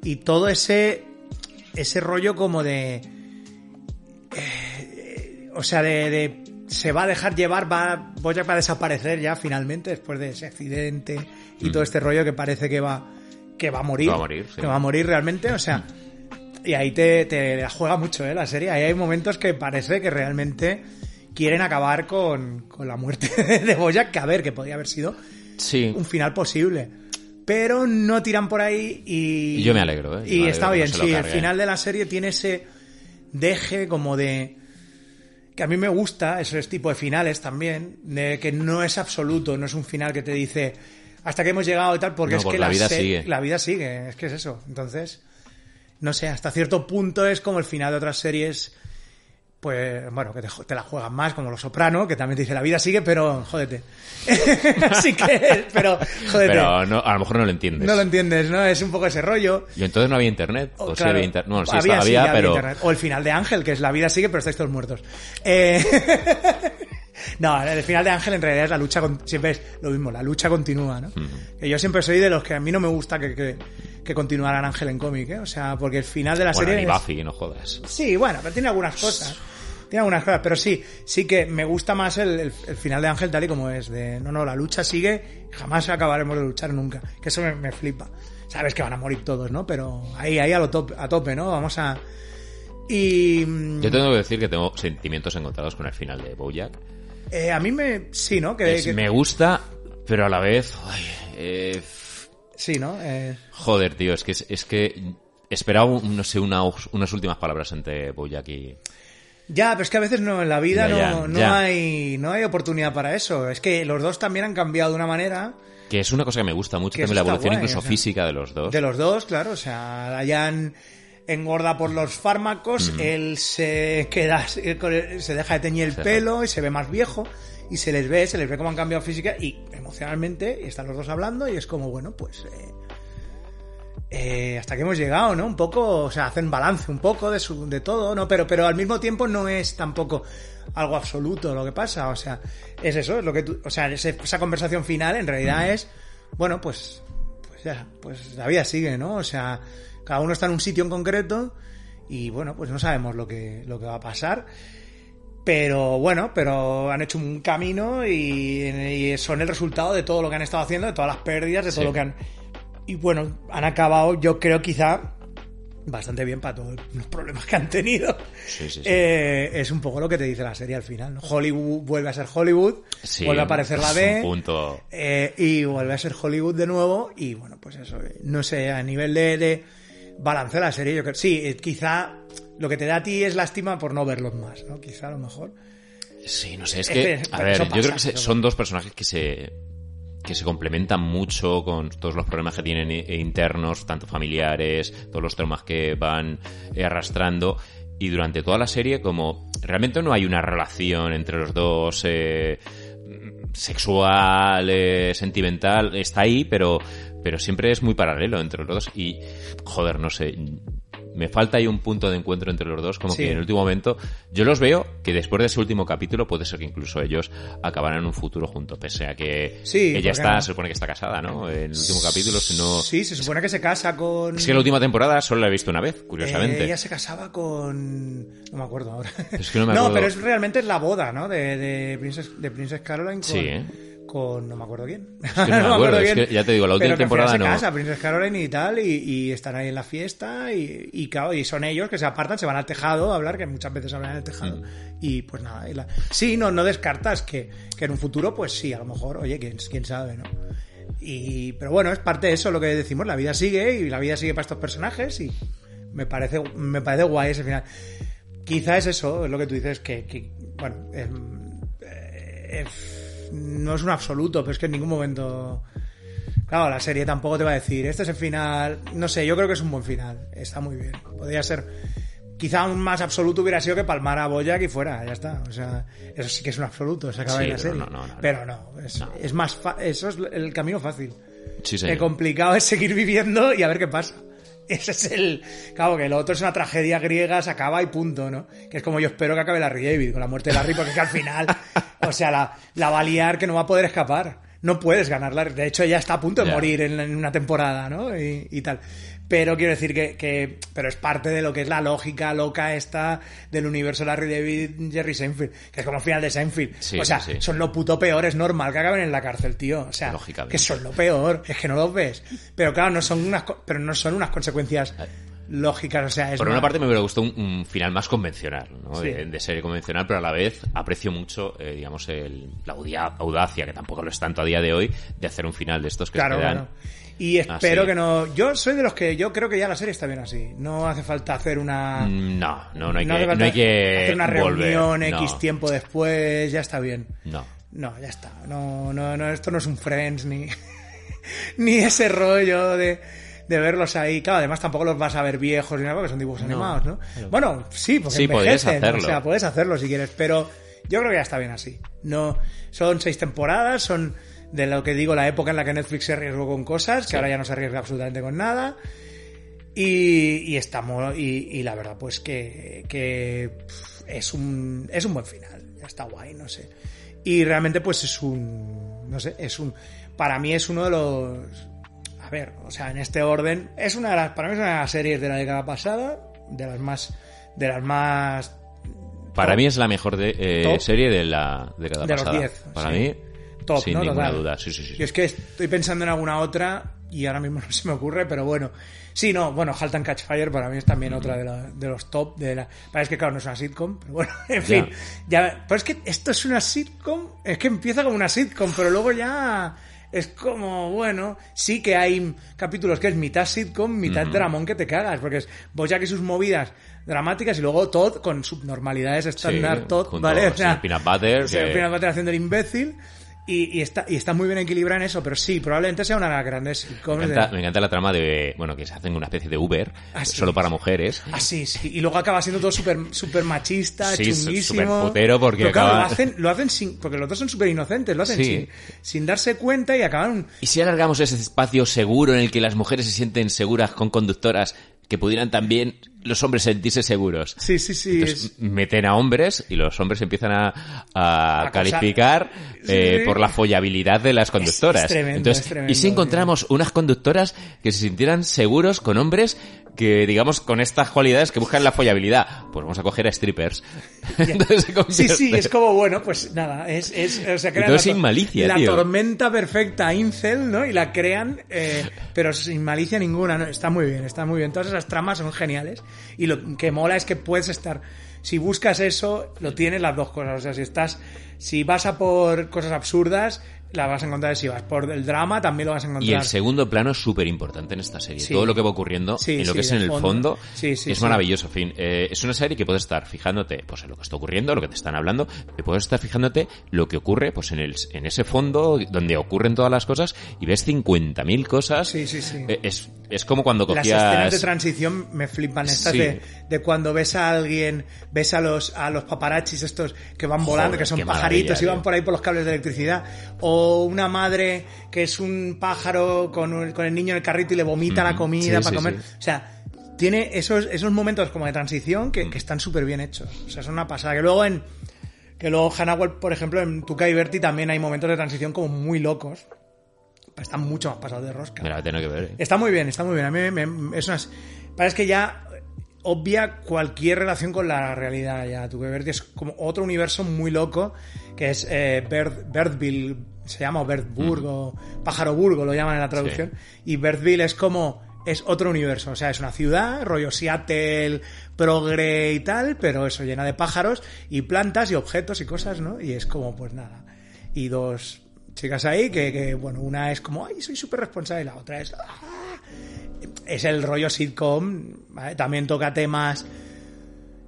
Speaker 2: Y todo ese. Ese rollo como de o sea, de, de- se va a dejar llevar, va, Bojack va a desaparecer ya finalmente después de ese accidente y todo este rollo que parece que va, que va a morir.
Speaker 3: Va a morir, sí.
Speaker 2: Que va a morir realmente, o sea, y ahí te, te la juega mucho, eh, la serie. Ahí hay momentos que parece que realmente quieren acabar con, con la muerte de Bojack, que a ver, que podría haber sido
Speaker 3: Sí,
Speaker 2: un final posible. Pero no tiran por ahí y...
Speaker 3: Y yo me alegro, ¿eh? Yo
Speaker 2: Y
Speaker 3: me
Speaker 2: está
Speaker 3: alegro
Speaker 2: bien,
Speaker 3: no
Speaker 2: sí. El final de la serie tiene ese deje como de... Que a mí me gusta, esos tipo de finales también, de que no es absoluto, no es un final que te dice hasta que hemos llegado y tal, porque
Speaker 3: No,
Speaker 2: es
Speaker 3: porque
Speaker 2: que
Speaker 3: la vida
Speaker 2: se-
Speaker 3: sigue.
Speaker 2: La vida sigue, es que es eso. Entonces, no sé, hasta cierto punto es como el final de otras series, pues, bueno, que te, te la juegan más, como Los Soprano, que también te dice la vida sigue, pero jódete. Así que, pero, jódete.
Speaker 3: pero no, a lo mejor no lo entiendes.
Speaker 2: No lo entiendes, ¿no? Es un poco ese rollo.
Speaker 3: Y entonces no había internet. O, sí
Speaker 2: claro,
Speaker 3: había internet. Bueno, sí,
Speaker 2: había,
Speaker 3: estaba-
Speaker 2: sí,
Speaker 3: había, pero.
Speaker 2: internet. O el final de Ángel, que es la vida sigue, pero estáis todos muertos. Eh... no, el final de Ángel en realidad es la lucha, con... siempre es lo mismo, la lucha continúa, ¿no? Que yo siempre soy de los que a mí no me gusta que, que, que continuaran Ángel en cómic, ¿eh? O sea, porque el final de la
Speaker 3: Bueno,
Speaker 2: serie...
Speaker 3: ni
Speaker 2: es-
Speaker 3: Buffy, no jodas.
Speaker 2: Sí, bueno, pero tiene algunas cosas. Tiene algunas cosas, pero sí, sí que me gusta más el, el- el final de Ángel tal y como es. De no, no, la lucha sigue, jamás acabaremos de luchar nunca. Que eso me, me flipa. Sabes que van a morir todos, ¿no? Pero ahí, ahí a, lo top, a tope, ¿no? Vamos a. Y. mm,
Speaker 3: Yo tengo que decir que tengo sentimientos encontrados con el final de Bojack.
Speaker 2: Eh, a mí me. Sí, ¿no? Que,
Speaker 3: Es-
Speaker 2: que-
Speaker 3: Me gusta, pero a la vez. ay, eh,
Speaker 2: Sí, ¿no? Eh,
Speaker 3: joder, tío, es que, es que esperaba, no sé, una- unas últimas palabras entre Bojack y.
Speaker 2: Ya, pero es que a veces no, en la vida
Speaker 3: ya,
Speaker 2: no, no
Speaker 3: ya.
Speaker 2: hay no hay oportunidad para eso. Es que los dos también han cambiado de una manera.
Speaker 3: Que es una cosa que me gusta mucho, también la evolución
Speaker 2: guay,
Speaker 3: incluso
Speaker 2: o sea,
Speaker 3: física de los dos.
Speaker 2: De los dos, claro. O sea, Dayan engorda por los fármacos, él se queda, se deja de teñir el pelo y se ve más viejo. Y se les ve, se les ve cómo han cambiado física y emocionalmente, y están los dos hablando, y es como, bueno, pues. eh, eh, hasta que hemos llegado, ¿no? Un poco, o sea, hacen balance un poco de, su, de todo, ¿no? Pero, pero al mismo tiempo no es tampoco algo absoluto lo que pasa, o sea, es eso, es lo que tú, o sea, esa conversación final en realidad es, bueno, pues, pues ya, pues la vida sigue, ¿no? O sea, cada uno está en un sitio en concreto y bueno, pues no sabemos lo que, lo que va a pasar. Pero bueno, pero han hecho un camino y, y son el resultado de todo lo que han estado haciendo, de todas las pérdidas, de todo
Speaker 3: Sí.
Speaker 2: lo que han... Y bueno, han acabado, yo creo quizá, bastante bien para todos los problemas que han tenido.
Speaker 3: Sí, sí, sí.
Speaker 2: Eh, es un poco lo que te dice la serie al final. ¿no? Hollywood vuelve a ser Hollywood,
Speaker 3: Sí,
Speaker 2: vuelve a aparecer la B.
Speaker 3: un punto.
Speaker 2: eh, y vuelve a ser Hollywood de nuevo. Y bueno, pues eso, eh, no sé, a nivel de, de balance la serie, yo creo. Sí, eh, quizá lo que te da a ti es lástima por no verlos más, ¿no? Quizá a lo mejor.
Speaker 3: Sí, no sé, es que, a ver, yo creo que se- son dos personajes que se que se complementan mucho con todos los problemas que tienen i- internos, tanto familiares, todos los traumas que van eh, arrastrando. Y durante toda la serie, como realmente no hay una relación entre los dos eh, sexual, eh, sentimental, está ahí, pero, pero siempre es muy paralelo entre los dos. Y, joder, no sé. Me falta ahí un punto de encuentro entre los dos, como
Speaker 2: Sí.
Speaker 3: que en el último momento yo los veo que después de ese último capítulo puede ser que incluso ellos acabaran en un futuro juntos, pese a que
Speaker 2: Sí, ¿por
Speaker 3: ella está,
Speaker 2: no?
Speaker 3: se supone que está casada, ¿no? En el último capítulo, si no...
Speaker 2: Sí, se supone que se casa con...
Speaker 3: Es que la última temporada solo la he visto una vez,
Speaker 2: Eh,
Speaker 3: curiosamente.
Speaker 2: ella se casaba con... No me acuerdo ahora.
Speaker 3: Es que no me acuerdo.
Speaker 2: pero es realmente es la boda, ¿no? De, de, Princess, de Princess Caroline con...
Speaker 3: Sí, ¿eh?
Speaker 2: Con... No me acuerdo quién.
Speaker 3: que no me acuerdo, es que ya te digo, la última temporada
Speaker 2: se
Speaker 3: no-
Speaker 2: casa Princess Caroline y tal, y, y están ahí en la fiesta, y, y claro, y son ellos que se apartan, se van al tejado a hablar, que muchas veces hablan en el tejado.
Speaker 3: Mm.
Speaker 2: Y pues nada, y la- sí, no, no descartas que, que en un futuro, pues sí, a lo mejor, oye, quién, quién sabe, ¿no? Y, pero bueno, es parte de eso lo que decimos, la vida sigue y la vida sigue para estos personajes y me parece, me parece guay ese final. Quizá es eso, es lo que tú dices, que, que, bueno, em, eh, eh, no es un absoluto, pero es que en ningún momento... Claro, la serie tampoco te va a decir, este es el final, no sé, yo creo que es un buen final, está muy bien. Podría ser, quizá un más absoluto hubiera sido que palmar a Boyack y fuera, ya está. O sea, eso sí que es un absoluto, se acaba
Speaker 3: Sí,
Speaker 2: en la serie.
Speaker 3: no, no, no,
Speaker 2: pero no, es,
Speaker 3: No.
Speaker 2: es más, fa- eso es el camino fácil.
Speaker 3: Sí,
Speaker 2: El complicado es seguir viviendo y a ver qué pasa. Ese es el. Claro, que lo otro es una tragedia griega, se acaba y punto, ¿no? Que es como yo espero que acabe Larry David con la muerte de Larry, porque es que al final, o sea, la, la va a liar que no va a poder escapar. No puedes ganarla. De hecho, ella está a punto de morir en, en una temporada, ¿no? Y, y tal. Pero quiero decir que, que- Pero es parte de lo que es la lógica loca esta del universo Larry David Jerry Seinfeld. Que es como el final de Seinfeld.
Speaker 3: Sí,
Speaker 2: o sea,
Speaker 3: sí, sí.
Speaker 2: son lo puto peor, es normal que acaben en la cárcel, tío. O sea, que son lo peor, es que no los ves. Pero claro, no son unas, pero no son unas consecuencias lógicas, o sea, es
Speaker 3: Por una parte me hubiera gustado un, un final más convencional, ¿no?
Speaker 2: Sí.
Speaker 3: de, de serie convencional, pero a la vez aprecio mucho, eh, digamos, el- la audacia, que tampoco lo es tanto a día de hoy, de hacer un final de estos que
Speaker 2: Claro,
Speaker 3: te dan.
Speaker 2: claro. Y espero
Speaker 3: Así.
Speaker 2: que no. Yo soy de los que yo creo que ya la serie está bien así. No hace falta hacer una.
Speaker 3: Mm, No, no, no hay,
Speaker 2: hace
Speaker 3: que, no hay que
Speaker 2: hacer una
Speaker 3: volver,
Speaker 2: reunión
Speaker 3: no,
Speaker 2: X tiempo después, ya está bien.
Speaker 3: No.
Speaker 2: No, ya está. No, no, no, esto no es un Friends ni, ni ese rollo de, de verlos ahí. Claro, además tampoco los vas a ver viejos ni nada porque son dibujos animados, ¿no? Bueno, sí, porque
Speaker 3: Sí, podrías hacerlo.
Speaker 2: O sea, puedes hacerlo si quieres, pero yo creo que ya está bien así. No, son seis temporadas, son de lo que digo la época en la que Netflix se arriesgó con cosas, que ahora ya no se arriesga absolutamente con nada. Y, y estamos, y, y la verdad, pues que, es un, es un buen final. Está guay, no sé. Y realmente, pues es un, no sé, es un, para mí es uno de los, a ver, o sea, en este orden, es una de las, para mí es una de las series de la década pasada, de las más, de las más,
Speaker 3: Para
Speaker 2: Top.
Speaker 3: mí es la mejor de, eh, serie de la década
Speaker 2: De los
Speaker 3: pasada.
Speaker 2: 10,
Speaker 3: Para
Speaker 2: sí.
Speaker 3: mí,
Speaker 2: top,
Speaker 3: sin
Speaker 2: ¿no?
Speaker 3: ninguna
Speaker 2: Total.
Speaker 3: duda. Sí, sí, sí.
Speaker 2: Y es que estoy pensando en alguna otra y ahora mismo no se me ocurre, pero bueno. Sí, no, bueno, Halt and Catch Fire para mí es también otra de, la- de los top de la... Parece que claro, no es una sitcom, pero bueno, en
Speaker 3: Ya.
Speaker 2: fin. Ya, pero es que esto es una sitcom, es que empieza como una sitcom, pero luego ya es como, bueno, sí que hay capítulos que es mitad sitcom, mitad dramón que te cagas, porque es Bojack y sus movidas dramáticas y luego Todd con subnormalidades estándar
Speaker 3: Sí,
Speaker 2: Todd, ¿vale?
Speaker 3: al señor Peanut Butter,
Speaker 2: señor
Speaker 3: que-
Speaker 2: Peanut Butter haciendo el imbécil. Y, y está, y está muy bien equilibrada en eso, pero sí, probablemente sea una de las grandes
Speaker 3: Me
Speaker 2: de-
Speaker 3: encanta, me encanta la trama de, bueno, que se hacen una especie de Uber,
Speaker 2: Ah,
Speaker 3: solo para mujeres.
Speaker 2: Ah, sí. Y luego acaba siendo todo súper super machista,
Speaker 3: Sí,
Speaker 2: chunguísimo.
Speaker 3: súper putero porque
Speaker 2: Pero claro,
Speaker 3: acaba-
Speaker 2: lo hacen, lo hacen sin... Porque los dos son súper inocentes, lo hacen
Speaker 3: Sí.
Speaker 2: sin, sin darse cuenta y acaban...
Speaker 3: ¿Y si alargamos ese espacio seguro en el que las mujeres se sienten seguras con conductoras que pudieran también los hombres sentirse seguros?
Speaker 2: Sí, sí, sí.
Speaker 3: Entonces,
Speaker 2: es-
Speaker 3: meten a hombres y los hombres empiezan a, a calificar eh,
Speaker 2: Sí.
Speaker 3: por la follabilidad de las conductoras.
Speaker 2: es tremendo,
Speaker 3: Entonces,
Speaker 2: es tremendo,
Speaker 3: y si encontramos unas conductoras que se sintieran seguros con hombres que, digamos, con estas cualidades que buscan la follabilidad, pues vamos a coger a strippers. Entonces
Speaker 2: Sí, sí, es como, bueno, pues nada, es, es o sea, crean
Speaker 3: sin malicia,
Speaker 2: La
Speaker 3: tío.
Speaker 2: tormenta perfecta incel, ¿no? Y la crean, eh, pero sin malicia ninguna, ¿no? Está muy bien, está muy bien. Todas esas tramas son geniales. Y lo que mola es que puedes estar, si buscas eso, lo tienes las dos cosas. O sea, si estás, si vas a por cosas absurdas, la vas a encontrar si vas por el drama, también lo vas a encontrar.
Speaker 3: Y el segundo plano es súper importante en esta serie.
Speaker 2: Sí.
Speaker 3: Todo lo que va ocurriendo
Speaker 2: Sí,
Speaker 3: en lo
Speaker 2: sí,
Speaker 3: que es en el
Speaker 2: fondo.
Speaker 3: es maravilloso. Fin, eh, es una serie que puedes estar fijándote pues, en lo que está ocurriendo, lo que te están hablando, y puedes estar fijándote lo que ocurre pues en, el, en ese fondo donde ocurren todas las cosas y ves 50.000 cosas.
Speaker 2: Sí, sí, sí.
Speaker 3: Eh, es, es como cuando
Speaker 2: Las escenas de
Speaker 3: cogías...
Speaker 2: transición me flipan estas de, de cuando ves a alguien, ves a los a los paparazzis estos que van volando,
Speaker 3: Joder,
Speaker 2: que son pajaritos y van por ahí por los cables de electricidad, o una madre que es un pájaro con, un- con el niño en el carrito y le vomita la comida
Speaker 3: Sí,
Speaker 2: para
Speaker 3: sí,
Speaker 2: comer.
Speaker 3: sí.
Speaker 2: O sea, tiene esos esos momentos como de transición que, que están súper bien hechos. O sea, es una pasada. Que luego en que luego Hanawell, por ejemplo, en Tuca y Berti también hay momentos de transición como muy locos. Están mucho más pasados de rosca.
Speaker 3: Que ver. eh.
Speaker 2: Está muy bien, está muy bien. A mí me, me- es unas. Parece que ya obvia cualquier relación con la realidad. Ya tú que ver es como otro universo muy loco que es eh, Bird- Birdville, se llama o Birdburg o Pájaroburgo lo llaman en la traducción. Y Birdville es como es otro universo, o sea, es una ciudad, rollo Seattle, progre y tal, pero eso llena de pájaros y plantas y objetos y cosas, ¿no? Y es como, pues nada. Y dos chicas ahí que, que, bueno, una es como, ay, soy súper responsable, y la otra es, "Ah". es el rollo sitcom, ¿vale? también toca temas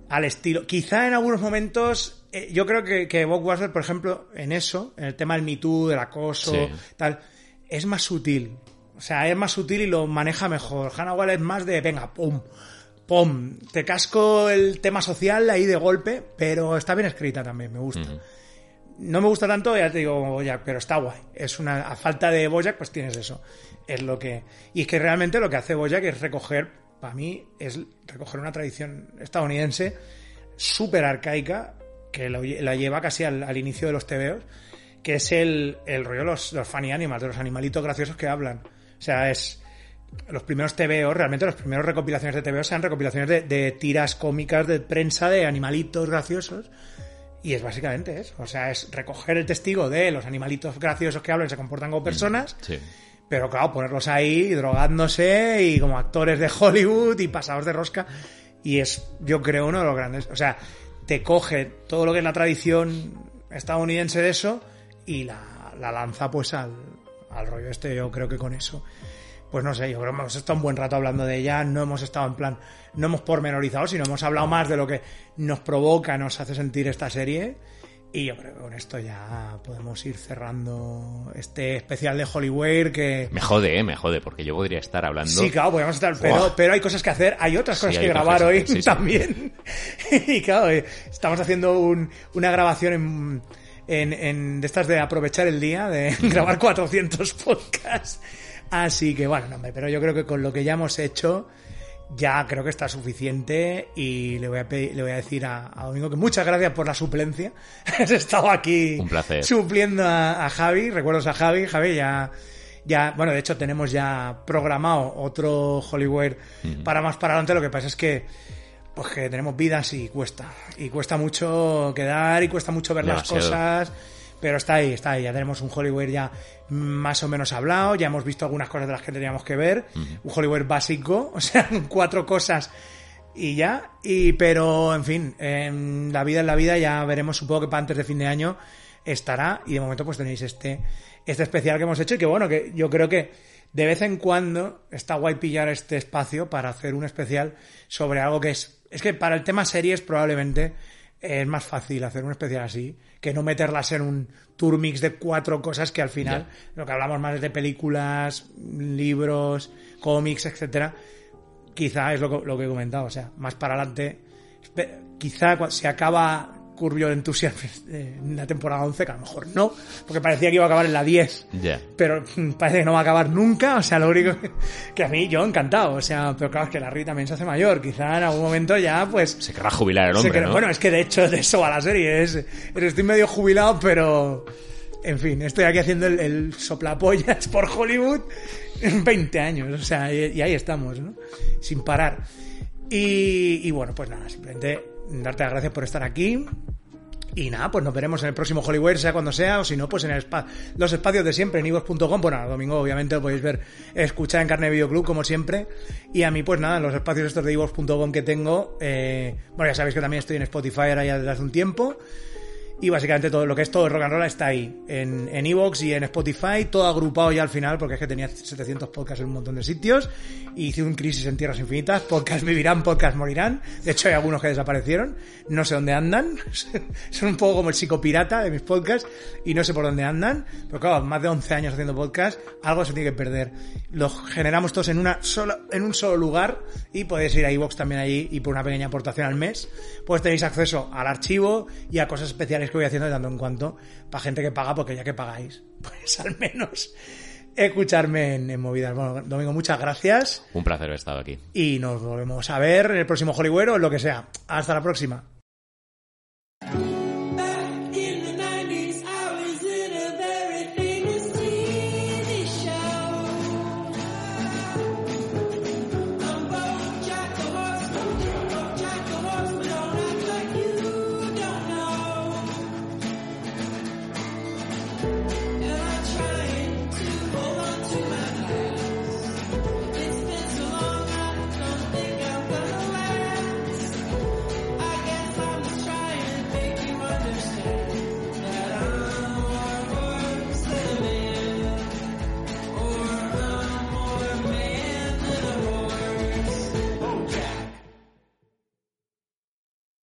Speaker 2: al estilo. Quizá en algunos momentos, eh, yo creo que, que Bob Wasser, por ejemplo, en eso, en el tema del Me Too, del acoso,
Speaker 3: Sí.
Speaker 2: tal, es más sutil. O sea, es más sutil y lo maneja mejor. Hannah Wall es más de, venga, pum, pum, te casco el tema social ahí de golpe, pero está bien escrita también, me gusta. No me gusta tanto, ya te digo, Bojack, pero está guay. Es una, a falta de Bojack, pues tienes eso. Es lo que, y es que realmente lo que hace Bojack es recoger, para mí, es recoger una tradición estadounidense súper arcaica, que la lleva casi al, al inicio de los tebeos, que es el, el rollo de los, los funny animals, de los animalitos graciosos que hablan. O sea, es, los primeros TVOs, realmente los primeros recopilaciones de TVOs sean recopilaciones de, de tiras cómicas de prensa de animalitos graciosos. Y es básicamente eso. O sea, es recoger el testigo de los animalitos graciosos que hablan y se comportan como personas.
Speaker 3: Sí.
Speaker 2: Pero claro, ponerlos ahí drogándose y como actores de Hollywood y pasados de rosca. Y es, yo creo, uno de los grandes. O sea, te coge todo lo que es la tradición estadounidense de eso y la, la lanza pues al, al rollo este. Yo creo que con eso. Pues no sé, yo creo que hemos estado un buen rato hablando de ella, no hemos estado en plan, no hemos pormenorizado, sino hemos hablado más de lo que nos provoca, nos hace sentir esta serie. Y yo creo que con esto ya podemos ir cerrando este especial de Hollywood que...
Speaker 3: Me jode, eh, me jode, porque yo podría estar hablando.
Speaker 2: Sí, claro, podemos estar, pero, pero hay cosas que hacer, hay otras
Speaker 3: Sí,
Speaker 2: cosas
Speaker 3: hay
Speaker 2: que grabar hoy
Speaker 3: hacer, sí, sí.
Speaker 2: también. y claro, eh, estamos haciendo un- una grabación en, en, en- de estas de aprovechar el día, de grabar 400 podcasts. Así que bueno, no, hombre, pero yo creo que con lo que ya hemos hecho, ya creo que está suficiente y le voy a, pedir- le voy a decir a, a Domingo que muchas gracias por la suplencia. Has estado aquí
Speaker 3: Un placer.
Speaker 2: supliendo a, a Javi, recuerdos a Javi, Javi ya... Ya, bueno, de hecho tenemos ya programado otro Hollywood para más para adelante. Lo que pasa es que, pues que tenemos vidas y cuesta. Y cuesta mucho quedar y cuesta mucho ver las cosas. Pero está ahí, está ahí. Ya tenemos un Hollywood ya más o menos hablado. Ya hemos visto algunas cosas de las que teníamos que ver. Un Hollywood básico. O sea, cuatro cosas y ya. Y, pero, en fin, en la vida es la vida. Ya veremos, supongo que para antes de fin de año estará. Y de momento, pues tenéis este, este especial que hemos hecho. Y que bueno, que yo creo que de vez en cuando está guay pillar este espacio para hacer un especial sobre algo que es. Es que para el tema series probablemente es más fácil hacer un especial así que no meterlas en un tour mix de cuatro cosas que al final lo que hablamos más es de películas, libros, cómics, etcétera. Quizá es lo que, lo que he comentado, o sea, más para adelante. Quizá se acaba Curbio de Enthusiasm eh, en la temporada 11, que a lo mejor no, porque parecía que iba a acabar en la 10
Speaker 3: Ya.
Speaker 2: pero parece que no va a acabar nunca, o sea, lo único que, que a mí yo encantado, o sea, pero claro, es que la Rita también se hace mayor, quizá en algún momento ya, pues...
Speaker 3: Se querrá jubilar el hombre.
Speaker 2: Bueno, es que de hecho de eso va la serie, es, es- estoy medio jubilado, pero... En fin, estoy aquí haciendo el, el soplapollas por Hollywood en 20 años, o sea, y, y ahí estamos, ¿no? Sin parar. Y, y bueno, pues nada, simplemente darte las gracias por estar aquí. Y nada, pues nos veremos en el próximo Hollywood, sea cuando sea, o si no, pues en el spa- los espacios de siempre, en ivos.com. Bueno, el domingo obviamente lo podéis ver, escuchar en Carne Video Club, como siempre. Y a mí, pues nada, en los espacios estos de ivos.com que tengo, eh, bueno, ya sabéis que también estoy en Spotify ahora ya desde hace un tiempo. Y básicamente todo lo que es todo el rock and roll está ahí, en en Evox y en Spotify, todo agrupado ya al final, porque es que tenía 700 podcasts en un montón de sitios. Y hice un crisis en tierras infinitas, podcast vivirán, podcast morirán. De hecho, hay algunos que desaparecieron, no sé dónde andan. Son un poco como el psicopirata de mis podcasts y no sé por dónde andan. Pero claro, más de 11 años haciendo podcast, algo se tiene que perder. Los generamos todos en una sola, en un solo lugar y podéis ir a iVoox también allí y por una pequeña aportación al mes, pues tenéis acceso al archivo y a cosas especiales que voy haciendo de tanto en cuanto para gente que paga, porque ya que pagáis, pues al menos escucharme en, movidas. Bueno, Domingo, muchas gracias.
Speaker 3: Un placer haber estado aquí.
Speaker 2: Y nos volvemos a ver en el próximo Hollywood o lo que sea. Hasta la próxima.